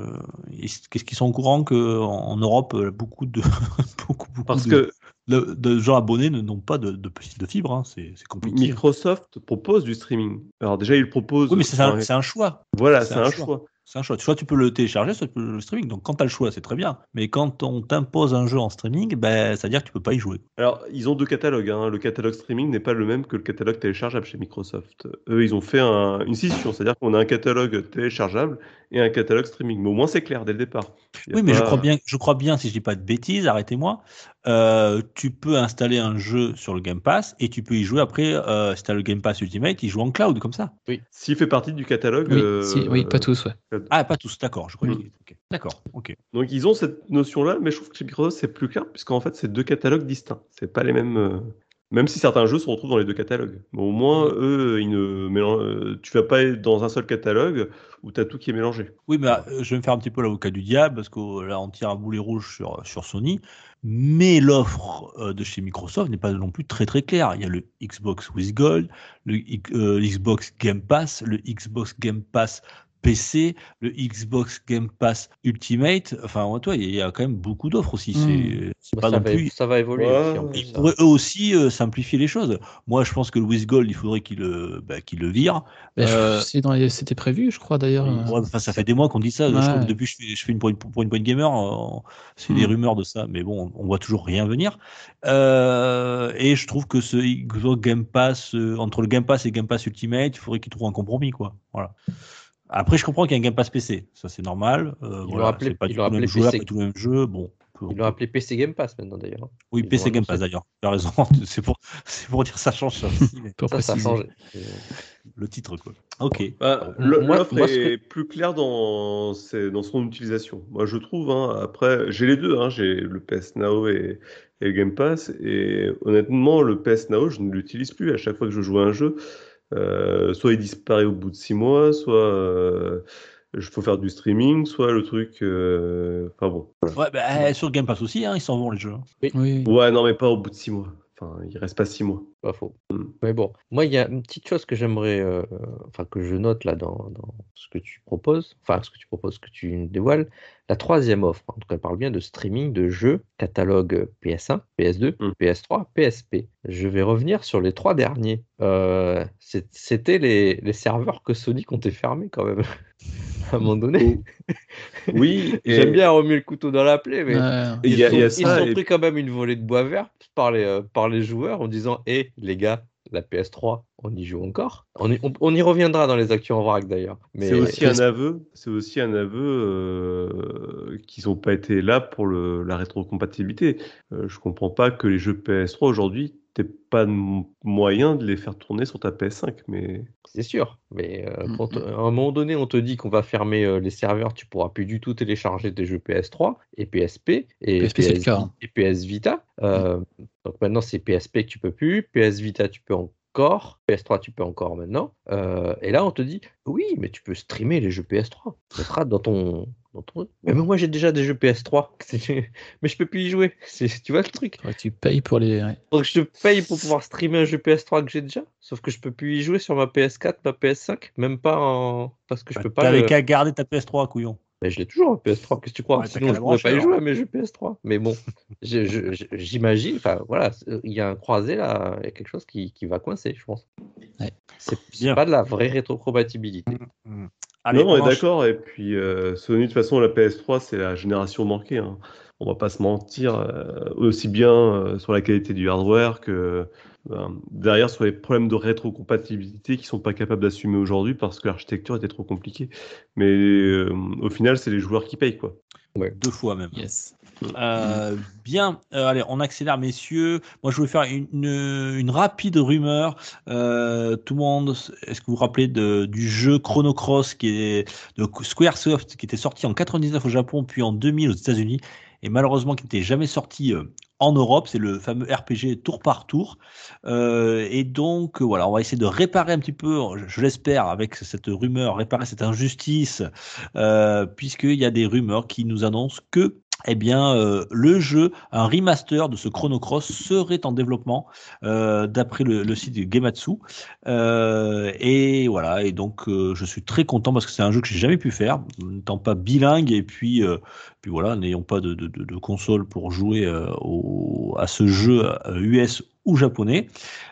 qu'est-ce qu'ils sont au courant que en, en Europe, beaucoup de beaucoup, beaucoup Parce de, que de- de gens abonnés ne- n'ont pas de, de, de fibre. hein. C'est compliqué. Microsoft propose du streaming. Alors déjà, ils proposent. Oui, mais c'est un, choix. Voilà, c'est c'est un un choix. choix. C'est un choix. Soit tu peux le télécharger, soit tu peux le streaming. Donc, quand tu as le choix, c'est très bien. Mais quand on t'impose un jeu en streaming, ben, ça veut dire que tu peux pas y jouer. Alors, ils ont deux catalogues. hein. Le catalogue streaming n'est pas le même que le catalogue téléchargeable chez Microsoft. Eux, ils ont fait un- une scission, c'est-à-dire qu'on a un catalogue téléchargeable et un catalogue streaming. Mais au moins, c'est clair dès le départ. Oui, mais je crois bien, je crois bien, si je dis pas de bêtises, arrêtez-moi. euh, tu peux installer un jeu sur le Game Pass et tu peux y jouer après. Euh, si tu as le Game Pass Ultimate, il joue en cloud comme ça. S'il fait partie du catalogue. Oui, euh, si- oui, pas tous, ouais. Ah, pas tous, d'accord. Je crois Mm. D'accord, ok. Donc ils ont cette notion-là, mais je trouve que chez Microsoft c'est plus clair, puisqu'en fait c'est deux catalogues distincts. C'est pas les mêmes. Même si certains jeux se retrouvent dans les deux catalogues. Mais au moins, eux, ils ne euh, tu vas pas être dans un seul catalogue où tu as tout qui est mélangé. Oui, mais euh, je vais me faire un petit peu l'avocat du diable parce que euh, là, on tire un boulet rouge sur, sur Sony. Mais l'offre de chez Microsoft n'est pas non plus très très claire. Il y a le Xbox with Gold, le euh, Xbox Game Pass, le Xbox Game Pass PC, le Xbox Game Pass Ultimate. Enfin, toi, il y a quand même beaucoup d'offres aussi. Hmm. C'est- C'est Bah, pas ça, non va, plus. ça va évoluer Ouais, aussi. en ouais. plus, Ils ça. pourraient eux aussi euh, simplifier les choses. Moi, je pense que le With Gold, il faudrait qu'il le, bah, le vire. Euh, les- C'était prévu, je crois, d'ailleurs. Ouais, euh. enfin, ça fait des mois qu'on dit ça. Je crois Ouais. que depuis je fais, je fais une, pour, une, pour une point gamer, euh, c'est des Hmm. rumeurs de ça, mais bon, on voit toujours rien venir. Euh, et je trouve que ce Xbox Game Pass, euh, entre le Game Pass et Game Pass Ultimate, il faudrait qu'ils trouvent un compromis, quoi. Voilà. Après, je comprends qu'il y a un Game Pass PC, ça c'est normal. Euh, Ils voilà, appelé- c'est pas ils du tout le même joueur, pas tout le même jeu. Bon, Ils l'ont appelé PC Game Pass maintenant d'ailleurs. oui, ils PC Game Pass d'ailleurs. Tu as raison. c'est pour, pour dire ça change ça aussi, mais Ça, ça a changé. Le titre, quoi. Ok. Bah, L'offre est plus claire dans, ses- dans son utilisation. Moi, je trouve. hein, après, j'ai les deux. hein, j'ai le PS Now et, et le Game Pass. Et honnêtement, le PS Now, je ne l'utilise plus. À chaque fois que je joue à un jeu, euh, soit il disparaît au bout de six mois, soit euh, il faut faire du streaming, soit le truc. euh, Enfin bon. Ouais, bah, sur Game Pass aussi, hein, ils s'en vont les jeux. Oui. Ouais, non, mais pas au bout de six mois. Enfin, il reste pas six mois. Pas faux. Mm. Mais bon, moi, il y a une petite chose que j'aimerais, euh, enfin, que je note là dans, dans ce que tu proposes, enfin, ce que tu proposes, ce que tu dévoiles. La troisième offre, en tout cas, elle parle bien de streaming de jeux, catalogue PS1, PS2, Mm. PS3, PSP. Je vais revenir sur les trois derniers. Euh, C'était les, les serveurs que Sony comptait fermer quand même, à un moment donné. Oui, et- J'aime bien remuer le couteau dans la plaie, mais. Ouais. Il Ils y a- sont, il y a ils ça, sont et- pris quand même une volée de bois vert par les, euh, par les joueurs en disant Hé, les gars, la PS3, on y joue encore. On y, on- on y reviendra dans les actus en vrac d'ailleurs. Mais C'est aussi un PS- aveu, c'est aussi un aveu euh, qu'ils n'ont pas été là pour le, la rétrocompatibilité. Euh, je comprends pas que les jeux PS3 aujourd'hui, pas moyen de les faire tourner sur ta PS5, mais c'est sûr. Mais euh, Mm, quand, mm. à un moment donné, on te dit qu'on va fermer euh, les serveurs, tu pourras plus du tout télécharger tes jeux PS3 et PSP et, PSP, c'est le PS, cas, hein. et PS Vita. Euh, Donc maintenant, c'est PSP que tu peux plus, PS Vita, tu peux encore, PS3, tu peux encore maintenant. Euh, et là, on te dit oui, mais tu peux streamer les jeux PS3. Ça sera dans ton. Dans ton... Mais moi, j'ai déjà des jeux PS3, C'est- mais je peux plus y jouer. Tu vois le truc tu payes pour les. ouais. Donc je te paye pour pouvoir streamer un jeu PS3 que j'ai déjà, sauf que je peux plus y jouer sur ma PS4, ma PS5, même pas en parce que je peux pas. T'avais le- qu'à garder ta PS3, couillon. Mais je l'ai toujours la PS3, qu'est-ce que tu crois? Ouais, Sinon je la pourrais pas y jouer à mes jeux PS3. Mais bon, j'imagine, enfin voilà, c'est- il y a un croisé là, il y a quelque chose qui, qui va coincer, je pense. Ouais. C'est pas de la vraie rétrocompatibilité. Allez, non, on est d'accord. Et puis euh, Sony, de toute façon, la PS3, c'est la génération manquée. hein. On va pas se mentir, euh, aussi bien euh, sur la qualité du hardware que ben, derrière sur les problèmes de rétrocompatibilité qui sont pas capables d'assumer aujourd'hui parce que l'architecture était trop compliquée. Mais euh, au final, c'est les joueurs qui payent quoi. Deux fois même. Yes. Euh, bien, Euh, allez, on accélère, messieurs. Moi, je voulais faire une, une- une rapide rumeur. Euh, tout le monde, est-ce que vous vous rappelez de, du jeu Chrono Cross qui est de Squaresoft, qui était sorti en 99 au Japon, puis en 2000 aux États-Unis, et malheureusement qui n'était jamais sorti euh, en Europe. C'est le fameux RPG tour par tour. Euh, et donc, euh, voilà, on va essayer de réparer un petit peu, je, l'espère, avec cette rumeur, réparer cette injustice, euh, puisqu'il y a des rumeurs qui nous annoncent que eh bien, euh, le jeu, un remaster de ce Chrono Cross serait en développement euh, d'après le, site Gematsu. Euh, et voilà, et donc je suis très content parce que c'est un jeu que j'ai jamais pu faire, n'étant pas bilingue et puis, puis voilà, n'ayant pas de, console pour jouer au, à ce jeu US ou japonais.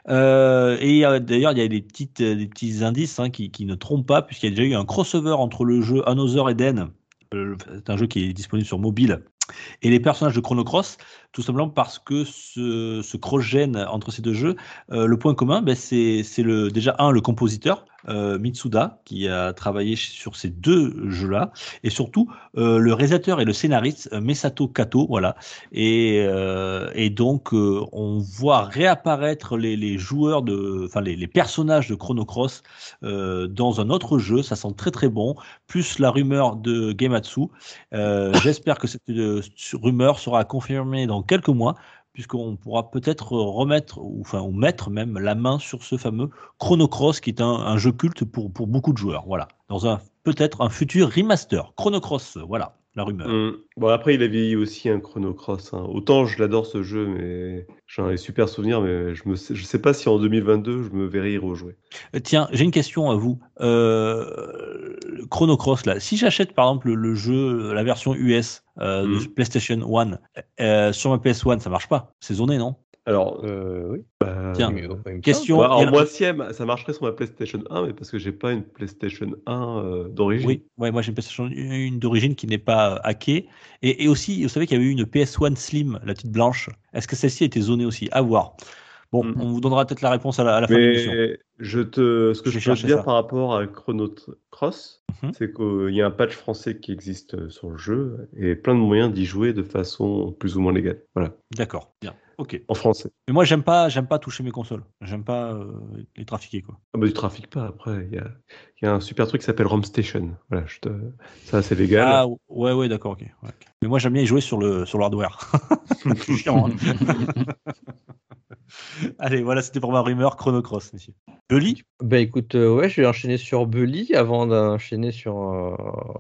Et d'ailleurs, il y a des, petites, des petits indices hein, qui, qui ne trompent pas, puisqu'il y a déjà eu un crossover entre le jeu Another Eden, c'est un jeu qui est disponible sur mobile, et les personnages de Chrono Cross, tout simplement parce que ce, ce cross-gène entre ces deux jeux, euh, le point commun, ben, c'est déjà un, le compositeur, euh, Mitsuda, qui a travaillé sur ces deux jeux-là, et surtout euh, le réalisateur et le scénariste, euh, Mesato Kato, voilà. Et, euh, et donc, euh, on voit réapparaître les, les joueurs, de, enfin les, les personnages de Chrono Cross euh, dans un autre jeu, ça sent très très bon, plus la rumeur de Gematsu. Euh, J'espère que cette euh, rumeur sera confirmée dans quelques mois, puisqu'on pourra peut-être remettre, ou, enfin, ou mettre même la main sur ce fameux Chrono Cross, qui est un, jeu culte pour, pour beaucoup de joueurs. Voilà, dans un peut-être un futur remaster. Chrono Cross, voilà la rumeur. Hum. Bon, après, il a vieilli aussi un Chrono Cross. hein. Autant je l'adore ce jeu, mais j'en ai des super souvenirs, mais je ne sais, je sais pas si en 2022 je me verrai y rejouer. Euh, Tiens, j'ai une question à vous. Euh, Chrono Cross, là, si j'achète par exemple le, jeu, la version US euh, de Mhm. PlayStation 1, euh, sur ma PS1, ça marche pas C'est zoné, non? Alors, Euh, oui. bah, Tiens, question- bah, en moitième, ça marcherait sur ma PlayStation 1, mais parce que j'ai pas une PlayStation 1 euh, d'origine. Oui, ouais, moi j'ai une PlayStation 1 d'origine qui n'est pas euh, hackée. Et, et aussi, vous savez qu'il y avait eu une PS1 Slim, la petite blanche. Est-ce que celle-ci a été zonée aussi? À voir. Bon, Mhm. on vous donnera peut-être la réponse à la, à la fin de l'émission. Mais je te, ce que je peux te dire ça. par rapport à Chrono Cross, Mhm. c'est qu'il y a un patch français qui existe euh, sur le jeu et plein de moyens d'y jouer de façon plus ou moins légale. Voilà, D'accord, bien. Ok. en français. Mais moi, j'aime pas, j'aime pas toucher mes consoles. J'aime pas euh, les trafiquer, quoi. Ah bah, tu trafiques pas après. Il y a, il y a un super truc qui s'appelle ROM Station. Voilà, je te... ça c'est légal. Ah, ouais, ouais, d'accord, ok. ouais, ok. Mais moi, j'aime bien y jouer sur le, sur le hardware. C'est chiant, hein. Allez, voilà, c'était pour ma rumeur Chrono Cross, messieurs. Bully Bah écoute, euh, ouais, je vais enchaîner sur Bully avant d'enchaîner sur euh,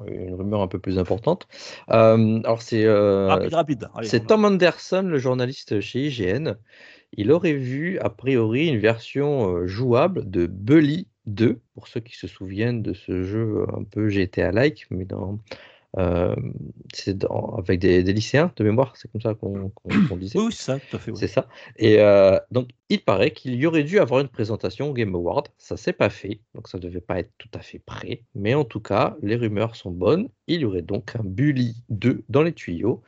une rumeur un peu plus importante. Euh, alors c'est Rapide, rapide. C'est Tom Anderson, le journaliste chez IGN. il aurait vu a priori une version jouable de Bully 2, pour ceux qui se souviennent de ce jeu un peu GTA-like, mais dans, euh, c'est avec des, lycéens de mémoire, c'est comme ça qu'on disait. Oui, c'est ça, tout à fait. C'est ça. Et euh, donc, il paraît qu'il y aurait dû avoir une présentation au Game Award. Ça s'est pas fait, donc ça devait pas être tout à fait prêt. Mais en tout cas, les rumeurs sont bonnes. Il y aurait donc un Bully 2 dans les tuyaux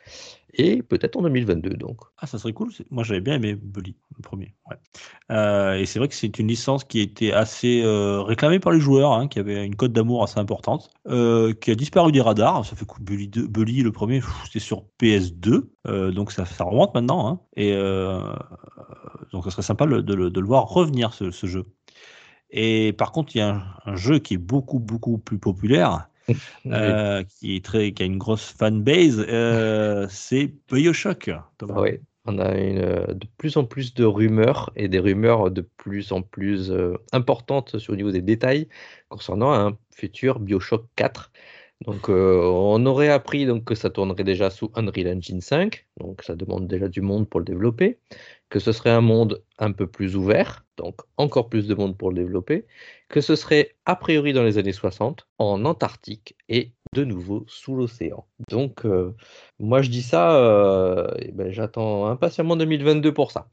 et peut-être en 2022 donc. Ah, ça serait cool. Moi, j'avais bien aimé Bully, le premier. Euh, et c'est vrai que c'est une licence qui a été assez euh, réclamée par les joueurs, hein, qui avait une cote d'amour assez importante, euh, qui a disparu des radars. Ça fait coup Bully, 2, Bully le premier, c'était sur PS2, donc ça, remonte maintenant. Hein. et donc, ça serait sympa de, le voir revenir ce, jeu. Et par contre, il y a un, jeu qui est beaucoup, beaucoup plus populaire, Euh, qui, est très, qui a une grosse fanbase, euh, c'est Bioshock. Ah oui, on a une, de plus en plus de rumeurs et des rumeurs de plus en plus euh, importantes sur le niveau des détails concernant un futur Bioshock 4. Donc, on aurait appris donc, que ça tournerait déjà sous Unreal Engine 5, donc ça demande déjà du monde pour le développer, que ce serait un monde un peu plus ouvert, donc encore plus de monde pour le développer, que ce serait a priori dans les années 60 en Antarctique et de nouveau sous l'océan. Donc euh, moi je dis ça, euh, ben, j'attends impatiemment 2022 pour ça.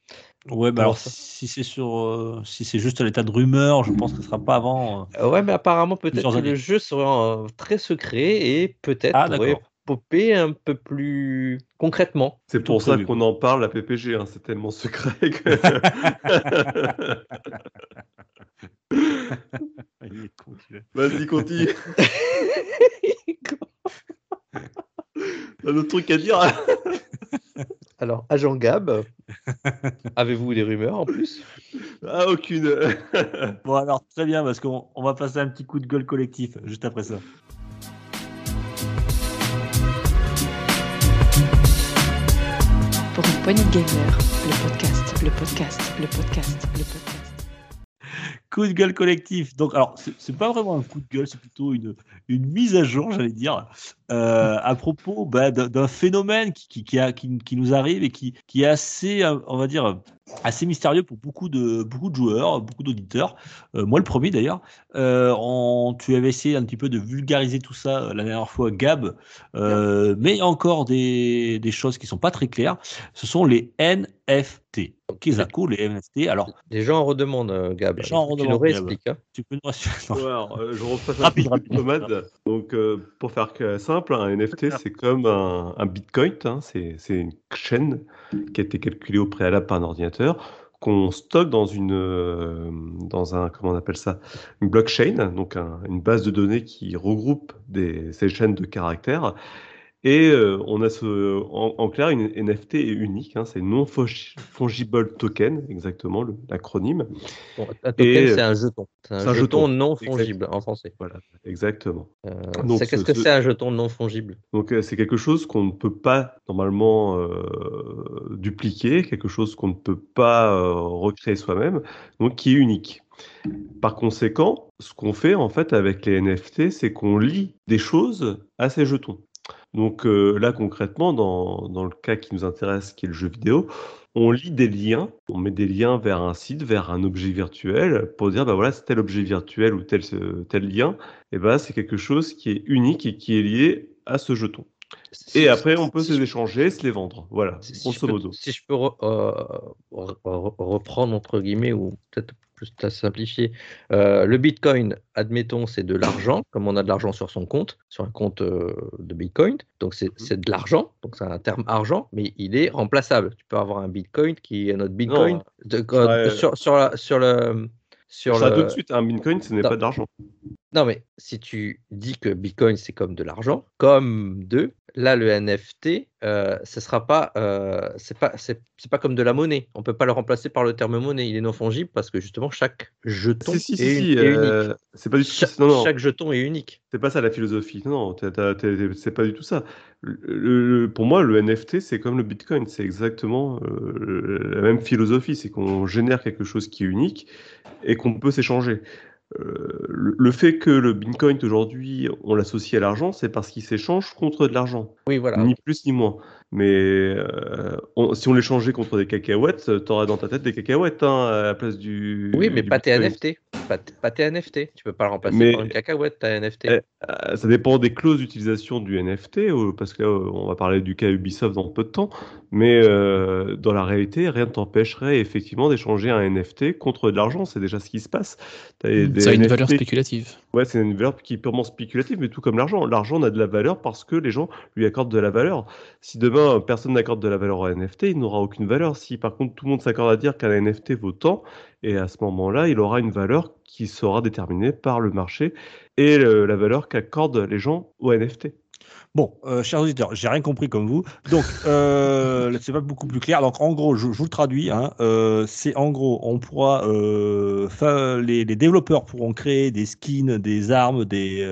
Ouais, bah alors, si c'est sur, euh, si c'est juste à l'état de rumeur, je pense que ce sera pas avant. ouais, mais apparemment peut-être que le jeu serait très secret et peut-être ah, pourrait popper un peu plus concrètement. C'est pour ça qu'on en parle la PPG, hein, c'est tellement secret que. Vas-y, continue. Un autre truc à dire Alors, agent Gab, avez-vous des rumeurs en plus? Ah, aucune. bon, alors, très bien, parce qu'on va passer un petit coup de gueule collectif juste après ça. Pour une poignée de gamer, le podcast, le podcast, le podcast, le podcast coup de gueule collectif. Donc, alors, c'est pas vraiment un coup de gueule, c'est plutôt une, une mise à jour, j'allais dire, euh, à propos bah, d'un phénomène qui, qui, a, qui, qui, nous arrive et qui, qui est assez, euh, on va dire, assez mystérieux pour beaucoup de, beaucoup de joueurs, beaucoup d'auditeurs. Euh, moi, le premier d'ailleurs. Euh, tu avais essayé un petit peu de vulgariser tout ça euh, la dernière fois, Gab, mais encore des, des choses qui sont pas très claires. Ce sont les NFT. Qu'est-ce que les NFT Alors, les gens en redemandent, Gab. Les gens en redemandent. Tu nous hein. Tu peux nous Je repasse rapide, rapide. Donc, pour faire simple, un NFT, c'est comme un, un Bitcoin. Hein. C'est une chaîne qui a été calculée au préalable par un ordinateur qu'on stocke dans une euh, dans un comment on appelle ça une blockchain donc une base de données qui regroupe des, ces chaînes de caractères et euh, on a ce, en, clair une NFT est unique, hein, c'est non fungible token, exactement l'acronyme. un token c'est un jeton, c'est un, jeton, non fungible en français. Voilà, exactement. Euh, qu'est-ce que c'est un jeton non fungible Donc euh, c'est quelque chose qu'on ne peut pas normalement dupliquer, quelque chose qu'on ne peut pas recréer soi-même, donc qui est unique. Par conséquent, ce qu'on fait en fait avec les NFT, c'est qu'on lit des choses à ces jetons. Donc euh, là, concrètement, dans, dans, le cas qui nous intéresse, qui est le jeu vidéo, on lit des liens, on met des liens vers un site, vers un objet virtuel, pour dire, bah voilà, c'est tel objet virtuel ou tel, tel lien, et bah c'est quelque chose qui est unique et qui est lié à ce jeton. Et après, on peut se les échanger, se les vendre. Voilà, grosso modo. Si je peux euh, reprendre, entre guillemets, ou peut-être plus à simplifier. Euh, le Bitcoin, admettons, c'est de l'argent, comme on a de l'argent sur son compte, sur un compte euh, de Bitcoin. Donc c'est mhm. de l'argent, donc c'est un terme argent, mais il est remplaçable. Tu peux avoir un Bitcoin qui est notre Bitcoin sur, sur, la, sur le. Sur ça, tout de suite, un Bitcoin, ce n'est pas d'argent. Non, mais si tu dis que Bitcoin, c'est comme de l'argent, comme de, là, le NFT, euh, ce sera pas, euh, c'est pas, c'est, pas comme de la monnaie. On peut pas le remplacer par le terme monnaie. Il est non fongible parce que justement chaque jeton est, unique. Euh, c'est pas du tout. Chaque, non, non. chaque jeton est unique. C'est pas ça la philosophie. Non, non c'est pas du tout ça. pour moi, le NFT, c'est comme le Bitcoin. C'est exactement la même philosophie. C'est qu'on génère quelque chose qui est unique et qu'on peut s'échanger. Euh, le fait que le Bitcoin aujourd'hui, on l'associe à l'argent, c'est parce qu'il s'échange contre de l'argent. Oui, voilà. Ni plus ni moins. Mais euh, on- si on les changeait contre des cacahuètes, tu auras dans ta tête des cacahuètes hein, à la place du. Oui, mais du pas tes. NFT. Pas, pas tes NFT. Tu peux pas le remplacer Mais- par une cacahuète, ta NFT. Eh, Euh, ça dépend des clauses d'utilisation du NFT, euh, parce que là, euh, on va parler du cas Ubisoft dans peu de temps. Mais euh, dans la réalité, rien ne t'empêcherait effectivement d'échanger un NFT contre de l'argent. C'est déjà ce qui se passe. Des Ça a une NFT valeur spéculative. Ouais, c'est une valeur qui est purement spéculative, mais tout comme l'argent. L'argent a de la valeur parce que les gens lui accordent de la valeur. Si demain personne n'accorde de la valeur un NFT, il n'aura aucune valeur. Si par contre tout le monde s'accorde à dire qu'un NFT vaut tant, et à ce moment-là, il aura une valeur qui sera déterminée par le marché et la valeur qu'accordent les gens au NFT. Bon, euh, chers auditeurs, j'ai rien compris comme vous. Donc, euh, c'est pas beaucoup plus clair. Donc, en gros, je, vous le traduis. Hein, euh, c'est en gros, on pourra, les, développeurs pourront créer des skins, des armes, des,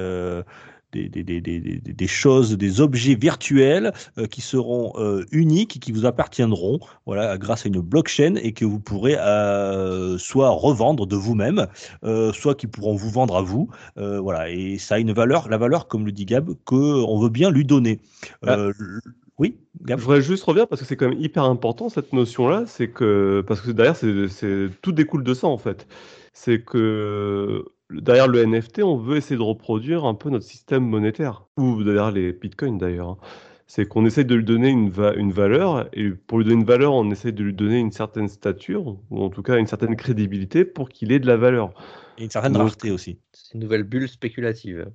des, des, des, des, des- des choses, des objets virtuels euh, qui seront euh, uniques qui vous appartiendront, voilà, grâce à une blockchain et que vous pourrez euh, soit revendre de vous-même, euh, soit qui pourront vous vendre à vous. Voilà, et ça a une valeur, la valeur, comme le dit Gab, que on veut bien lui donner. L- oui, Gab? Je voudrais juste revenir parce que c'est quand même hyper important cette notion-là, c'est que parce que derrière, c'est- tout découle de ça en fait. C'est que derrière le NFT, on veut essayer de reproduire un peu notre système monétaire ou derrière les bitcoins d'ailleurs. hein. C'est qu'on essaie de lui donner une, va- une valeur et pour lui donner une valeur, on essaie de lui donner une certaine stature ou en tout cas une certaine crédibilité pour qu'il ait de la valeur. Et une certaine Donc- rareté aussi. C'est une nouvelle bulle spéculative.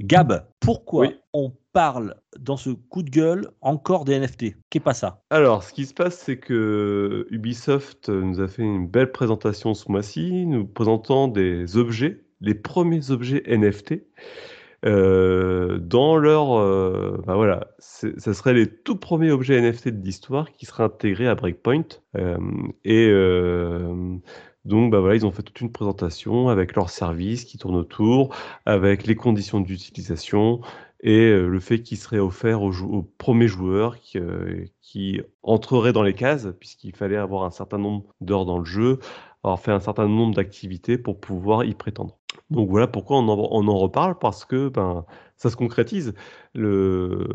Gab, pourquoi Oui. on parle dans ce coup de gueule encore des NFT Qu'est pas ça? Alors, ce qui se passe, c'est que Ubisoft nous a fait une belle présentation ce mois-ci, nous présentant des objets, les premiers objets NFT, euh, dans leur... bah voilà, ça serait les tout premiers objets NFT de l'histoire qui seraient intégrés à Breakpoint. Euh, et donc, bah voilà, ils ont fait toute une présentation avec leurs services qui tournent autour, avec les conditions d'utilisation, et le fait qu'il serait offert aux, premiers joueurs qui entreraient dans les cases, puisqu'il fallait avoir un certain nombre d'heures dans le jeu, avoir fait un certain nombre d'activités pour pouvoir y prétendre. Donc voilà pourquoi on en, on en reparle, parce que ben, ça se concrétise. Le,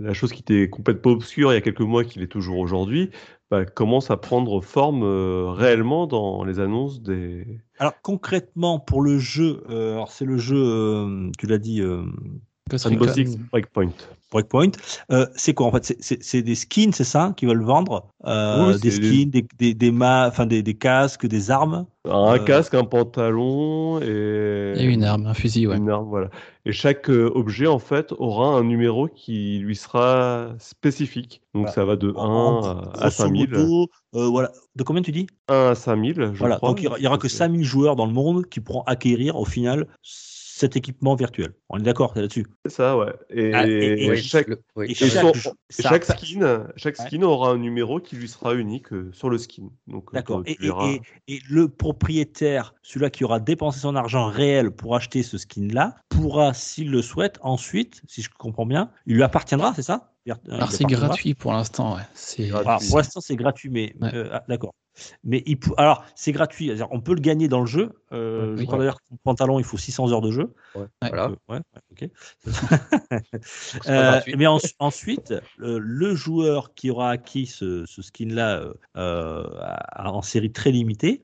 la chose qui était complètement obscure il y a quelques mois, qui l'est toujours aujourd'hui, bah, commence à prendre forme euh, réellement dans les annonces des... Alors concrètement pour le jeu, euh, alors c'est le jeu, euh, tu l'as dit, euh. Six Breakpoint. Breakpoint. Euh, c'est quoi en fait? C'est- des skins, c'est ça, qui veulent vendre Euh, Oui, Des skins, des, des, des, ma- enfin, des, des casques, des armes? Un Euh, casque, un pantalon et... Et une arme, un fusil, ouais. Une arme, voilà. Et chaque euh, objet, en fait, aura un numéro qui lui sera spécifique. Donc Voilà. ça va de 1 En- à grosso 5000. modo, euh, voilà. De combien tu dis? 1 à 5000, je Voilà. crois. Donc il y aura, que C'est- 5000 joueurs dans le monde qui pourront acquérir au final cet équipement virtuel. On est d'accord là-dessus C'est ça, ouais. Et, Ah, et- et Oui, chaque, le- oui, et c'est et vrai. chaque son- jeu- et ça- chaque ça- skin, chaque Ouais. skin aura un numéro qui lui sera unique euh, sur le skin. Donc, euh, D'accord. Et, et- verras- et- et le propriétaire, celui-là qui aura dépensé son argent réel pour acheter ce skin-là, pourra, s'il le souhaite, ensuite, si je comprends bien, il lui appartiendra, c'est ça? Alors c'est gratuit pour l'instant, ouais. C'est pour l'instant, c'est gratuit, mais Ouais. euh, ah, d'accord. Mais il pou- alors, c'est gratuit. On peut le gagner dans le jeu. Euh, Oui. Je crois d'ailleurs que pour le pantalon, il faut 600 heures de jeu. Ouais. Voilà. Euh, ouais, Euh, mais en- ensuite, le joueur qui aura acquis ce, ce skin-là en série très limitée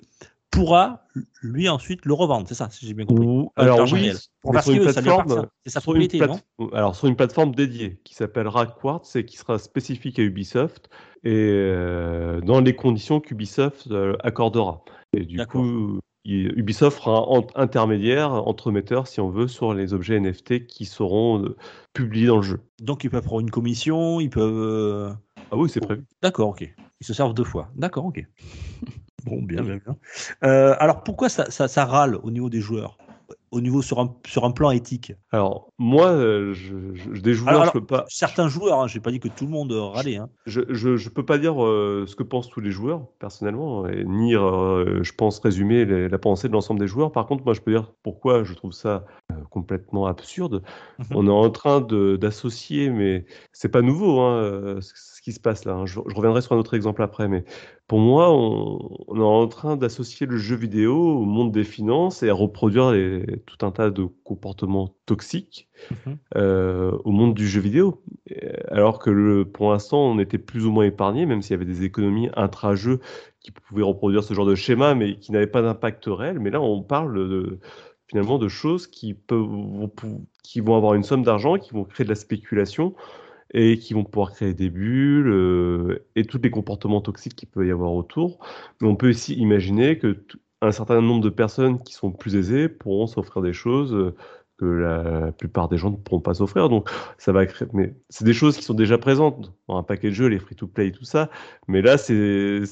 pourra lui ensuite le revendre. C'est ça, si j'ai bien compris. Ou- alors oui. Pour sur une que ça lui plateforme. C'est sa sur une propriété, plate- non Alors, sur une plateforme dédiée qui s'appellera Quartz et qui sera spécifique à Ubisoft et euh, dans les conditions qu'Ubisoft euh, accordera. Et du D'accord. coup, il- Ubisoft fera un intermédiaire, entremetteur, si on veut, sur les objets NFT qui seront euh, publiés dans le jeu. Donc, ils peuvent prendre une commission, ils peuvent. Ah oui, c'est prévu. D'accord, ok. Ils se servent deux fois. D'accord, ok. Bon, bien, bien, bien. Euh, alors, pourquoi ça, ça, ça râle au niveau des joueurs? Au niveau sur un, sur un plan éthique? Alors, moi, euh, je, je- des joueurs, Alors, je peux pas. Certains joueurs, hein, je n'ai pas dit que tout le monde euh, râlait. Hein. Je, je peux pas dire euh, ce que pensent tous les joueurs, personnellement, et ni, euh, je pense, résumer les- la pensée de l'ensemble des joueurs. Par contre, moi, je peux dire pourquoi je trouve ça complètement absurde. Mhm. On est en train d'associer, mais c'est pas nouveau, hein, qui se passe là. hein. Je, je reviendrai sur un autre exemple après, mais pour moi, on, on est en train d'associer le jeu vidéo au monde des finances et à reproduire les- tout un tas de comportements toxiques Mhm. euh, au monde du jeu vidéo. Et, Alors que le, pour l'instant, on était plus ou moins épargné, même s'il y avait des économies intra-jeux qui pouvaient reproduire ce genre de schéma, mais qui n'avaient pas d'impact réel. Mais là, on parle de, finalement de choses qui, peuvent, qui vont avoir une somme d'argent, qui vont créer de la spéculation et qui vont pouvoir créer des bulles euh, et tous les comportements toxiques qu'il peut y avoir autour. Mais on peut aussi imaginer que un certain nombre de personnes qui sont plus aisées pourront s'offrir des choses euh, que la plupart des gens ne pourront pas s'offrir. Donc ça va créer. Mais c'est des choses qui sont déjà présentes dans un paquet de jeux, les free-to-play et tout ça. Mais là, c'est-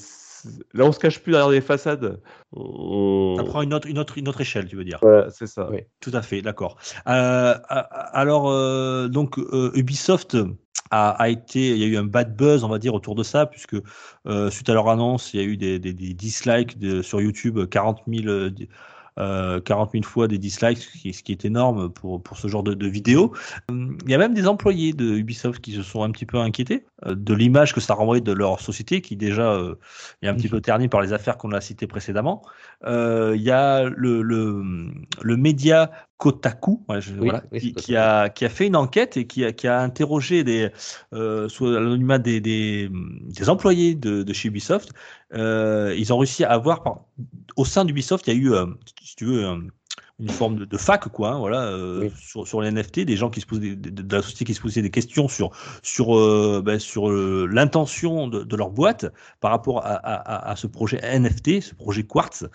là on se cache plus derrière les façades. On... Ça prend une autre, une, autre, une autre échelle, tu veux dire. Voilà, c'est ça. Oui. Tout à fait, d'accord. Euh, alors, euh, donc, euh, Ubisoft a, a été, il y a eu un bad buzz, on va dire, autour de ça, puisque euh, suite à leur annonce, il y a eu des, des, des dislikes de- sur YouTube, 40 000, euh, di- euh, 40 000 fois des dislikes, ce qui, ce qui est énorme pour, pour ce genre de, de vidéos. Hum, Il y a même des employés de Ubisoft qui se sont un petit peu inquiétés euh, de l'image que ça renvoyait de leur société, qui déjà euh, est un petit peu ternie par les affaires qu'on a citées précédemment. Il y a le, le, le média Kotaku, ouais, je- Oui, voilà, oui, qui, qui a, qui a fait une enquête et qui a, qui a interrogé des, euh, sous l'anonymat des, des, des employés de, de chez Ubisoft. Euh, ils ont réussi à avoir, au sein d'Ubisoft, il y a eu, euh, si tu veux, un- une forme de, de fac, quoi, hein, voilà, euh, Oui. sur, sur les NFT, des gens qui se posent des, de, de la société qui se posaient des questions sur sur euh, ben, sur euh, l'intention de, de leur boîte par rapport à, à, ce projet NFT, ce projet Quartz.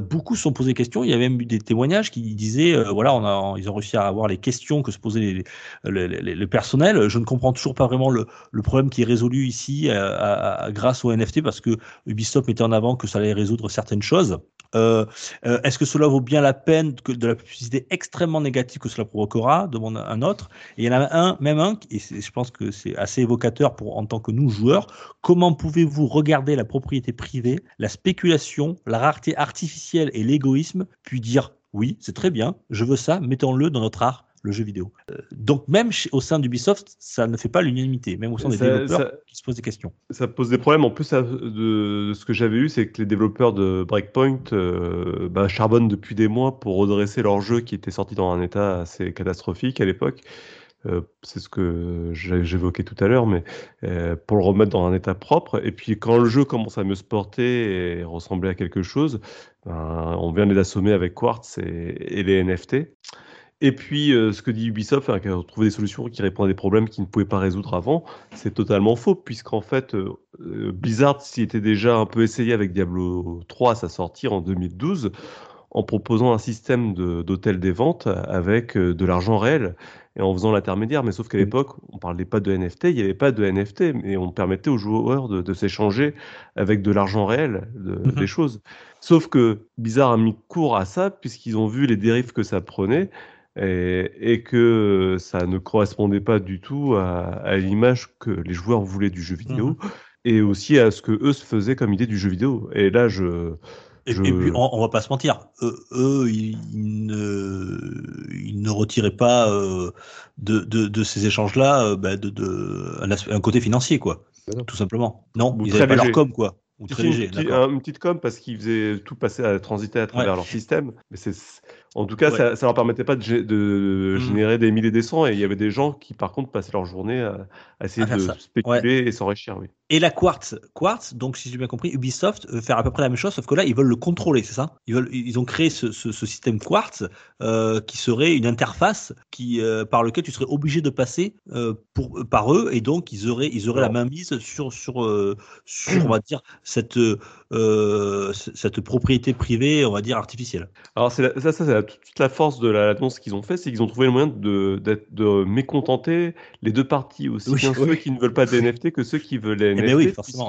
Beaucoup se sont posés des questions. Il y a même eu des témoignages qui disaient, voilà, on a, ils ont réussi à avoir les questions que se posaient les, les, les- les personnels. Je ne comprends toujours pas vraiment le, le problème qui est résolu ici à- grâce au NFT parce que Ubisoft mettait en avant que ça allait résoudre certaines choses. Est-ce que cela vaut bien la peine de la publicité extrêmement négative que cela provoquera demande un autre. Et il y en a un, même un, et je pense que c'est assez évocateur pour en tant que nous joueurs. Comment pouvez-vous regarder la propriété privée, la spéculation, la rareté artificielle et l'égoïsme, puis dire oui, c'est très bien, je veux ça, mettons-le dans notre art, le jeu vidéo. Euh, donc même au sein d'Ubisoft, ça ne fait pas l'unanimité, même au sein des Ça- développeurs ça- qui se posent des questions. Ça pose des problèmes. En plus, ça- de, de ce que j'avais eu, c'est que les développeurs de Breakpoint euh, bah, charbonnent depuis des mois pour redresser leur jeu qui était sorti dans un état assez catastrophique à l'époque. Euh, c'est ce que j'évoquais tout à l'heure, mais euh, pour le remettre dans un état propre. Et puis quand le jeu commence à mieux se porter et ressembler à quelque chose, ben, on vient de les assommer avec Quartz et, et les NFT. Et puis, euh, ce que dit Ubisoft, hein, qui a trouvé des solutions qui répondent à des problèmes qu'ils ne pouvaient pas résoudre avant, c'est totalement faux, puisqu'en fait, euh, euh, Blizzard s'y était déjà un peu essayé avec Diablo 3 à sa sortie en 2012, en proposant un système de- d'hôtel des ventes avec euh, de l'argent réel et en faisant l'intermédiaire. Mais sauf qu'à l'époque, on parlait pas de NFT, il n'y avait pas de NFT, mais on permettait aux joueurs de, de s'échanger avec de l'argent réel, de- Mhm. des choses. Sauf que Blizzard a mis court à ça, puisqu'ils ont vu les dérives que ça prenait et, et que ça ne correspondait pas du tout à, à l'image que les joueurs voulaient du jeu vidéo et aussi à ce que eux se faisaient comme idée du jeu vidéo. Et là, je. Et, je- et puis, on, on va pas se mentir, eux, eux, ils, ils ne, ils ne retiraient pas euh, de, de, de ces échanges-là euh, bah, de, de, un, côté financier, quoi. Non. Tout simplement. Non, Ou ils n'avaient pas leur com, quoi. Ou très léger, une, petite- une com parce qu'ils faisaient tout passer à transiter à travers Ouais. leur système. Mais c'est, en tout cas, Ouais. ça, ça leur permettait pas de, gé- de Mhm. générer des milliers et des cents. Et il y avait des gens qui, par contre, passaient leur journée à, à essayer À de ça. spéculer et s'enrichir. Oui. Et la Quartz, Quartz, donc si j'ai bien compris, Ubisoft veut faire à peu près la même chose, sauf que là, ils veulent le contrôler, c'est ça? Ils, veulent, ils ont créé ce, ce, ce système Quartz euh, qui serait une interface qui, euh, par lequel tu serais obligé de passer euh, pour, par eux, et donc ils auraient, ils auraient la main mise sur, sur, sur, on va dire, cette, cette propriété privée, on va dire, artificielle. Alors, la- ça, ça c'est la- toute la force de la- l'annonce qu'ils ont fait, c'est qu'ils ont trouvé le moyen de, de mécontenter les deux parties, aussi Oui, bien oui. ceux qui ne veulent pas des NFT que ceux qui veulent les NFT, oui, forcément.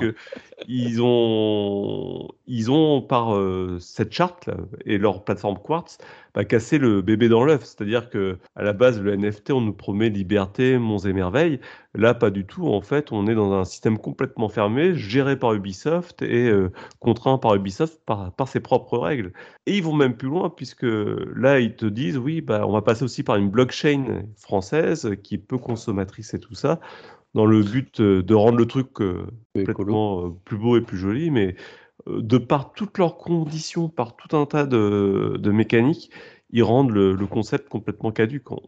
ils ont, ils ont par euh, cette charte là, et leur plateforme Quartz, bah, cassé le bébé dans l'œuf. C'est-à-dire que à la base, le NFT, on nous promet liberté, monts et merveilles. Là, pas du tout. En fait, on est dans un système complètement fermé, géré par Ubisoft et euh, contraint par Ubisoft par, par ses propres règles. Et ils vont même plus loin, puisque là, ils te disent, oui, bah, on va passer aussi par une blockchain française qui est peu consommatrice et tout ça. Dans le but euh, de rendre le truc euh, complètement euh, plus beau et plus joli, mais de par toutes leurs conditions, par tout un tas de, de mécaniques, ils rendent le, le concept complètement caduque. On,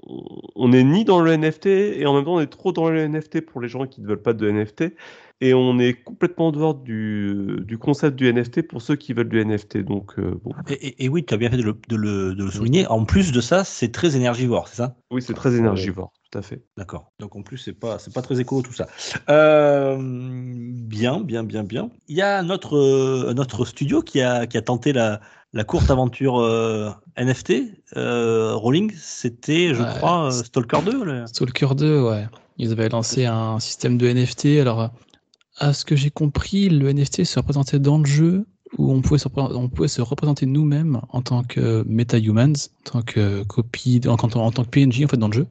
on est ni dans le NFT et en même temps on est trop dans le NFT pour les gens qui ne veulent pas de NFT. Et on est complètement en dehors du, du concept du NFT pour ceux qui veulent du NFT. Donc, euh, bon. Et, et- et oui, tu as bien fait de le, de le- de le souligner. En plus de ça, c'est très énergivore, c'est ça? Oui, c'est très énergivore, tout à fait. D'accord. Donc en plus, c'est pas, c'est pas très écolo tout ça. Euh, bien, bien, bien, bien. Il y a notre, euh, notre studio qui a, qui a tenté la, la courte aventure euh, NFT. Euh, Rolling, c'était, je Ouais. crois, euh, Stalker 2. le- Stalker 2, ouais. Ils avaient lancé un système de NFT. Alors, à ce que j'ai compris, le NFT se représentait dans le jeu où on pouvait se, repré- on pouvait se représenter nous-mêmes en tant que meta-humans, en tant que copie, en, tant- en tant que PNJ en fait dans le jeu.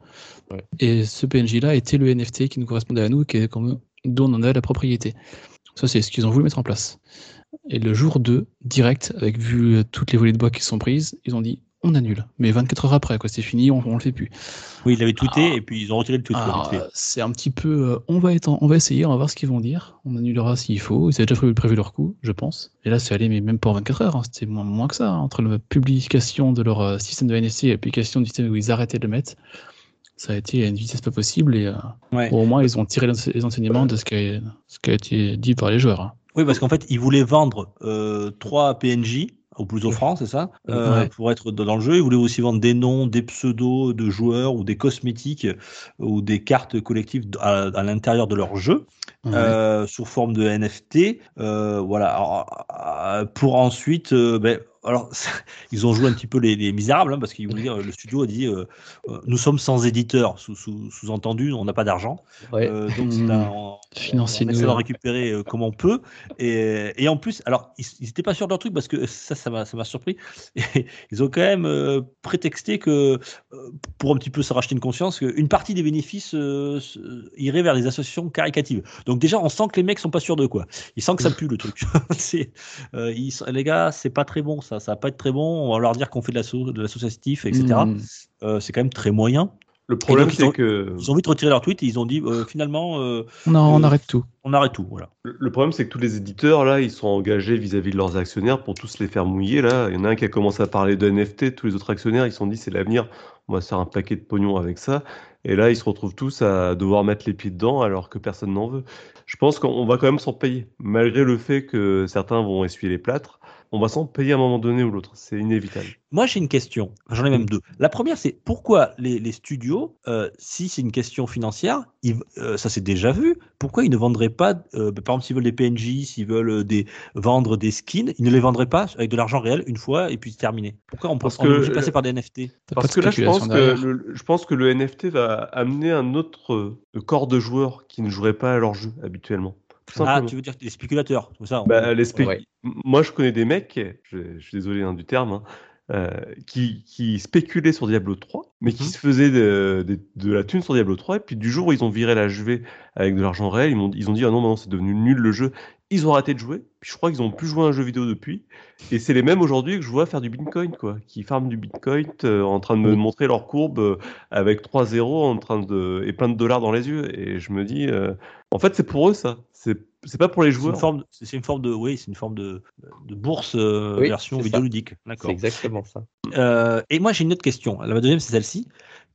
Ouais. Et ce PNJ-là était le NFT qui nous correspondait à nous, qui est comme, dont on avait la propriété. Ça, c'est ce qu'ils ont voulu mettre en place. Et le jour 2, direct, avec vu toutes les volées de bois qui sont prises, ils ont dit on annule. Mais 24 heures après, quoi, c'est fini, on, on le fait plus. Oui, il avait tweeté Ah. et puis ils ont retiré le tweet. euh, c'est un petit peu. euh, on, va on va essayer, on va voir ce qu'ils vont dire. On annulera s'il faut. Ils avaient déjà prévu, prévu leur coup, je pense. Et là, c'est allé, mais même pas en 24 heures. hein, C'était moins, moins que ça. hein, entre la publication de leur euh, système de NFC et l'application du système où ils arrêtaient de le mettre. Ça a été à une vitesse pas possible. Et euh, Ouais. bon, au moins, ils ont tiré les enseignements de ce qui a, ce qui a été dit par les joueurs. hein. Oui, parce qu'en fait, ils voulaient vendre euh, trois PNJ au plus offrant, c'est ça Euh, Ouais. Pour être dans le jeu. Ils voulaient aussi vendre des noms, des pseudos de joueurs ou des cosmétiques ou des cartes collectives à, à l'intérieur de leur jeu. Ouais. euh, sous forme de NFT. euh, voilà. Alors, pour ensuite, ben, alors, ils ont joué un petit peu les, les misérables hein, parce qu'ils voulaient dire, le studio a dit, euh, euh, nous sommes sans éditeur, sous, sous, sous-entendu, on n'a pas d'argent. Ouais. Euh, donc Mmh. on, Financez-nous. on essaie d'en récupérer euh, comme on peut. Et, et en plus, alors ils n'étaient pas sûrs de leur truc parce que ça, ça m'a, surpris. Et ils ont quand même prétexté que pour un petit peu se racheter une conscience, qu'une partie des bénéfices irait vers les associations caricatives. Donc déjà, on sent que les mecs sont pas sûrs d'eux quoi. Ils sentent que ça pue le truc. ils les gars, c'est pas très bon ça. Ça va pas être très bon. On va leur dire qu'on fait de, l'asso- de l'associatif, etc. Mm. Euh, c'est quand même très moyen. Le problème, c'est ont- que Ils ont vite retiré leur tweet et ils ont dit euh, finalement, euh, On, Euh, arrête tout. on arrête tout. Voilà. Le le problème, c'est que tous les éditeurs, là, ils sont engagés vis-à-vis de leurs actionnaires pour tous les faire mouiller. Là, il y en a un qui a commencé à parler de NFT, tous les autres actionnaires, ils se sont dit, c'est l'avenir, on va se faire un paquet de pognon avec ça. Et là, ils se retrouvent tous à devoir mettre les pieds dedans alors que personne n'en veut. Je pense qu'on va quand même s'en payer, malgré le fait que certains vont essuyer les plâtres. On va s'en payer à un moment donné ou l'autre, c'est inévitable. Moi, j'ai une question. J'en ai même deux. La première, c'est pourquoi les, les studios, euh, si c'est une question financière, ils- euh, ça c'est déjà vu, pourquoi ils ne vendraient pas, euh, par exemple, s'ils veulent des PNJ, s'ils veulent des, vendre des skins, ils ne les vendraient pas avec de l'argent réel une fois et puis c'est terminé Pourquoi on, est que- obligé de passer par des NFT Parce que là, je pense que, le, je pense que le NFT va amener un autre corps de joueurs qui ne joueraient pas à leur jeu habituellement. Tout Ah, tu veux dire des spéculateurs comme ça on- Bah, les spé- Ouais. Moi, je connais des mecs, je, je suis désolé hein, du terme, hein, euh, qui, qui spéculaient sur Diablo 3, mais qui Mhm. se faisaient de, de- de la thune sur Diablo 3, et puis du jour où ils ont viré la JV avec de l'argent réel, ils, m'ont- ils ont dit Ah non, maintenant c'est devenu nul le jeu. Ils ont arrêté de jouer, puis je crois qu'ils ont plus joué à un jeu vidéo depuis. Et c'est les mêmes aujourd'hui que je vois faire du Bitcoin, quoi, qui farment du Bitcoin euh, en train de me montrer leur courbe euh, avec 3 zéros en train de, et plein de dollars dans les yeux. Et je me dis, euh, en fait, c'est pour eux ça. C'est c'est pas pour les c'est joueurs. c'est une forme de, oui, c'est une forme de, de bourse euh, Oui, version c'est vidéoludique. C'est D'accord. exactement ça. Euh, et moi, j'ai une autre question. La deuxième, c'est celle-ci.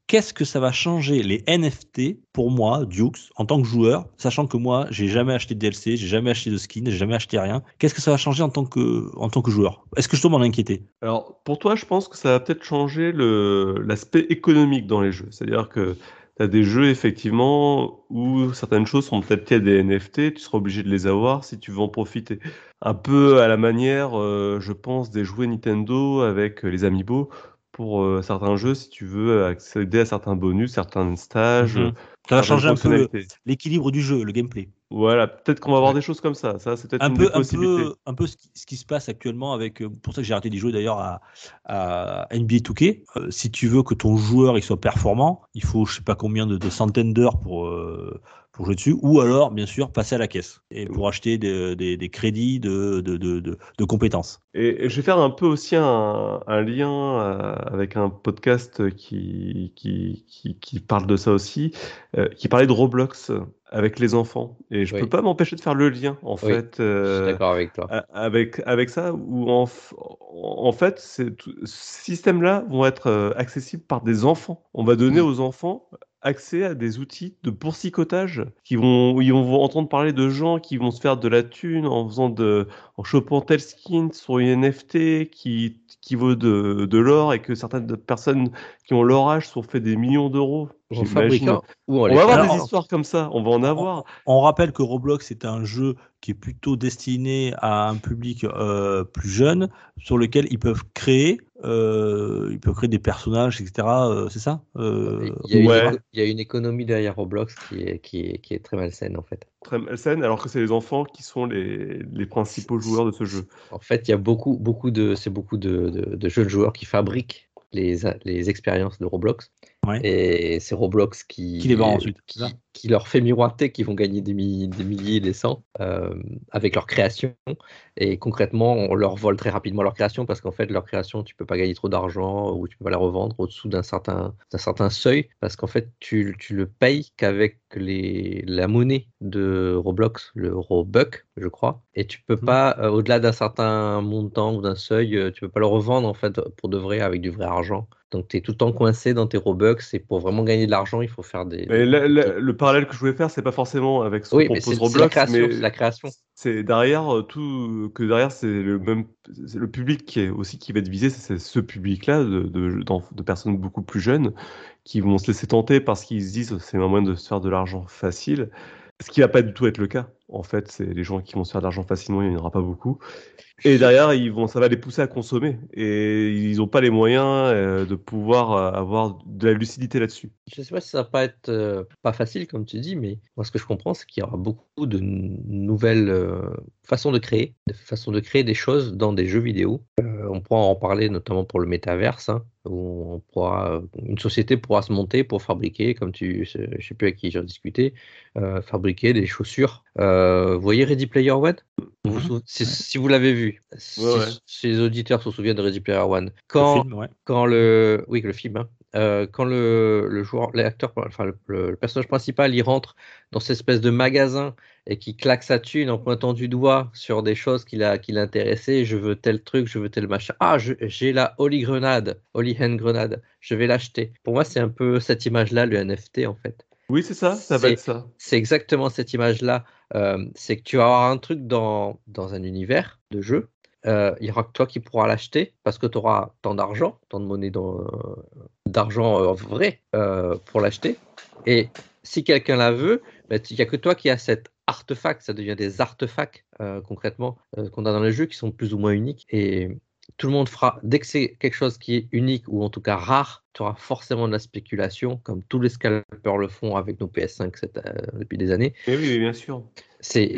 Qu'est-ce que ça va changer les NFT pour moi, Dukes, en tant que joueur, sachant que moi, j'ai jamais acheté de DLC, j'ai jamais acheté de skin, j'ai jamais acheté rien. Qu'est-ce que ça va changer en tant que, en tant que joueur? Est-ce que je dois m'en inquiéter? Alors, pour toi, je pense que ça va peut-être changer l'aspect économique dans les jeux. C'est-à-dire que tu as des jeux, effectivement, où certaines choses sont peut-être liées à des NFT, tu seras obligé de les avoir si tu veux en profiter. Un peu à la manière, euh, je pense, des jouets Nintendo avec euh, les Amiibo. Pour euh, certains jeux, si tu veux accéder à certains bonus, certains stages, Mhm. Ça va changer un peu l'équilibre du jeu, le gameplay. Voilà, peut-être qu'on va avoir des choses comme ça. Ça, c'est peut-être Un une peu, des un peu, un peu ce qui, ce qui se passe actuellement avec. euh, Pour ça que j'ai arrêté d'y jouer d'ailleurs à, à NBA 2K. Euh, si tu veux que ton joueur il soit performant, il faut je sais pas combien de, de centaines d'heures pour, euh, pour jouer dessus, ou alors, bien sûr, passer à la caisse et pour acheter des, des- des crédits de, de, de, de- de compétences. Et, et je vais faire un peu aussi un, un lien euh, avec un podcast qui, qui, qui, qui parle de ça aussi, euh, qui parlait de Roblox avec les enfants. Et je Oui. peux pas m'empêcher de faire le lien, en Oui, fait. Je euh, suis d'accord avec toi. avec, avec ça, où en, en fait, ce système-là vont être euh, accessibles par des enfants. On va donner aux enfants accès à des outils de boursicotage qui vont, ils vont entendre parler de gens qui vont se faire de la thune en faisant de, en chopant tel skin sur une NFT qui, qui vaut de, de l'or et que certaines personnes qui ont leur âge sont fait des millions d'euros. En J'imagine. fabriquant ou en On va avoir des histoires comme ça, on va en avoir. On rappelle que Roblox est un jeu qui est plutôt destiné à un public euh, plus jeune, sur lequel ils peuvent créer, euh, ils peuvent créer des personnages, etc. euh, c'est ça Euh, Il y, a une Ouais. éco- il y a une économie derrière Roblox qui est, qui est, qui est très malsaine en fait. Très malsaine, alors que c'est les enfants qui sont les, les principaux joueurs de ce jeu. En fait, il y a beaucoup, beaucoup de, c'est beaucoup de, de- de jeunes joueurs qui fabriquent les, expériences de Roblox. Ouais. Et c'est Roblox qui, Qui les vend ensuite, qui, leur fait miroiter qu'ils vont gagner des, mi- des milliers, des cents euh, avec leur création. Et concrètement, on leur vole très rapidement leur création parce qu'en fait, leur création, tu peux pas gagner trop d'argent ou tu peux pas la revendre au-dessous d'un certain, d'un certain seuil parce qu'en fait, tu, tu le payes qu'avec les, la monnaie de Roblox, le Robuck, je crois. Et tu peux Mhm. pas, euh, au-delà d'un certain montant ou d'un seuil, euh, tu peux pas le revendre en fait pour de vrai avec du vrai argent. Donc tu es tout le temps coincé dans tes Robux et pour vraiment gagner de l'argent, il faut faire des. Mais des- la- la- le parallèle que je voulais faire, c'est pas forcément avec ce Oui, c'est propose Roblox, C'est la création. c'est derrière euh, tout que derrière c'est le même le public qui est aussi qui va être visé, c'est ce public-là de, de personnes beaucoup plus jeunes qui vont se laisser tenter parce qu'ils se disent c'est un moyen de se faire de l'argent facile. Ce qui va pas du tout être le cas. En fait, c'est les gens qui vont se faire de l'argent facilement, il n'y en aura pas beaucoup. Et derrière, ils vont, ça va les pousser à consommer. Et ils n'ont pas les moyens euh, de pouvoir euh, avoir de la lucidité là-dessus. Je sais pas si ça va pas être euh, pas facile comme tu dis, mais moi ce que je comprends c'est qu'il y aura beaucoup de nouvelles façons de créer, de façons de créer des choses dans des jeux vidéo. On pourra en parler notamment pour le métaverse, hein, où une société pourra se monter pour fabriquer, comme tu, je sais plus avec qui j'ai discuté, euh, fabriquer des chaussures. Vous voyez Ready Player One? Vous vous Mhm. si, vous l'avez vu, si, Ouais, ouais. si les auditeurs se souviennent de Ready Player One, le quand film, ouais. quand le oui le film hein, euh, quand le, le joueur l'acteur enfin le, personnage principal il rentre dans cette espèce de magasin et qui claque sa thune en pointant du doigt sur des choses qui l'a qui l'intéressaient. Je veux tel truc je veux tel machin. Ah j'ai la Holy Grenade Holy Hand Grenade. Je vais l'acheter. Pour moi c'est un peu cette image là le NFT en fait Oui, c'est ça, ça va être ça. c'est exactement cette image-là. Euh, c'est que tu vas avoir un truc dans, dans un univers de jeu. Euh, il y aura que toi qui pourras l'acheter parce que tu auras tant d'argent, tant de monnaie d'argent euh, vrai euh, pour l'acheter. Et si quelqu'un la veut, ben, il n'y a que toi qui as cet artefact. Ça devient des artefacts concrètement qu'on a dans les jeux qui sont plus ou moins uniques. Et tout le monde fera, dès que c'est quelque chose qui est unique ou en tout cas rare, tu auras forcément de la spéculation, comme tous les scalpers le font avec nos PS5 cette, euh, depuis des années. Et oui, bien sûr. C'est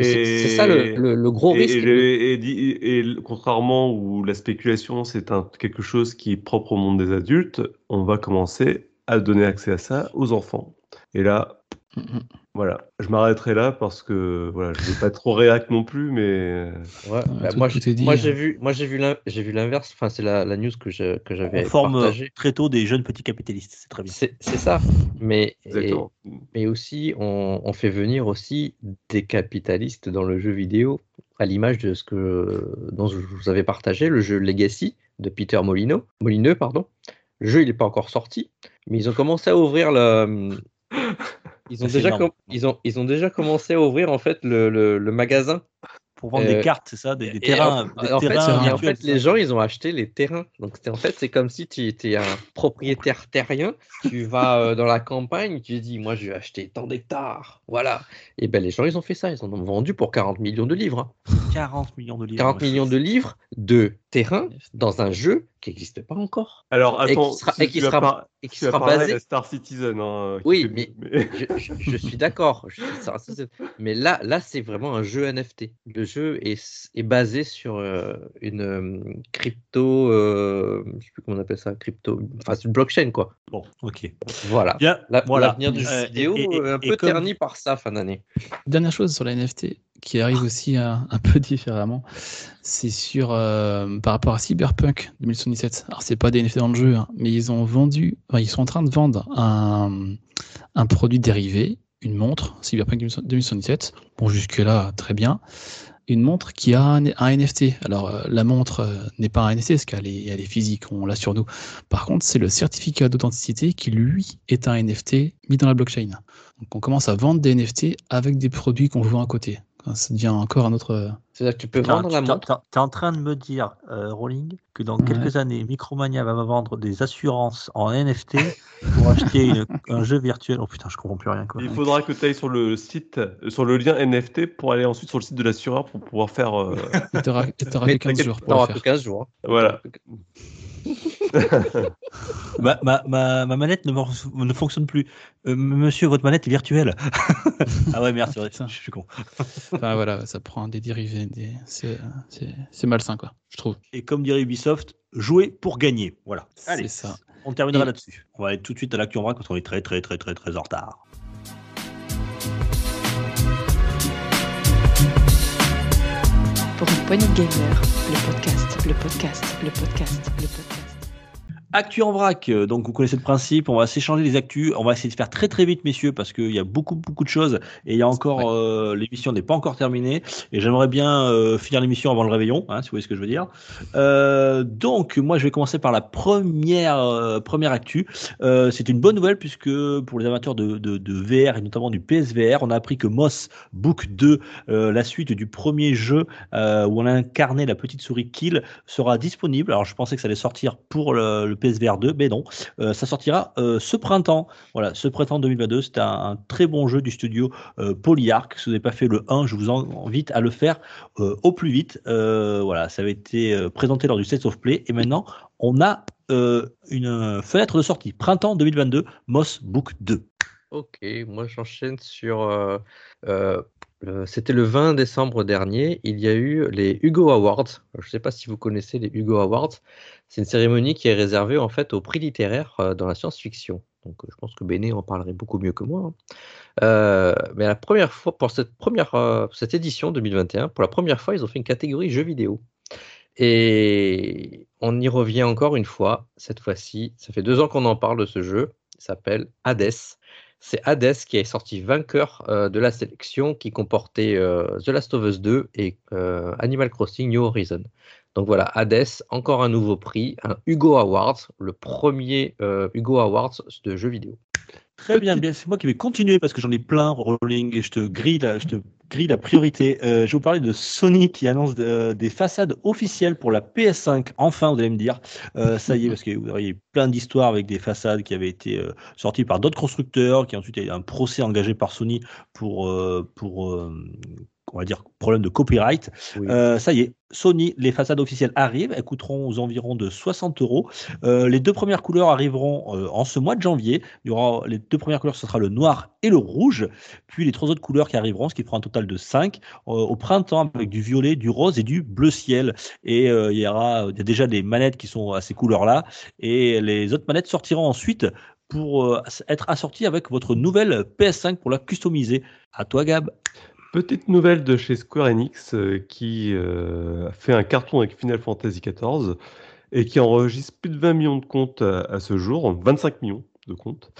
ça le, le- le gros Et, risque. et- et- contrairement où la spéculation c'est quelque chose qui est propre au monde des adultes, on va commencer à donner accès à ça aux enfants. Et là, Voilà, je m'arrêterai là parce que voilà, je veux pas trop réac non plus, mais Ouais, bah, tout- moi, j'ai- est dit, moi, j'ai vu, moi j'ai vu l'in- j'ai vu l'inverse. Enfin, c'est la, la news que je- que j'avais On forme euh, partagée. très tôt des jeunes petits capitalistes, c'est très bien. C'est ça. Mais et- mais aussi, on, on fait venir aussi des capitalistes dans le jeu vidéo, à l'image de ce que dont je vous avais partagé, le jeu Legacy de Peter Molino, Molineux, pardon. Le jeu, il n'est pas encore sorti, mais ils ont commencé à ouvrir le. Ils ont, déjà com- ils, ont, ils ont déjà commencé à ouvrir en fait le, le- le magasin Pour vendre Euh, des cartes, c'est ça, des, terrains, en, des en fait, terrains en les gens, ils ont acheté les terrains. Donc, c'est- en fait, c'est comme si tu étais un propriétaire terrien. Tu vas euh, dans la campagne, tu dis, moi, je vais acheter tant d'hectares. Voilà. Et ben, les gens, ils ont fait ça. Ils en ont vendu pour 40 millions de livres. hein. 40 millions de livres. 40 ouais. millions de livres de terrain dans un jeu qui n'existe pas encore. Alors Et qui attends, sera- et qui sera- par- Et qui sera basé. de Star Citizen. hein, qui Oui, mais- Je, je- je suis d'accord. Mais là, là c'est vraiment un jeu NFT. Le jeu est, est basé sur euh, une euh, crypto. euh, je sais plus comment on appelle ça. Crypto. Enfin, c'est une blockchain, quoi. Bon, ok. Voilà. Bien, La- voilà. L'avenir du jeu Euh, vidéo, et- et- euh, un et peu comme- terni par ça, fin d'année. Dernière chose sur la NFT qui arrive aussi un, un peu différemment, c'est sur euh, par rapport à Cyberpunk 2077. Alors c'est pas des NFT dans le jeu, hein, mais ils ont vendu, enfin, ils sont en train de vendre un, un produit dérivé, une montre Cyberpunk 2077. Bon jusque là très bien. Une montre qui a un, un NFT. Alors euh, la montre euh, n'est pas un NFT parce qu'elle est, elle est physique, on l'a sur nous. Par contre c'est le certificat d'authenticité qui lui est un NFT mis dans la blockchain. Donc on commence à vendre des NFT avec des produits qu'on vend à côté. Ça devient encore un autre. C'est-à-dire que tu peux T'es vendre la montre. t'es- t'es en train de me dire, euh, Rolling, que dans Ouais. quelques années, Micromania va me vendre des assurances en NFT pour acheter une- un jeu virtuel. Oh putain, je comprends plus rien. Quoi. Il faudra que tu ailles sur le site, euh, sur le lien NFT pour aller ensuite sur le site de l'assureur pour pouvoir faire. euh, Et Mais que 15 t'inquiète, jours pour t'auras le que faire. 15 jours. Voilà. Ma, ma, ma, ma manette ne, ne fonctionne plus. Euh, monsieur, votre manette est virtuelle. ah ouais, merde, c'est vrai, Ça. je suis con. Enfin voilà, ça prend des dérivés. Des... C'est c'est- c'est malsain quoi, je trouve. Et comme dirait Ubisoft, jouer pour gagner. Voilà. Allez, C'est ça. on terminera Et- là-dessus. On va aller tout de suite à l'actu en vrac parce qu'on est très, très, très, très, très en retard. Pour une poignée de gamer, le podcast, le podcast, le podcast, le podcast. Actu en vrac, euh, donc vous connaissez le principe, on va s'échanger les actus, on va essayer de faire très très vite messieurs parce qu'il y a beaucoup beaucoup de choses et il y a encore, euh, l'émission n'est pas encore terminée et j'aimerais bien euh, finir l'émission avant le réveillon, hein, si vous voyez ce que je veux dire. Euh, donc moi je vais commencer par la première première actu. C'est une bonne nouvelle puisque pour les amateurs de, de, de VR et notamment du PSVR, on a appris que Moss Book 2, euh, la suite du premier jeu où on a incarné la petite souris Kill, sera disponible. Alors je pensais que ça allait sortir pour le, le PSVR 2, mais non, Euh, ça sortira euh, ce printemps. Voilà, ce printemps 2022, c'est un, très bon jeu du studio euh, Polyarc. Si vous n'avez pas fait le 1, je vous invite à le faire au plus vite. Voilà, ça avait été présenté lors du State of Play et maintenant on a une fenêtre de sortie printemps 2022, Moss Book 2. Ok, moi j'enchaîne sur. C'était le 20 décembre dernier, il y a eu les Hugo Awards. Je ne sais pas si vous connaissez les Hugo Awards. C'est une cérémonie qui est réservée en fait aux prix littéraires euh, dans la science-fiction. Donc euh, je pense que Béné en parlerait beaucoup mieux que moi. hein. Euh, mais la première fois, pour cette première euh, cette édition 2021, pour la première fois, ils ont fait une catégorie jeux vidéo. Et on y revient encore une fois, cette fois-ci. Ça fait deux ans qu'on en parle de ce jeu. Il s'appelle Hades. C'est Hades qui est sorti vainqueur euh, de la sélection qui comportait euh, The Last of Us 2 et euh, Animal Crossing New Horizon. Donc voilà, Hades, encore un nouveau prix, un Hugo Awards, le premier Hugo Awards de jeux vidéo. Très bien, bien. C'est moi qui vais continuer parce que j'en ai plein, Rolling, et je te grille la, je te grille la priorité. Euh, je vais vous parler de Sony qui annonce de- des façades officielles pour la PS5. Enfin, vous allez me dire, euh, ça y est, parce qu'il y a eu plein d'histoires avec des façades qui avaient été euh, sorties par d'autres constructeurs, qui ensuite il y a eu un procès engagé par Sony pour, euh, pour euh, on va dire, problème de copyright. Oui. Euh, ça y est, Sony, les façades officielles arrivent. Elles coûteront aux environs de 60 euros. Euh, les deux premières couleurs arriveront euh, en ce mois de janvier. Il y aura les deux premières couleurs, ce sera le noir et le rouge. Puis les trois autres couleurs qui arriveront, ce qui fera un total de 5 au printemps avec du violet, du rose et du bleu ciel. Et il y aura il y a déjà des manettes qui sont à ces couleurs-là. Et les autres manettes sortiront ensuite pour être assorties avec votre nouvelle PS5 pour la customiser. À toi, Gab. Petite nouvelle de chez Square Enix euh, qui euh, fait un carton avec Final Fantasy XIV et qui enregistre plus de 20 millions de comptes à, ce jour, 25 millions de comptes.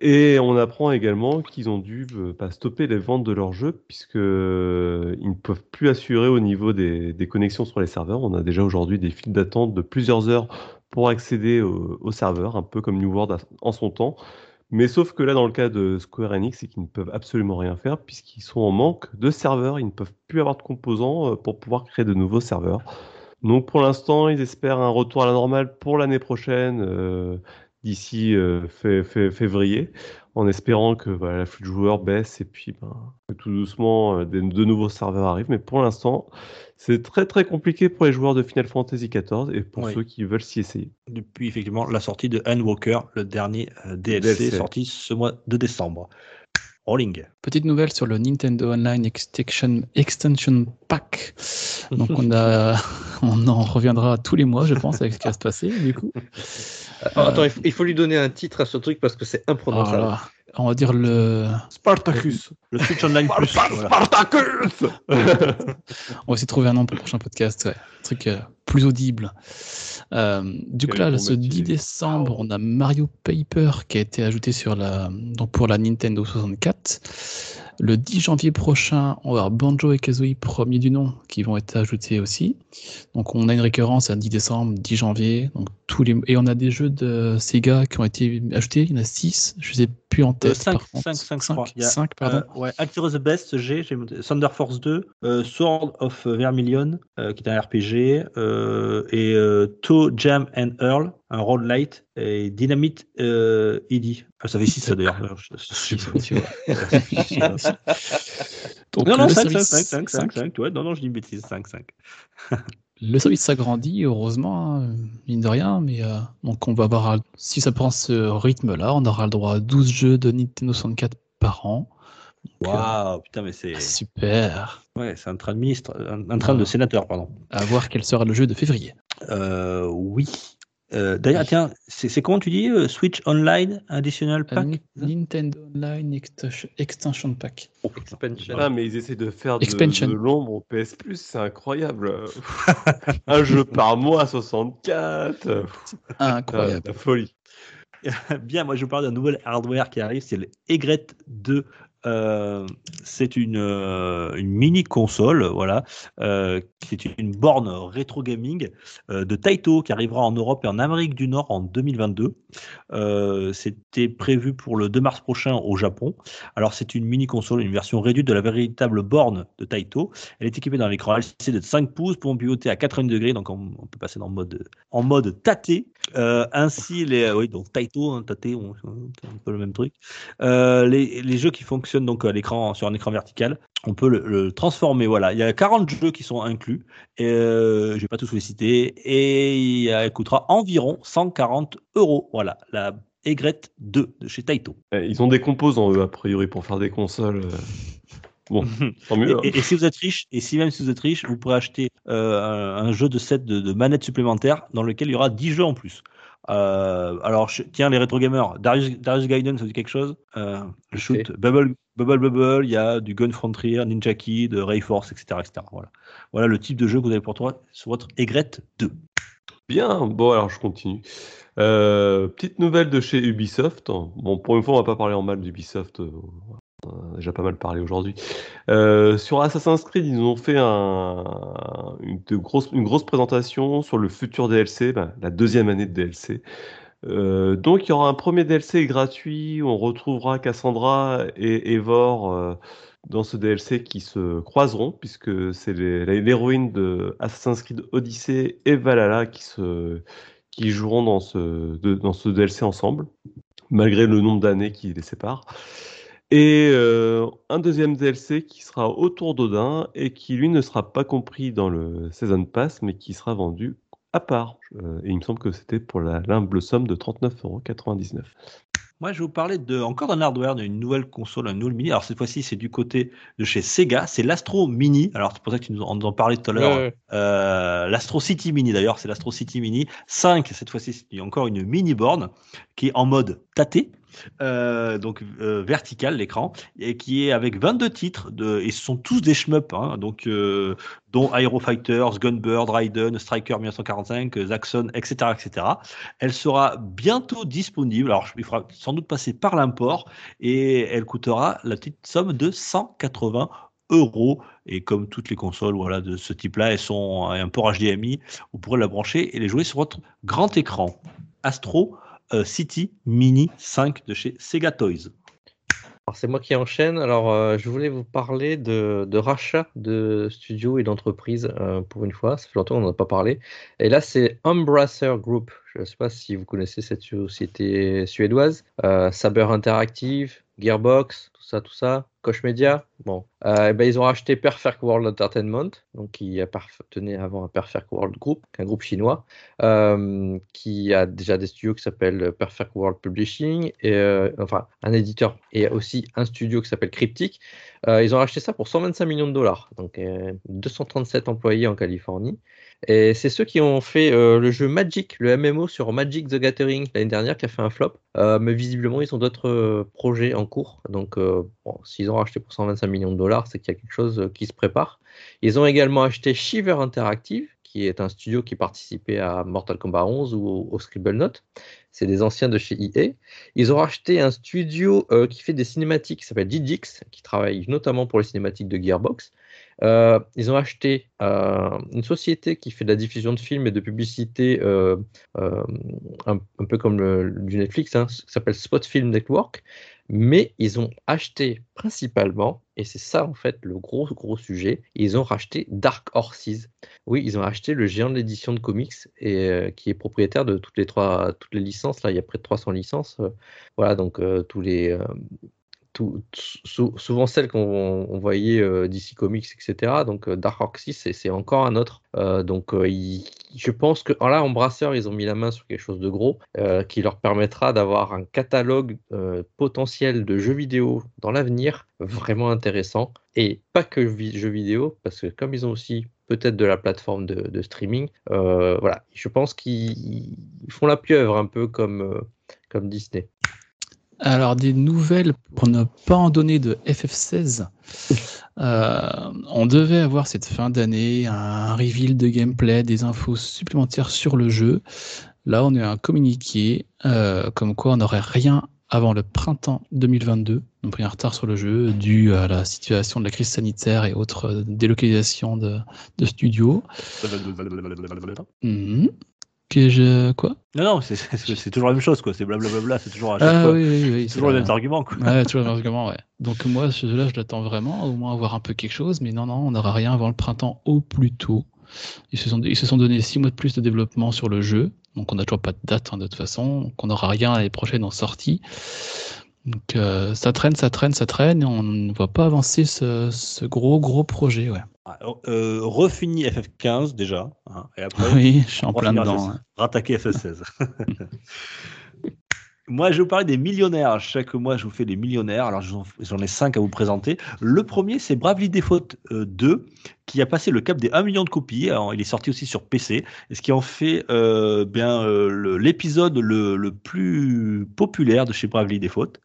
Et on apprend également qu'ils ont dû euh, stopper les ventes de leurs jeux puisque ils ne peuvent plus assurer au niveau des, connexions sur les serveurs. On a déjà aujourd'hui des files d'attente de plusieurs heures pour accéder au, au serveur, un peu comme New World en son temps. Mais sauf que là, dans le cas de Square Enix, c'est qu'ils ne peuvent absolument rien faire puisqu'ils sont en manque de serveurs. Ils ne peuvent plus avoir de composants euh, pour pouvoir créer de nouveaux serveurs. Donc pour l'instant, ils espèrent un retour à la normale pour l'année prochaine, euh, d'ici euh, fé- fé- février, en espérant que voilà, l'afflux de joueurs baisse et puis ben, que tout doucement euh, de nouveaux serveurs arrivent. Mais pour l'instant, c'est très très compliqué pour les joueurs de Final Fantasy XIV et pour Oui. ceux qui veulent s'y essayer. Depuis effectivement la sortie de Endwalker, le dernier euh, DLC, DLC. sorti ce mois de décembre. Rolling. Petite nouvelle sur le Nintendo Online Extension, Extension Pack. Donc on a, on en reviendra tous les mois, je pense, avec ce qui va se passer. Du coup, Ah, Attends, il faut, il faut lui donner un titre à ce truc parce que c'est imprononçable. Alors, on va dire le, Spartacus Le Switch Online Plus. Spartacus on va essayer de trouver un nom pour le prochain podcast, ouais. un truc euh, plus audible. Euh, du coup là, bon ce 10 métier. décembre, on a Mario Paper qui a été ajouté sur la, donc pour la Nintendo 64. Le 10 janvier prochain, on va avoir Banjo et Kazooie, premier du nom, qui vont être ajoutés aussi. Donc on a une récurrence à 10 décembre, 10 janvier. Donc tous les... Et on a des jeux de Sega qui ont été ajoutés. Il y en a 6, je les ai plus en tête. cinq, par contre. cinq, cinq, je crois. Il y a, 5, pardon. Euh, ouais, the Best, j'ai, Thunder Force 2, euh, Sword of Vermilion, euh, qui est un RPG, euh, et Toe Jam and Earl, un roguelite, et Dynamite euh, Eddy. Ah, ça fait 6 ça d'ailleurs. Non, non, le 5, 5, service- 5, 5, 5, 5, ouais, non, non, je dis une bêtise, 5, 5. Le service s'agrandit, heureusement, hein, mine de rien, mais euh, donc on va avoir, si ça prend ce rythme-là, on aura le droit à 12 jeux de Nintendo 64 par an. Donc, Waouh, putain, mais c'est, euh, super. ouais, c'est un train de ministre, un, un train de Ah. sénateur, pardon. À voir quel sera le jeu de février. Euh, oui. Euh, D'ailleurs, tiens, c'est comment tu dis euh, Switch Online Additional Euh, Pack Ni- Nintendo Online Extension- Extension Pack. Expansion. Ah, mais ils essaient de faire de l'ombre au PS Plus, c'est incroyable. Un jeu par mois, 64. Incroyable. La folie. Bien, moi je vous parle d'un nouvel hardware qui arrive, c'est le Egret 2. Euh, c'est une, euh, une mini console, voilà, euh, c'est une borne rétro gaming euh, de Taito qui arrivera en Europe et en Amérique du Nord en 2022. Euh, C'était prévu pour le 2 mars prochain au Japon. Alors c'est une mini console, une version réduite de la véritable borne de Taito. Elle est équipée d'un écran LCD de 5 pouces pouvant pivoter à 80 degrés, donc on, peut passer dans mode en mode tâté. Ainsi, les, oui, donc Taito, hein, tâté, on- un peu le même truc. Les, les jeux qui donc à l'écran sur un écran vertical, on peut le, le transformer. Voilà, il y a 40 jeux qui sont inclus. Et, euh, je vais pas tous les citer. Et il coûtera environ 140 euros. Voilà, la Egret 2 de chez Taito. Eh, Ils ont des composants, eux, a priori, pour faire des consoles. euh. Bon, tant mieux. hein. Et, et- et si vous êtes riche, et si même si vous êtes riche, vous pourrez acheter euh, un, un jeu de set de, de manettes supplémentaires dans lequel il y aura 10 jeux en plus. Euh, alors, je- tiens, les rétro gamers, Darius, Darius Gaiden, ça dit quelque chose? Euh, Le shoot, Bubble, Bubble Bubble, il y a du Gun Frontier, Ninja Kid, Ray Force, etc., etc. Voilà. voilà le type de jeu que vous avez pour toi sur votre Egret 2. Bien, bon, alors je continue. Euh, petite nouvelle de chez Ubisoft. Bon, pour une fois, on va pas parler en mal d'Ubisoft. Euh, déjà pas mal parlé aujourd'hui. Euh, sur Assassin's Creed, ils ont fait un, une, grosse, une grosse présentation sur le futur DLC, ben, la deuxième année de DLC. Euh, donc, il y aura un premier DLC gratuit où on retrouvera Cassandra et Eivor euh, dans ce DLC qui se croiseront, puisque c'est l'héroïne de Assassin's Creed Odyssey et Valhalla qui, se, qui joueront dans ce, dans ce DLC ensemble, malgré le nombre d'années qui les séparent. Et euh, un deuxième DLC qui sera autour d'Odin et qui lui ne sera pas compris dans le Season Pass, mais qui sera vendu à part. Euh, et il me semble que c'était pour la l'humble somme de 39,99€. Moi, je vais vous parler de, encore d'un hardware, d'une nouvelle console, un nouvel mini. Alors, cette fois-ci, c'est du côté de chez Sega. C'est l'Astro Mini. Alors, c'est pour ça que tu nous en, nous en parlais tout à l'heure. Euh, L'Astro City Mini, d'ailleurs, c'est l'Astro City Mini 5. Cette fois-ci, c'est encore une mini borne qui est en mode tâté. Euh, donc euh, vertical l'écran et qui est avec 22 titres et ce sont tous des shmups hein, donc euh, dont Aero Fighters, Gunbird, Raiden, Striker 1945, euh, Zaxxon, etc., etc. Elle sera bientôt disponible. Alors, il faudra sans doute passer par l'import et elle coûtera la petite somme de 180 euros. Et comme toutes les consoles voilà, de ce type-là, elles sont un port HDMI. Vous pourrez la brancher et les jouer sur votre grand écran. Astro euh, City Mini 5 de chez Sega Toys. Alors, c'est moi qui enchaîne. Alors, euh, je voulais vous parler de, de rachat de studios et d'entreprises euh, pour une fois. Ça fait longtemps qu'on n'en a pas parlé. Et là, c'est Embracer Group. Je ne sais pas si vous connaissez cette société suédoise. Euh, Saber Interactive, Gearbox, tout ça, tout ça. Koch Media. Bon, Euh, eh ben, ils ont racheté Perfect World Entertainment, donc qui appartenait avant à Perfect World Group, un groupe chinois, euh, qui a déjà des studios qui s'appellent Perfect World Publishing, et, euh, enfin un éditeur et aussi un studio qui s'appelle Cryptic. Ils ont racheté ça pour 125 millions de dollars, donc euh, 237 employés en Californie. Et c'est ceux qui ont fait euh, le jeu Magic, le MMO sur Magic the Gathering l'année dernière, qui a fait un flop. Euh, mais visiblement, ils ont d'autres euh, projets en cours. Donc, s'ils ont racheté pour 125 millions de dollars, c'est qu'il y a quelque chose qui se prépare. Ils ont également acheté Shiver Interactive, qui est un studio qui participait à Mortal Kombat 11 ou au, au Scribble Note. C'est des anciens de chez EA. Ils ont racheté un studio euh, qui fait des cinématiques, qui s'appelle Digix, qui travaille notamment pour les cinématiques de Gearbox. Euh, ils ont acheté euh, une société qui fait de la diffusion de films et de publicité, un, peu comme du Netflix, hein, qui s'appelle Spot Film Network. Mais ils ont acheté principalement, et c'est ça en fait le gros gros sujet, ils ont racheté Dark Horses. Oui, ils ont acheté le géant de de comics euh, qui est propriétaire de toutes les trois toutes les licences. Là, il y a près de 300 licences. euh, voilà, donc euh, tous les souvent celles qu'on on voyait euh, DC Comics, etc. Donc euh, Dark Horse, c'est c'est encore un autre. Euh, donc euh, je pense que oh là, ils ont mis la main sur quelque chose de gros qui leur permettra d'avoir un catalogue potentiel de jeux vidéo dans l'avenir vraiment intéressant. Et pas que jeux vidéo, parce que comme ils ont aussi peut-être de la plateforme de, streaming, voilà, je pense qu'ils ils font la pieuvre un peu comme, comme Disney. Alors, des nouvelles pour ne pas en donner de FF16. Euh, on devait avoir cette fin d'année un reveal de gameplay, des infos supplémentaires sur le jeu. Là, on a un communiqué euh, comme quoi on n'aurait rien avant le printemps 2022. On a pris un retard sur le jeu dû à la situation de la crise sanitaire et autres euh, délocalisations de, de studios. Que je... Quoi? Non, non, c'est- toujours la même chose, quoi. C'est blablabla, c'est toujours à chaque Ah fois. oui, toujours les mêmes arguments, quoi. Ouais, toujours le même argument, ouais. Donc moi, ce jeu-là, je l'attends vraiment, au moins avoir un peu quelque chose, mais non, non, on n'aura rien avant le printemps au plus tôt. Ils se sont, ils se sont donné six mois de plus de développement sur le jeu, donc on n'a toujours pas de date hein, de toute façon, donc on n'aura rien l'année prochaine en sortie. Donc euh, ça traîne, ça traîne, ça traîne, et on ne voit pas avancer ce, ce gros, gros projet, ouais. Alors, euh, refini FF15 déjà, hein, et après, Oui, je suis en plein dedans. FF16. ouais. rattaquer FF16. Moi, je vais vous parler des millionnaires. Chaque mois, je vous fais des millionnaires. Alors, j'en ai cinq à vous présenter. Le premier, c'est Bravely Default euh, 2, qui a passé le cap des 1 million de copies. Il est sorti aussi sur PC, et ce qui en fait euh, bien euh, l'épisode le, le plus populaire de chez Bravely Default.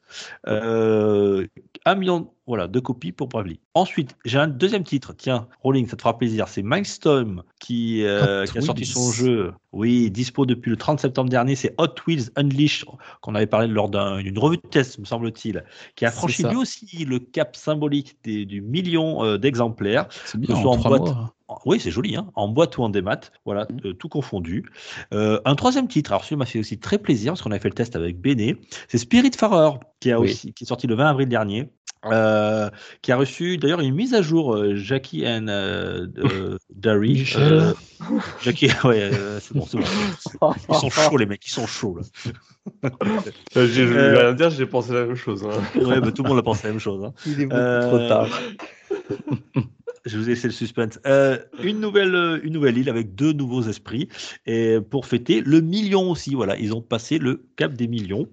Euh, 1 million voilà, de copies pour Bravely. Ensuite, j'ai un deuxième titre. Tiens, Rolling, ça te fera plaisir. C'est Mindstorm qui, euh, qui a sorti son jeu. Oui, dispo depuis le 30 septembre dernier. C'est Hot Wheels Unleashed, qu'on avait parlé lors d'un- d'une revue de test, me semble-t-il, qui a franchi lui aussi le cap symbolique des- du million euh, d'exemplaires. C'est bien, en en trois boîte. mois. Oui, c'est joli, hein, en boîte ou en démat, voilà, Mm. euh, tout confondu. Euh, un troisième titre, alors celui m'a fait aussi très plaisir parce qu'on a fait le test avec Béné, c'est Spirit Farer qui a Oui. aussi qui est sorti le 20 avril dernier. Euh, qui a reçu d'ailleurs une mise à jour euh, Jackie and euh, euh, Dari. Michel. euh, Jackie, ouais, euh, c'est bon, c'est bon. Ils sont chauds les mecs, ils sont chauds là. J'ai- Je vais rien dire, j'ai pensé la même chose. hein. Ouais, bah, tout le monde a pensé la même chose. hein. Il est beaucoup Euh, trop tard. Je vous ai laissé le suspense. Euh, une, nouvelle, euh, une nouvelle île avec deux nouveaux esprits. Et pour fêter le million aussi. Voilà, ils ont passé le cap des millions.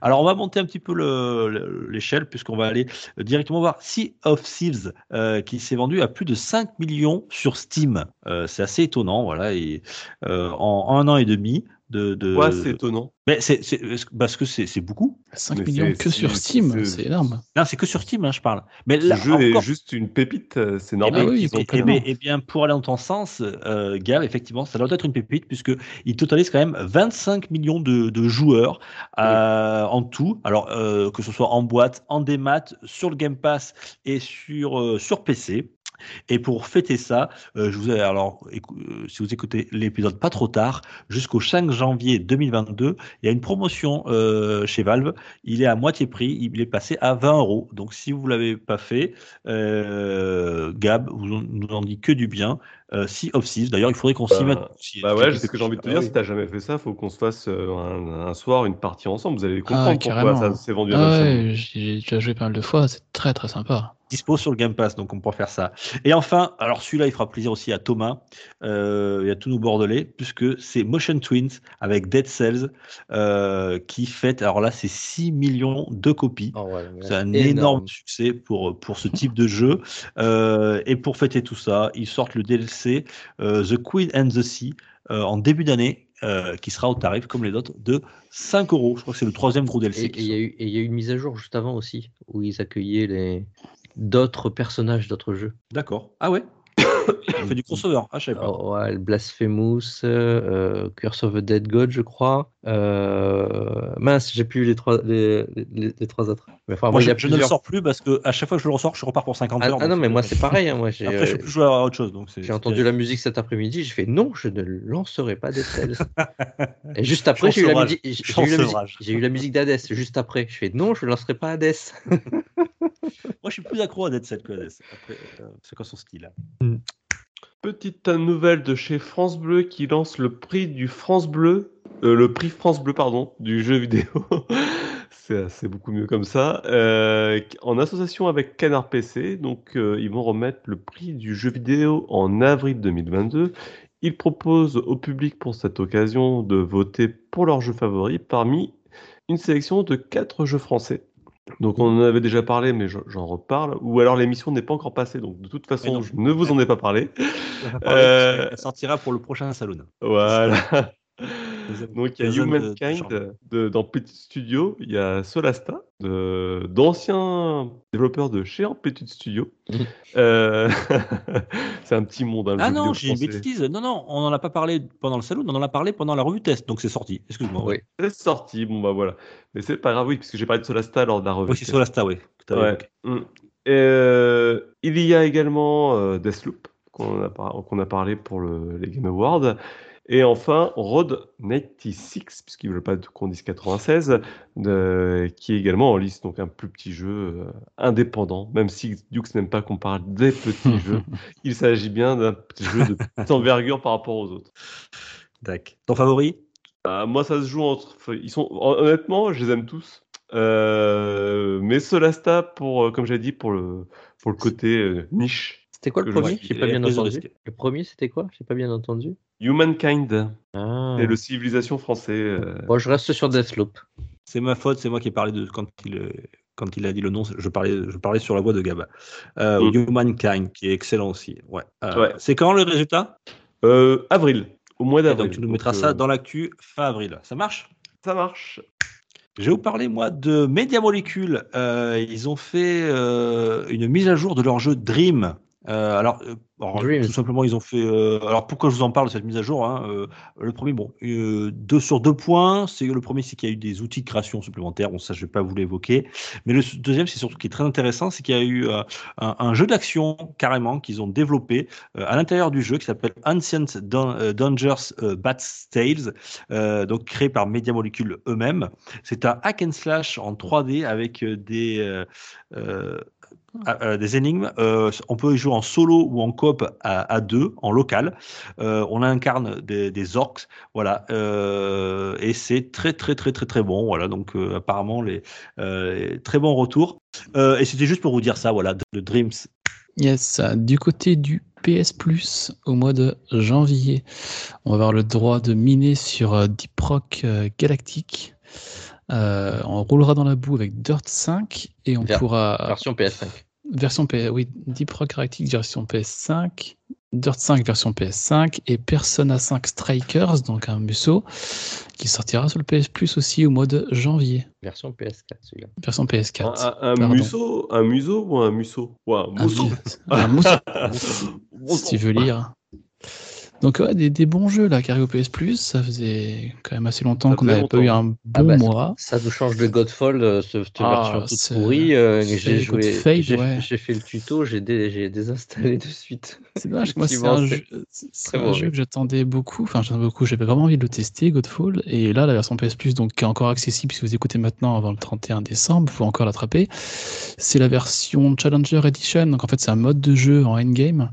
Alors, on va monter un petit peu le- le- l'échelle puisqu'on va aller directement voir Sea of Thieves euh, qui s'est vendu à plus de 5 millions sur Steam. Euh, c'est assez étonnant. Voilà, et en un an et demi. De, de... Ouais, c'est étonnant. Mais c'est c'est- parce que c'est c'est beaucoup. 5 Mais millions que sur Steam, c'est- c'est énorme. Non, c'est que sur Steam, hein, je parle. Mais Le là, jeu encore, est juste une pépite, euh, c'est Eh normal. ben oui, et, et bien, eh bien, pour aller dans ton sens, euh, Gab, effectivement, ça doit être une pépite puisque il totalise quand même 25 millions de, de joueurs euh, en tout. Alors euh, que ce soit en boîte, en démat, sur le Game Pass et sur euh, sur PC. Et pour fêter ça, euh, je vous ai, alors, euh, si vous écoutez l'épisode pas trop tard, jusqu'au 5 janvier 2022, il y a une promotion euh, chez Valve. Il est à moitié prix, il est passé à 20 euros. Donc si vous l'avez pas fait, euh, Gab vous en- nous en dit que du bien. Euh, sea of Thieves, d'ailleurs, il faudrait qu'on s'y Bah, mette. aussi. Bah ouais, c'est ce que j'ai envie de te Ah dire. oui. Si t'as jamais fait ça, faut qu'on se fasse euh, un, un soir une partie ensemble. Vous allez Ah, comprendre pourquoi carrément. ça s'est vendu à Ah 900. ouais, j'ai déjà joué pas mal de fois, c'est très très sympa. Dispo sur le Game Pass, donc on pourra faire ça. Et enfin, alors celui-là, il fera plaisir aussi à Thomas euh, et à tous nos Bordelais, puisque c'est Motion Twins avec Dead Cells euh, qui fête, alors là, c'est 6 millions de copies. Oh ouais, mais C'est un énorme. énorme succès pour, pour ce type de jeu. Euh, et pour fêter tout ça, ils sortent le DLC The Queen and the Sea en début d'année, euh, qui sera au tarif, comme les autres, de 5 euros. Je crois que c'est le troisième gros DLC. Il y, et il y a eu une mise à jour juste avant aussi, où ils accueillaient les d'autres personnages d'autres jeux. D'accord. Ah ouais? On fait du crossover. Ah, je savais pas. Oh, ouais, Blasphemous, euh, Curse of the Dead God, je crois. Euh, mince, j'ai plus les trois, les, les- les trois autres. Mais enfin, Moi, il y je, ne le sors plus parce que à chaque fois que je le ressors, je repars pour 50 Ah, heures. ah non, mais moi c'est pareil. hein, moi j'ai Après, je peux plus jouer à autre chose. Donc c'est- j'ai entendu terrible. la musique cet après-midi. J'ai fait non, je ne lancerai pas Dead Cells. Et juste après, j'ai eu, la musique- j'ai Chance eu la musique- sauvage. j'ai eu la musique d'Hades. Juste après, je fais non, je ne lancerai pas Hades. Moi, je suis plus accro à Dead Cell que Hades. Après, euh, c'est quoi son style hein Petite nouvelle de chez France Bleu qui lance le prix du France Bleu, euh, le prix France Bleu, pardon, du jeu vidéo. c'est beaucoup mieux comme ça. Euh, en association avec Canard PC, donc euh, ils vont remettre le prix du jeu vidéo en avril 2022. Ils proposent au public pour cette occasion de voter pour leur jeu favori parmi une sélection de quatre jeux français. Donc on en avait déjà parlé, mais j'en- reparle. Ou alors l'émission n'est pas encore passée, donc de toute façon, je ne vous en ai pas parlé. Parler, Euh, qu'elle sortira pour le prochain Saloon. Voilà. Donc il y a deuxième de- de Humankind dans Petit Studio, il y a Solasta, d'anciens développeurs de chez Amplitude Studio. Mhm. Euh, c'est un petit monde. hein, Ah non, j'ai une bêtise. Non, non, on n'en a pas parlé pendant le Saloon, on en a parlé pendant la revue test, donc c'est sorti. Excuse-moi. Oui. C'est sorti, bon bah voilà. Mais c'est pas grave, oui, puisque j'ai parlé de Solasta lors de la revue. oui c'est Solasta, oui. Ouais. Mm. Euh, il y a également euh, Deathloop, qu'on a, par- qu'on a parlé pour le- les Game Awards. Et enfin, Road 96, puisqu'ils ne veulent pas qu'on dise 96, de- qui est également en liste, donc un plus petit jeu euh, indépendant, même si Dukes n'aime pas qu'on parle des petits jeux. Il s'agit bien d'un petit jeu de petite envergure par rapport aux autres. Tac. Ton favori? Ah, moi, ça se joue entre. Ils sont honnêtement, je les aime tous. Euh, mais Solasta, pour, euh, comme j'ai dit, pour le, pour le côté euh, niche. C'était quoi le premier? J'ai pas bien entendu. Le premier, c'était quoi? J'ai pas bien entendu. Humankind, Ah. et le civilisation français. euh, Bon, je reste sur Deathloop. C'est ma faute, c'est moi qui ai parlé de quand il, euh, quand il a dit le nom, je parlais, je parlais sur la voix de Gab. Euh, Mm. Humankind, qui est excellent aussi. Ouais. Euh, Ouais. C'est quand le résultat? Euh, avril, au mois d'avril. Donc tu nous mettras ça dans l'actu fin avril. Ça marche? Ça marche. Je vais vous parler, moi, de Media Molecule. Euh, ils ont fait euh, une mise à jour de leur jeu Dream. Euh, alors, euh, alors, tout simplement, ils ont fait. euh, alors, pourquoi je vous en parle de cette mise à jour hein, Le premier, bon, deux sur deux points. C'est le premier, c'est qu'il y a eu des outils de création supplémentaires. Bon, ça, je vais pas vous l'évoquer. Mais le deuxième, c'est surtout qui est très intéressant, c'est qu'il y a eu un, un jeu d'action carrément qu'ils ont développé à l'intérieur du jeu qui s'appelle Ancient Dun- Dangers Bat's Tales, donc créé par Media Molecule eux-mêmes. C'est un hack and slash en 3D avec des euh, euh, à- euh, des énigmes. Euh, on peut y jouer en solo ou en coop à, à deux, en local. Euh, on incarne des, des orcs, voilà. Et c'est très très très très très bon, voilà. Donc apparemment les très bons retours. Et c'était juste pour vous dire ça, voilà, de, Dreams. Yes, du côté du PS Plus, au mois de janvier, on va avoir le droit de miner sur Deep Rock Galactic. Euh, on roulera dans la boue avec Dirt 5 et on Ver- pourra. Version PS5. Version PS, oui, Deep Rock Galactic version PS5, Dirt 5 version PS5 et Persona 5 Strikers, donc un musso, qui sortira sur le PS Plus aussi au mois de janvier, Version PS4, celui-là. version Un, PS4. un- un un museau ou un Ouais, un Un mu- un musso, Museau. si tu veux lire. Donc ouais, des, des bons jeux là au PS Plus, ça faisait quand même assez longtemps Ça qu'on n'avait pas eu un bon Ah bah, mois. Ça nous change de Godfall, euh, ce- cette Ah, version toute pourrie. euh, j'ai joué, j'ai ouais. fait le tuto, j'ai dé- désinstallé de suite. C'est dommage, moi c'est un, jeu que j'attendais beaucoup, enfin j'attendais beaucoup, j'avais vraiment envie de le tester, Godfall, et là la version PS Plus, donc qui est encore accessible si vous écoutez maintenant avant le 31 décembre, vous pouvez encore l'attraper, c'est la version Challenger Edition, donc en fait c'est un mode de jeu en endgame,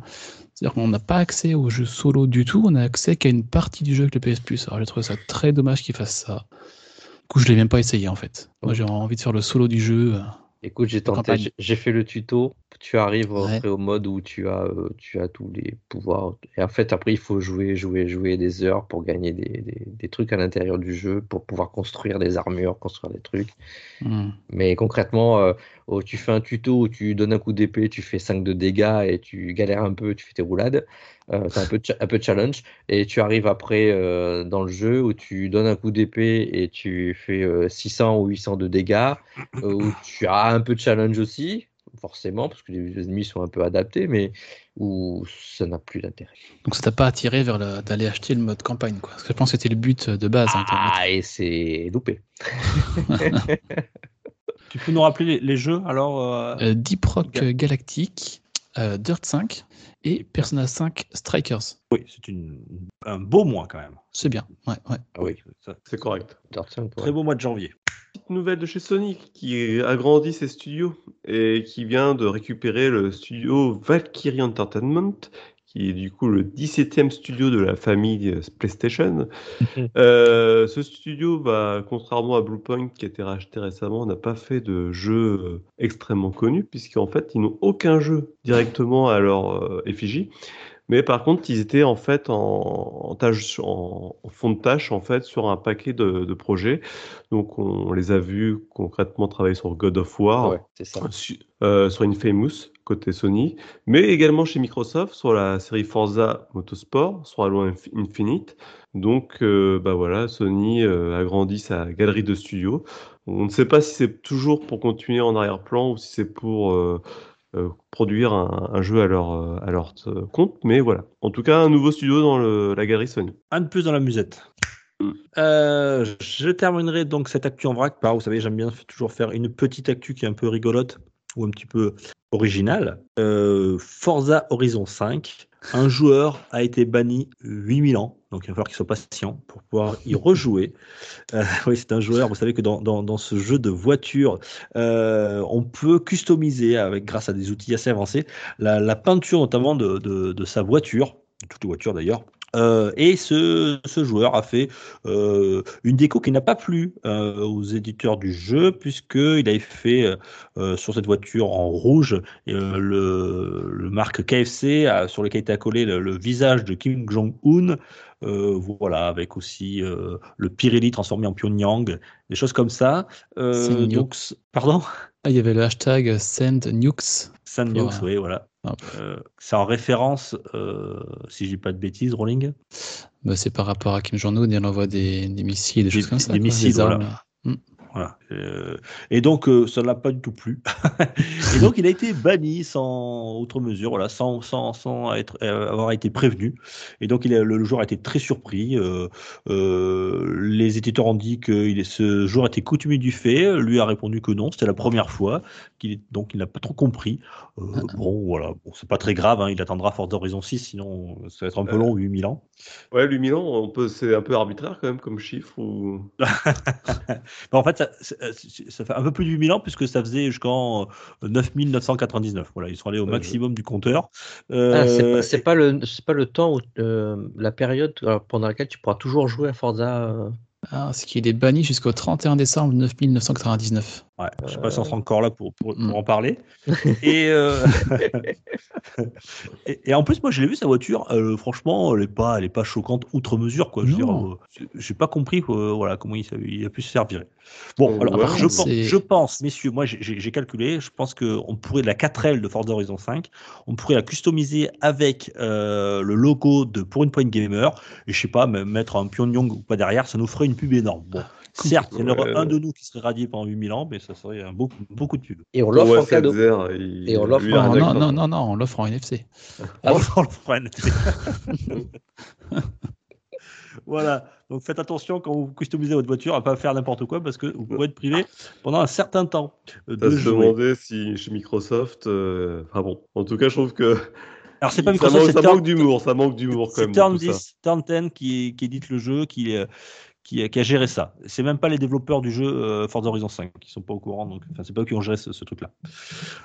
c'est-à-dire qu'on n'a pas accès au jeu solo du tout, on a accès qu'à une partie du jeu avec le PS Plus, alors j'ai trouvé ça très dommage qu'ils fassent ça. Du coup je l'ai même pas essayé en fait, moi j'ai envie de faire le solo du jeu, euh, Écoute, j'ai tenté, j'ai- fait le tuto. Tu arrives Ouais. après au mode où tu as, euh, tu as tous les pouvoirs. Et en fait, après, il faut jouer, jouer, jouer des heures pour gagner des, des- des trucs à l'intérieur du jeu, pour pouvoir construire des armures, construire des trucs. hmm. Mais concrètement, euh, oh, tu fais un tuto où tu donnes un coup d'épée, tu fais 5 de dégâts et tu galères un peu, tu fais tes roulades. Euh, t'as un peu, un peu challenge. Et tu arrives après euh, dans le jeu où tu donnes un coup d'épée et tu fais euh, 600 ou 800 de dégâts. euh, où tu as un peu de challenge aussi, forcément, parce que les ennemis sont un peu adaptés, mais où ça n'a plus d'intérêt. donc ça t'a pas attiré vers le- d'aller acheter le mode campagne quoi, parce que je pense que c'était le but de base. hein, Ah, et c'est loupé. Tu peux nous rappeler les, les jeux alors euh, Euh, Deep Rock Ga- Galactic, euh, Dirt 5 et Persona 5 Strikers. Oui, c'est une- un beau mois quand même. C'est bien, ouais, ouais. Ah oui, C'est correct. Dirt 5, ouais. Très beau mois de janvier. Petite nouvelle de chez Sony qui agrandit ses studios et qui vient de récupérer le studio Valkyrie Entertainment, qui est du coup le 17e studio de la famille euh, PlayStation. Euh, ce studio, bah, contrairement à Bluepoint qui a été racheté récemment, n'a pas fait de jeux euh, extrêmement connus, puisqu'en fait, ils n'ont aucun jeu directement à leur effigie. Mais par contre, ils étaient en fait en, en tâche, en, en fond de tâche en fait sur un paquet de, de projets. Donc, on les a vus concrètement travailler sur God of War, Ouais, c'est ça. su- euh, sur Infamous côté Sony, mais également chez Microsoft sur la série Forza Motorsport, sur Halo Inf- Infinite. Donc, euh, bah voilà, Sony euh, agrandit sa galerie de studios. On ne sait pas si c'est toujours pour continuer en arrière-plan ou si c'est pour euh, produire un, un jeu à leur, euh, à leur euh, compte, mais voilà. En tout cas, un nouveau studio dans le- la galerie Sony. Un de plus dans la musette. Mm. Euh, je terminerai donc cette actu en vrac par, vous savez, j'aime bien toujours faire une petite actu qui est un peu rigolote ou un petit peu originale. Euh, Forza Horizon 5, un joueur a été banni 8000 ans, donc il va falloir qu'il soit patient pour pouvoir y rejouer. Euh, oui, c'est un joueur, vous savez que dans, dans, dans ce jeu de voiture, euh, on peut customiser avec, grâce à des outils assez avancés la, la peinture notamment de, de, de sa voiture, de toutes les voitures d'ailleurs. Euh, et ce, joueur a fait euh, une déco qui n'a pas plu euh, aux éditeurs du jeu, puisqu'il avait fait sur cette voiture en rouge le, marque KFC sur lequel était accolé le visage de Kim Jong-un. Euh, voilà, avec aussi euh, le Pirelli transformé en Pyongyang, des choses comme ça. Euh, donc, pardon? Ah, il y avait le hashtag Send Nukes. Voilà. News, oui, voilà. Hop. Euh, c'est en référence, euh, si je dis pas de bêtises, Rolling. Bah, c'est par rapport à Kim Jong-un, il envoie des, des missiles, des Des- choses comme ça. des quoi, missiles, voilà. Voilà. Euh, et donc, euh, ça ne l'a pas du tout plu. et donc, il a été banni sans autre mesure, voilà, sans, sans, sans être, euh, avoir été prévenu. Et donc, il a- le, le joueur a été très surpris. Les éditeurs ont dit que il est- ce joueur était coutumier du fait. Lui a répondu que non, c'était la première fois. Est- donc, il n'a pas trop compris. Euh, bon, voilà, bon, c'est pas très grave. hein, il attendra Forza Horizon 6, sinon ça va être un peu long, 8000 ans. Ouais, lui, Milan, on peut, c'est un peu arbitraire quand même comme chiffre. Ou... Bah, en fait, ça, ça- fait un peu plus de 8000 ans puisque ça faisait jusqu'en euh, 9999. Voilà, ils sont allés au Ouais, maximum du compteur. Ah, c'est Euh, pas, pas le c'est pas le temps où euh, la période euh, pendant laquelle tu pourras toujours jouer à Forza. euh, Ah, c'est qu'il est banni jusqu'au 31 décembre 9999. Ouais, je sais pas si on sera encore là pour, pour, pour Mm. en parler. Et, euh, et, et en plus, moi, je l'ai vu sa voiture. euh, franchement, elle est pas, elle est pas choquante outre mesure, quoi. Je Non. euh, pas compris, euh, voilà, comment il, il a pu se faire virer. Bon, Ouais, alors, je, pense, je pense, messieurs, moi, j'ai- calculé. Je pense que on pourrait la 4L de Forza Horizon 5, on pourrait la customiser avec euh, le logo de pour une point gamer. Et je sais pas, mettre un Pyongyang ou pas derrière, ça nous ferait une pub énorme. Bon. Certes, il y en Ouais. un de nous qui serait radié pendant 8000 ans, mais ça serait un beau, beaucoup de pubs. Et on l'offre en cadeau. Et on l'offre en- Non, non, non, on l'offre en NFC. Ah. On le fera un NFT. voilà, donc faites attention quand vous customisez votre voiture à pas faire n'importe quoi parce que vous pouvez être privé pendant un certain temps euh, Ça de se demandait si chez Microsoft. euh, Enfin bon, en tout cas, je trouve que Alors c'est pas Microsoft, c'est ça manque d'humour, ça manque d'humour quand c'est même. Turn. 10, Turn 10 qui, qui édite le jeu, qui, euh, qui, a géré ça. C'est même pas les développeurs du jeu euh, Forza Horizon 5 qui sont pas au courant, donc enfin, c'est pas eux qui ont géré ce, truc-là.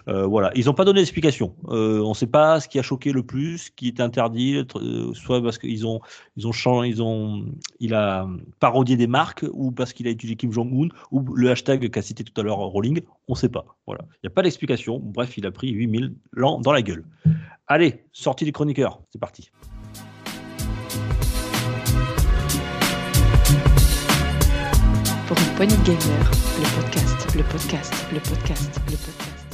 Euh, voilà, ils n'ont pas donné d'explication. Euh, on ne sait pas ce qui a choqué le plus, ce qui est interdit, soit parce qu'ils ont, ils ont changé, ils ont, il a parodié des marques, ou parce qu'il a utilisé Kim Jong-un, ou le hashtag qu'a cité tout à l'heure Rolling. On sait pas. Voilà, il n'y a pas d'explication. Bref, il a pris 8000 lents dans la gueule. Allez, sortie des chroniqueurs, c'est parti. Pour une poignée de gamers, le podcast, le podcast, le podcast, le podcast.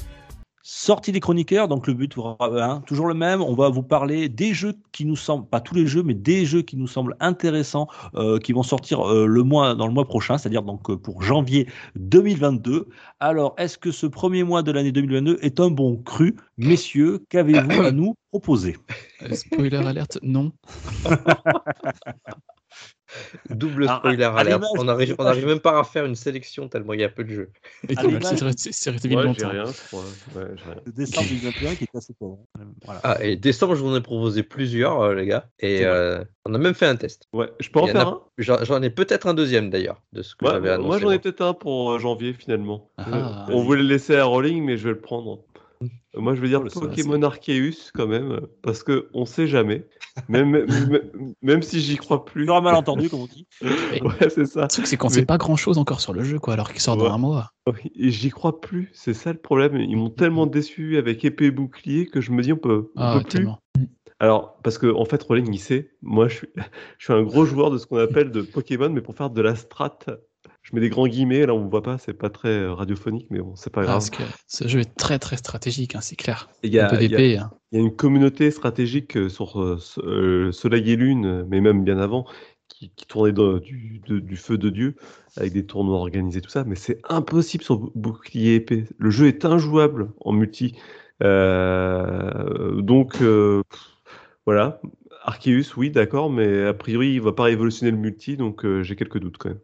Sortie des chroniqueurs, donc le but, hein, toujours le même, on va vous parler des jeux qui nous semblent, pas tous les jeux, mais des jeux qui nous semblent intéressants, euh, qui vont sortir euh, le mois, dans le mois prochain, c'est-à-dire donc euh, pour janvier 2022. Alors, est-ce que ce premier mois de l'année 2022 est un bon cru? Messieurs, qu'avez-vous à nous proposer? Euh, spoiler alerte, non. Double spoiler à alert. l'image- On n'arrive on à l'image- arrive même pas à faire une sélection tellement il y a peu de jeux. Et À tu l'image- c'est resté Ouais, j'ai rien. Ouais, décembre 2021 qui est assez pauvre. Voilà. Ah, et décembre, je vous en ai proposé plusieurs, euh, les gars. Et euh, on a même fait un test. Ouais, je peux en faire un? J'en ai peut-être un deuxième d'ailleurs, de ce que Ouais, j'avais annoncé. Moi, j'en ai peut-être un pour euh, janvier finalement. Ah, Euh, on voulait le laisser à Rolling, mais je vais le prendre. Moi, je vais dire Oh, Pokémon Arceus quand même, parce que on sait jamais. Même, même, même si j'y crois plus. Plus un malentendu, comme on dit. Ouais, c'est ça. Le truc, c'est qu'on Mais- sait pas grand chose encore sur le jeu, quoi, alors qu'il sort Ouais. dans un mois. Et j'y crois plus. C'est ça le problème. Ils m'ont tellement déçu avec épée et bouclier que je me dis on peut, on Ah, peut plus. tellement. Alors, parce que en fait, Rolling, il sait. Moi, je suis, je suis un gros joueur de ce qu'on appelle de Pokémon, mais pour faire de la strat. Je mets des grands guillemets, là on voit pas, c'est pas très euh, radiophonique, mais bon, c'est pas Ah, grave. parce que ce jeu est très très stratégique, hein, c'est clair. Il y a, Le il y a- PVP, hein. il y a une communauté stratégique euh, sur euh, so- Soleil et Lune, mais même bien avant, qui, qui tournait du, de- du feu de Dieu, avec des tournois organisés, tout ça, mais c'est impossible sur bou- bouclier épée. Le jeu est injouable en multi. Euh, donc, euh, voilà. Arceus, oui, d'accord, mais a priori, il va pas révolutionner le multi, donc euh, j'ai quelques doutes quand même.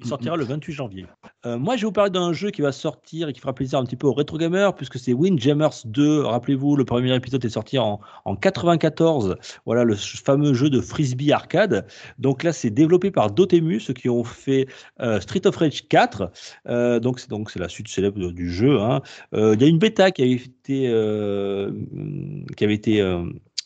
Il sortira le 28 janvier. Euh, moi, je vais vous parler d'un jeu qui va sortir et qui fera plaisir un petit peu aux rétro gamers, puisque c'est Windjammers 2. Rappelez-vous, le premier épisode est sorti en, en 94. Voilà le fameux jeu de frisbee arcade. Donc là, c'est développé par Dotemu, ceux qui ont fait euh, Street of Rage 4. Euh, donc c'est donc c'est la suite célèbre du jeu. hein. Il y a une bêta qui avait été qui avait été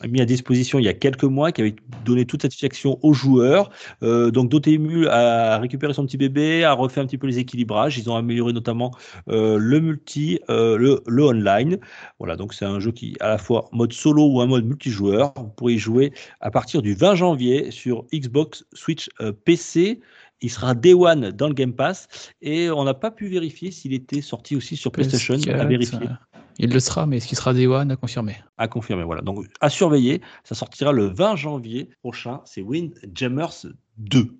mis à disposition il y a quelques mois, qui avait donné toute satisfaction aux joueurs. Euh, donc Dotemu a récupéré son petit bébé, a refait un petit peu les équilibrages. Ils ont amélioré notamment euh, le multi, euh, le, le online. Voilà, donc c'est un jeu qui à la fois mode solo ou un mode multijoueur. Vous pourrez y jouer à partir du 20 janvier sur Xbox, Switch, euh, PC. Il sera Day One dans le Game Pass et on n'a pas pu vérifier s'il était sorti aussi sur PlayStation. À PS4, vérifier, Il le sera, mais est-ce qu'il sera Day One à confirmer? À confirmer. Voilà, donc à surveiller. Ça sortira le 20 janvier prochain. C'est Windjammers 2.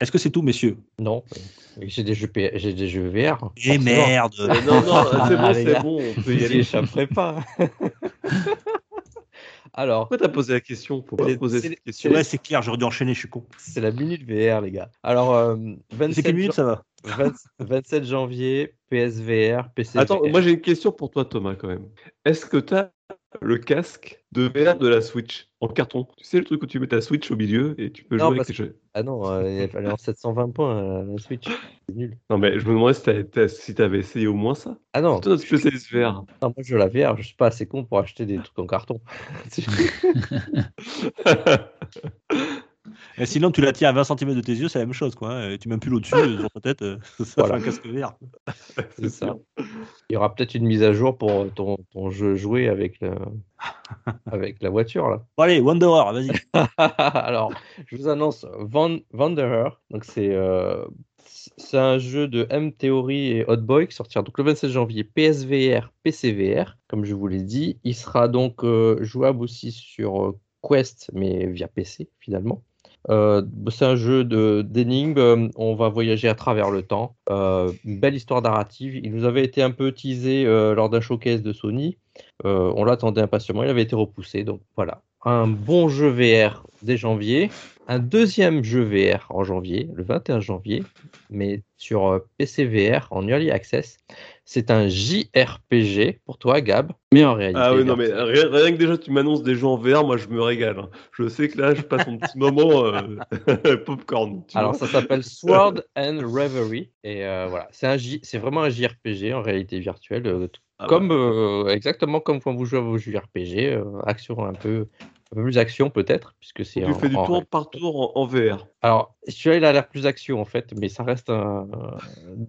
Est-ce que c'est tout, messieurs? Non, j'ai des jeux, P- j'ai des jeux VR. Eh forcément. merde Mais non, non, c'est bon, Ah, c'est bon, on peut y J'y aller. échapperai pas. Alors, Pourquoi t'as posé la question? Faut pas poser cette question. Ouais, c'est clair, j'aurais dû enchaîner, je suis con. c'est la minute VR, les gars. Alors, euh, C'est 27, quelle minute, jan- ça va 20 27 janvier, PSVR, PC. Attends, moi j'ai une question pour toi, Thomas, quand même. Est-ce que t'as le casque de VR de la Switch? En carton Tu sais le truc où tu mets ta Switch au milieu et tu peux Non, jouer avec tes jeux Ah non, euh, elle est en 720 points, la Switch. C'est nul. Non, mais je me demandais si t'avais, si t'avais essayé au moins ça. Ah non, Toi, notre spécialiste VR. non, moi je la VR, je suis pas assez con pour acheter des trucs en carton. Et sinon, tu la tiens à 20 cm de tes yeux, c'est la même chose, quoi. hein. Et tu mets plus l'au-dessus euh, sur ta tête, euh, ça Voilà. fait un casque VR. C'est ça. Il y aura peut-être une mise à jour pour ton, ton jeu joué avec, le... avec la voiture là. Bon, allez, Wanderer, vas-y. Alors, je vous annonce Van- Wanderer. Donc, c'est euh, c'est un jeu de M Theory et Hot Boy qui sortira donc le 27 janvier PSVR, PCVR, comme je vous l'ai dit. Il sera donc euh, jouable aussi sur euh, Quest, mais via PC finalement. Euh, c'est un jeu d'énigmes. euh, On va voyager à travers le temps. Euh, une belle histoire narrative. Il nous avait été un peu teasé lors d'un showcase de Sony. On l'attendait impatiemment. Il avait été repoussé. Donc voilà, un bon jeu VR dès janvier. Un deuxième jeu VR en janvier, le 21 janvier, mais sur PC VR en Early Access. C'est un JRPG pour toi, Gab, mais en réalité. Ah oui, non, mais rien, rien que déjà tu m'annonces des jeux en VR, moi je me régale. hein. Je sais que là, je passe un petit moment euh, popcorn. Alors, vois. ça s'appelle Sword and Reverie. Et euh, voilà, c'est un J- c'est vraiment un JRPG en réalité virtuelle, euh, Ah comme euh, exactement comme quand vous jouez à vos JRPG, euh, action un peu, un peu plus action peut-être, puisque c'est Tu en- fais du en- tour par tour en, en VR. Alors, celui-là, il a l'air plus action en fait, mais ça reste un-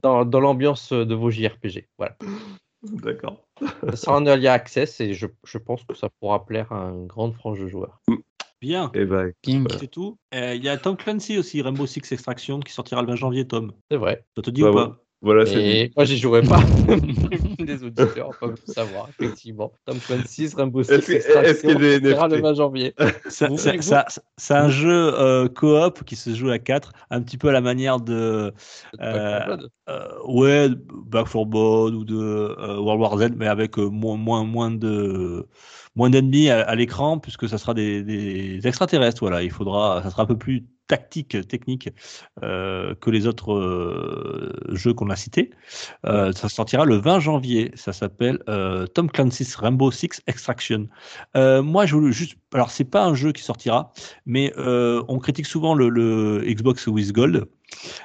dans, dans l'ambiance de vos JRPG. Voilà. D'accord. Ça sera en early access et je, je pense que ça pourra plaire à une grande frange de joueurs. Bien. Et ben, King. C'est tout. Euh, Il y a Tom Clancy aussi, Rainbow Six Extraction, qui sortira le 20 janvier, Tom. C'est vrai. Ça te dit Bah ou ouais. pas? Voilà, Et moi, j'y jouerai pas. Les auditeurs peuvent le savoir, effectivement. Tom Clancy, Rainbow Six, Est-ce est-ce qu'il y a des Extraction, sera le NFT? 20 janvier. C'est un jeu euh, coop qui se joue à 4, un petit peu à la manière de Euh, euh, ouais, Back 4 Blood ou de euh, World War Z, mais avec euh, moins, moins, moins de moins d'ennemis à, à l'écran, puisque ça sera des, des extraterrestres. Voilà, il faudra, ça sera un peu plus tactique, technique euh, que les autres euh, jeux qu'on a cités. Euh, ça sortira le 20 janvier. Ça s'appelle Tom Clancy's Rainbow Six Extraction. Moi, je voulais juste, alors c'est pas un jeu qui sortira, mais on critique souvent le, le Xbox with Gold.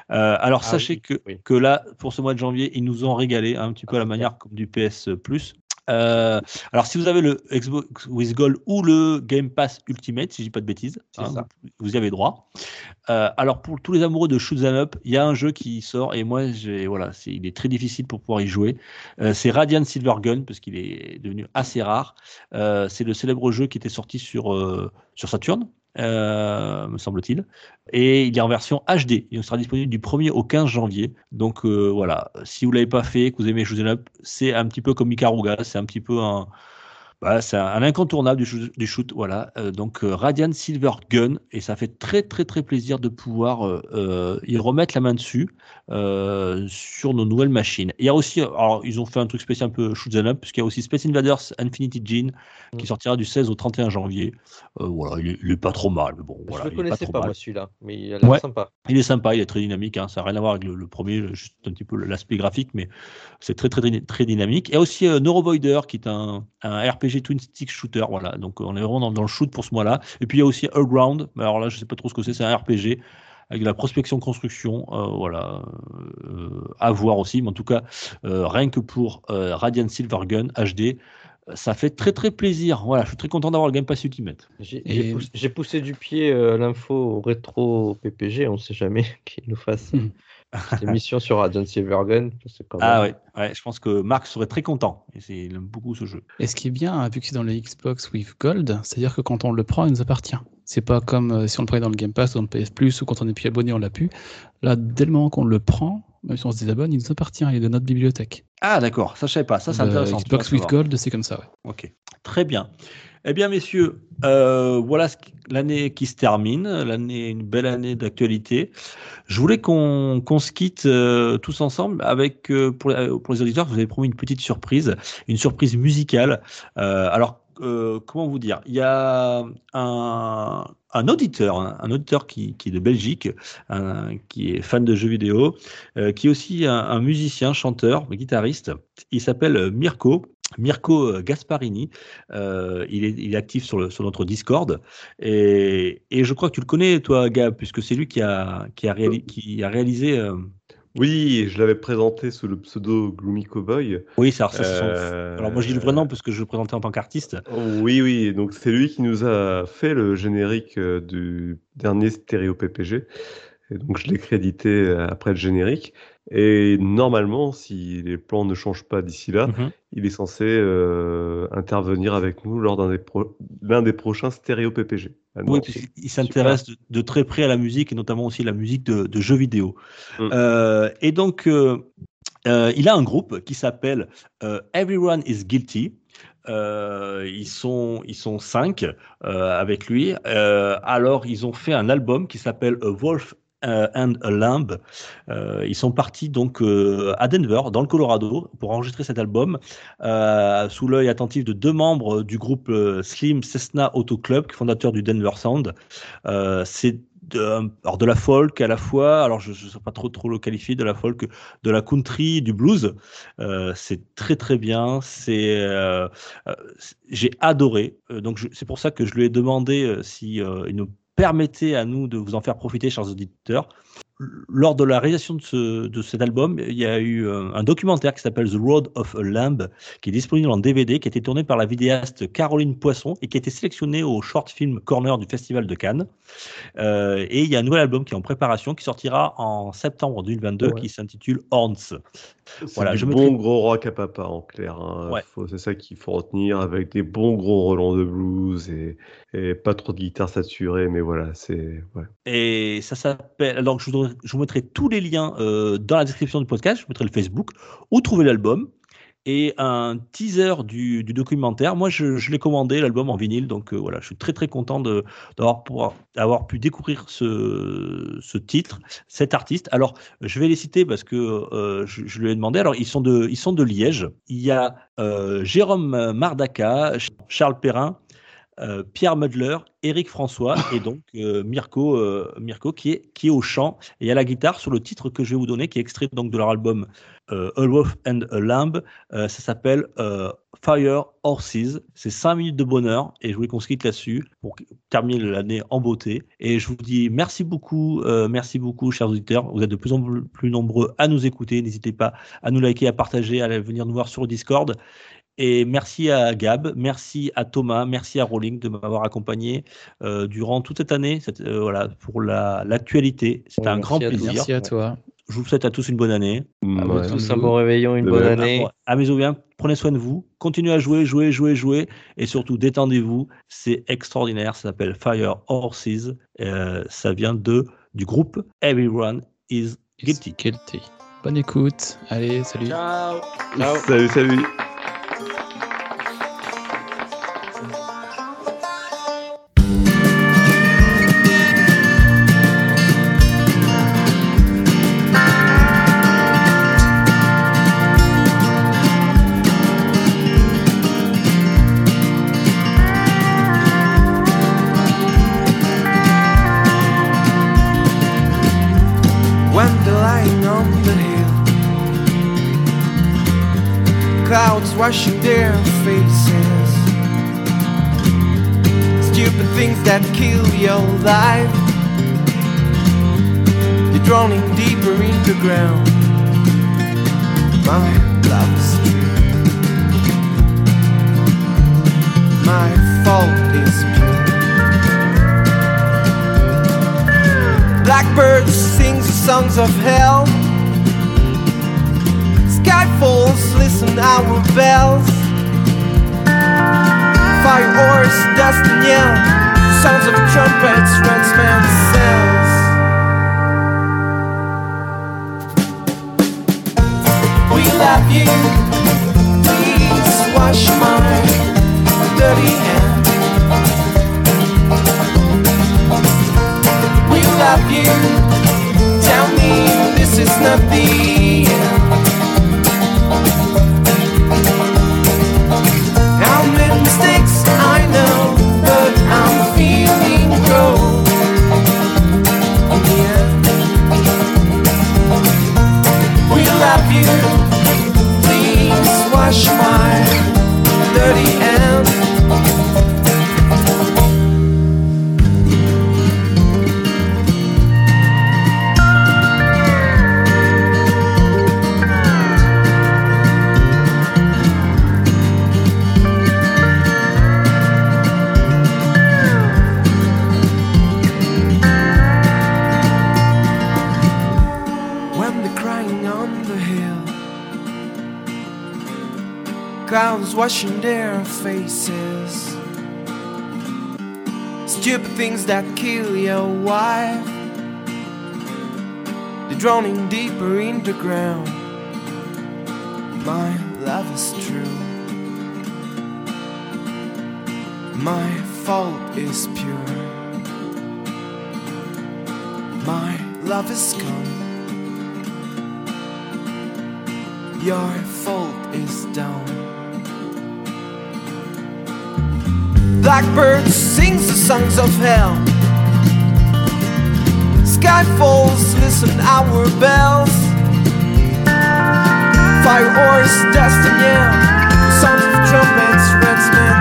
Alors Ah sachez oui, que, oui. que là, pour ce mois de janvier, ils nous ont régalé hein, un petit peu Ah, à la manière comme du PS Plus. Euh, alors si vous avez le Xbox with Gold ou le Game Pass Ultimate, si je dis pas de bêtises, hein, ça. vous, y avez droit. Euh, alors pour tous les amoureux de shoot 'em up, il y a un jeu qui sort et moi, voilà, il est très difficile pour pouvoir y jouer. Euh, c'est Radiant Silver Gun parce qu'il est devenu assez rare. C'est le célèbre jeu qui était sorti sur sur Saturn, euh, me semble-t-il, et il est en version HD. Il sera disponible du 1er au 15 janvier. Donc euh, voilà, si vous l'avez pas fait, que vous aimez shoot 'em up, c'est un petit peu comme Ikaruga, c'est un petit peu un c'est un, un incontournable du shoot, du shoot, voilà. Euh, donc euh, Radiant Silver Gun et ça fait très très très plaisir de pouvoir euh, euh, y remettre la main dessus euh, sur nos nouvelles machines. Il y a aussi, alors ils ont fait un truc spécial un peu shoot up puisqu'il y a aussi Space Invaders Infinity Gene qui Mm. sortira du 16 au 31 janvier. Voilà, il est, il est pas trop mal, mais bon, voilà, je ne il est pas connaissais pas, moi celui-là, mais il a l'air Ouais. sympa. Il est sympa, il est très dynamique, hein, ça n'a rien à voir avec le, le premier, juste un petit peu l'aspect graphique, mais c'est très, très très dynamique. Et aussi euh, Neurovoider qui est un, un RPG twin stick shooter, voilà. Donc on est vraiment dans, dans le shoot pour ce mois-là. Et puis il y a aussi Ground, mais alors là je sais pas trop ce que c'est, c'est un RPG avec de la prospection construction, euh, voilà, euh, à voir aussi. Mais en tout cas, euh, rien que pour euh, Radiant Silver Gun HD, ça fait très très plaisir. Voilà, je suis très content d'avoir le Game Pass Ultimate. J'ai Et- poussé, du pied euh, l'info au rétro PPG, on ne sait jamais qu'il nous fasse une émission sur Radiant Silvergun. c'est quand Ah même- ouais, je pense que Marc serait très content. Et il aime beaucoup ce jeu. Et ce qui est bien, vu que c'est dans le Xbox with Gold, c'est-à-dire que quand on le prend, il nous appartient. C'est pas comme euh, si on le prenait dans le Game Pass ou dans le PS Plus ou quand on est plus abonné, on l'a pu. Là, dès le moment qu'on le prend, même si on se désabonne, il nous appartient, il est de notre bibliothèque. Ah d'accord, ça je savais pas. Ça c'est intéressant. Xbox with. Gold, c'est comme ça, ouais. Ok, très bien. Eh bien, messieurs, euh, voilà l'année qui se termine, l'année, une belle année d'actualité. Je voulais qu'on se quitte euh, tous ensemble avec, euh, pour, les- pour les auditeurs, je vous avez promis une petite surprise, une surprise musicale. Alors, comment vous dire? Il y a un, un auditeur, un, auditeur qui, qui est de Belgique, un- qui est fan de jeux vidéo, euh, qui est aussi un, un musicien, chanteur, guitariste. Il s'appelle Mirko. Mirko Gasparini, euh, il, est, il est actif sur, le, sur notre Discord et, et je crois que tu le connais toi Gab puisque c'est lui qui a, qui a, qui a réalisé euh, Oui, je l'avais présenté sous le pseudo Gloomy Cowboy. oui c'est alors, ça, Euh, alors moi je dis le vrai nom parce que je le présentais en tant qu'artiste Oui, oui, donc c'est lui qui nous a fait le générique euh, du dernier stéréo PPG. Et donc je l'ai crédité euh, après le générique. Et normalement, si les plans ne changent pas d'ici là, Mhm. il est censé euh, intervenir avec nous lors d'un des, pro- l'un des prochains stéréo PPG. à Oui, puisqu'il s'intéresse de, de très près à la musique et notamment aussi la musique de, de jeux vidéo. Mm. Euh, et donc, euh, il a un groupe qui s'appelle Everyone is Guilty. Euh, ils sont ils sont cinq euh, avec lui. Euh, alors ils ont fait un album qui s'appelle A Wolf and a Lamb. Euh, ils sont partis donc euh, à Denver, dans le Colorado, pour enregistrer cet album, euh, sous l'œil attentif de deux membres du groupe euh, Slim Cessna Auto Club, fondateur du Denver Sound. Euh, c'est de, alors de la folk à la fois, alors je ne sais pas trop trop le qualifier, de la folk, de la country, du blues. Euh, c'est très très bien. C'est euh, euh, j'ai adoré. Euh, donc c'est pour ça que je lui ai demandé euh, si euh, il nous permettait à nous de vous en faire profiter, chers auditeurs. Lors de la réalisation de, ce, de cet album, il y a eu euh, un documentaire qui s'appelle The Road of a Lamb, qui est disponible en DVD, qui a été tourné par la vidéaste Caroline Poisson et qui a été sélectionné au Short Film Corner du Festival de Cannes. Euh, et il y a un nouvel album qui est en préparation, qui sortira en septembre 2022, Ouais. qui s'intitule Horns. Voilà, du je bon mettrai- gros rock à papa en clair. hein. Ouais. C'est ça qu'il faut retenir avec des bons gros relents de blues et, et pas trop de guitare saturée, mais voilà, c'est. Et ça s'appelle. Donc, je vous, mettrai tous les liens euh, dans la description du podcast. Je vous mettrai le Facebook où trouver l'album et un teaser du, documentaire. Moi, je, l'ai commandé, l'album en vinyle. Donc, euh, voilà, je suis très, très content d'avoir pu découvrir ce, titre, cet artiste. Alors, je vais les citer parce que euh, je, lui ai demandé. Alors, ils sont de, ils sont de Liège. Il y a Jérôme Mardaka, Charles Perrin, euh, Pierre Mudler, Eric François et donc euh, Mirko, euh, Mirko qui est, qui est au chant et à la guitare sur le titre que je vais vous donner, qui est extrait donc de leur album A Wolf and a Lamb. Ça s'appelle Fire Horses. C'est 5 minutes de bonheur et je voulais qu'on se quitte là-dessus pour terminer l'année en beauté. Et je vous dis merci beaucoup, merci beaucoup, chers auditeurs. Vous êtes de plus en plus nombreux à nous écouter. N'hésitez pas à nous liker, à partager, à venir nous voir sur le Discord. Et merci à Gab, merci à Thomas, merci à Rolling de m'avoir accompagné euh, durant toute cette année cette, euh, voilà, pour la- l'actualité. C'était un grand à tous. plaisir. Merci à toi. Je vous souhaite à tous une bonne année. À vous Ouais. tous un bon réveillon, une De bonne même. année. Amusez-vous bien, prenez soin de vous, continuez à jouer, jouer, jouer, jouer, et surtout détendez-vous. C'est extraordinaire, ça s'appelle Fire Horses. Euh, ça vient de du groupe Everyone is Guilty. Guilty. Bonne écoute. Allez, salut. Ciao. Ciao. Salut, salut. That kill your life. You're drowning deeper in the ground. My love is true. My fault is pure. Blackbirds sing the songs of hell. Sky falls, listen our bells. Fire horse, dust and yell. Sounds of trumpets, rents man's cells. We love you. Please wash my dirty hand. We love you. Tell me this is not the washing their faces. Stupid things that kill your wife. They're drowning deeper in the ground. My love is true. My fault is pure. My love is gone. Your Blackbird sings the songs of hell. Sky falls, listen our bells. Fire horse, dust and yell. Sounds of trumpets, redsmen cells.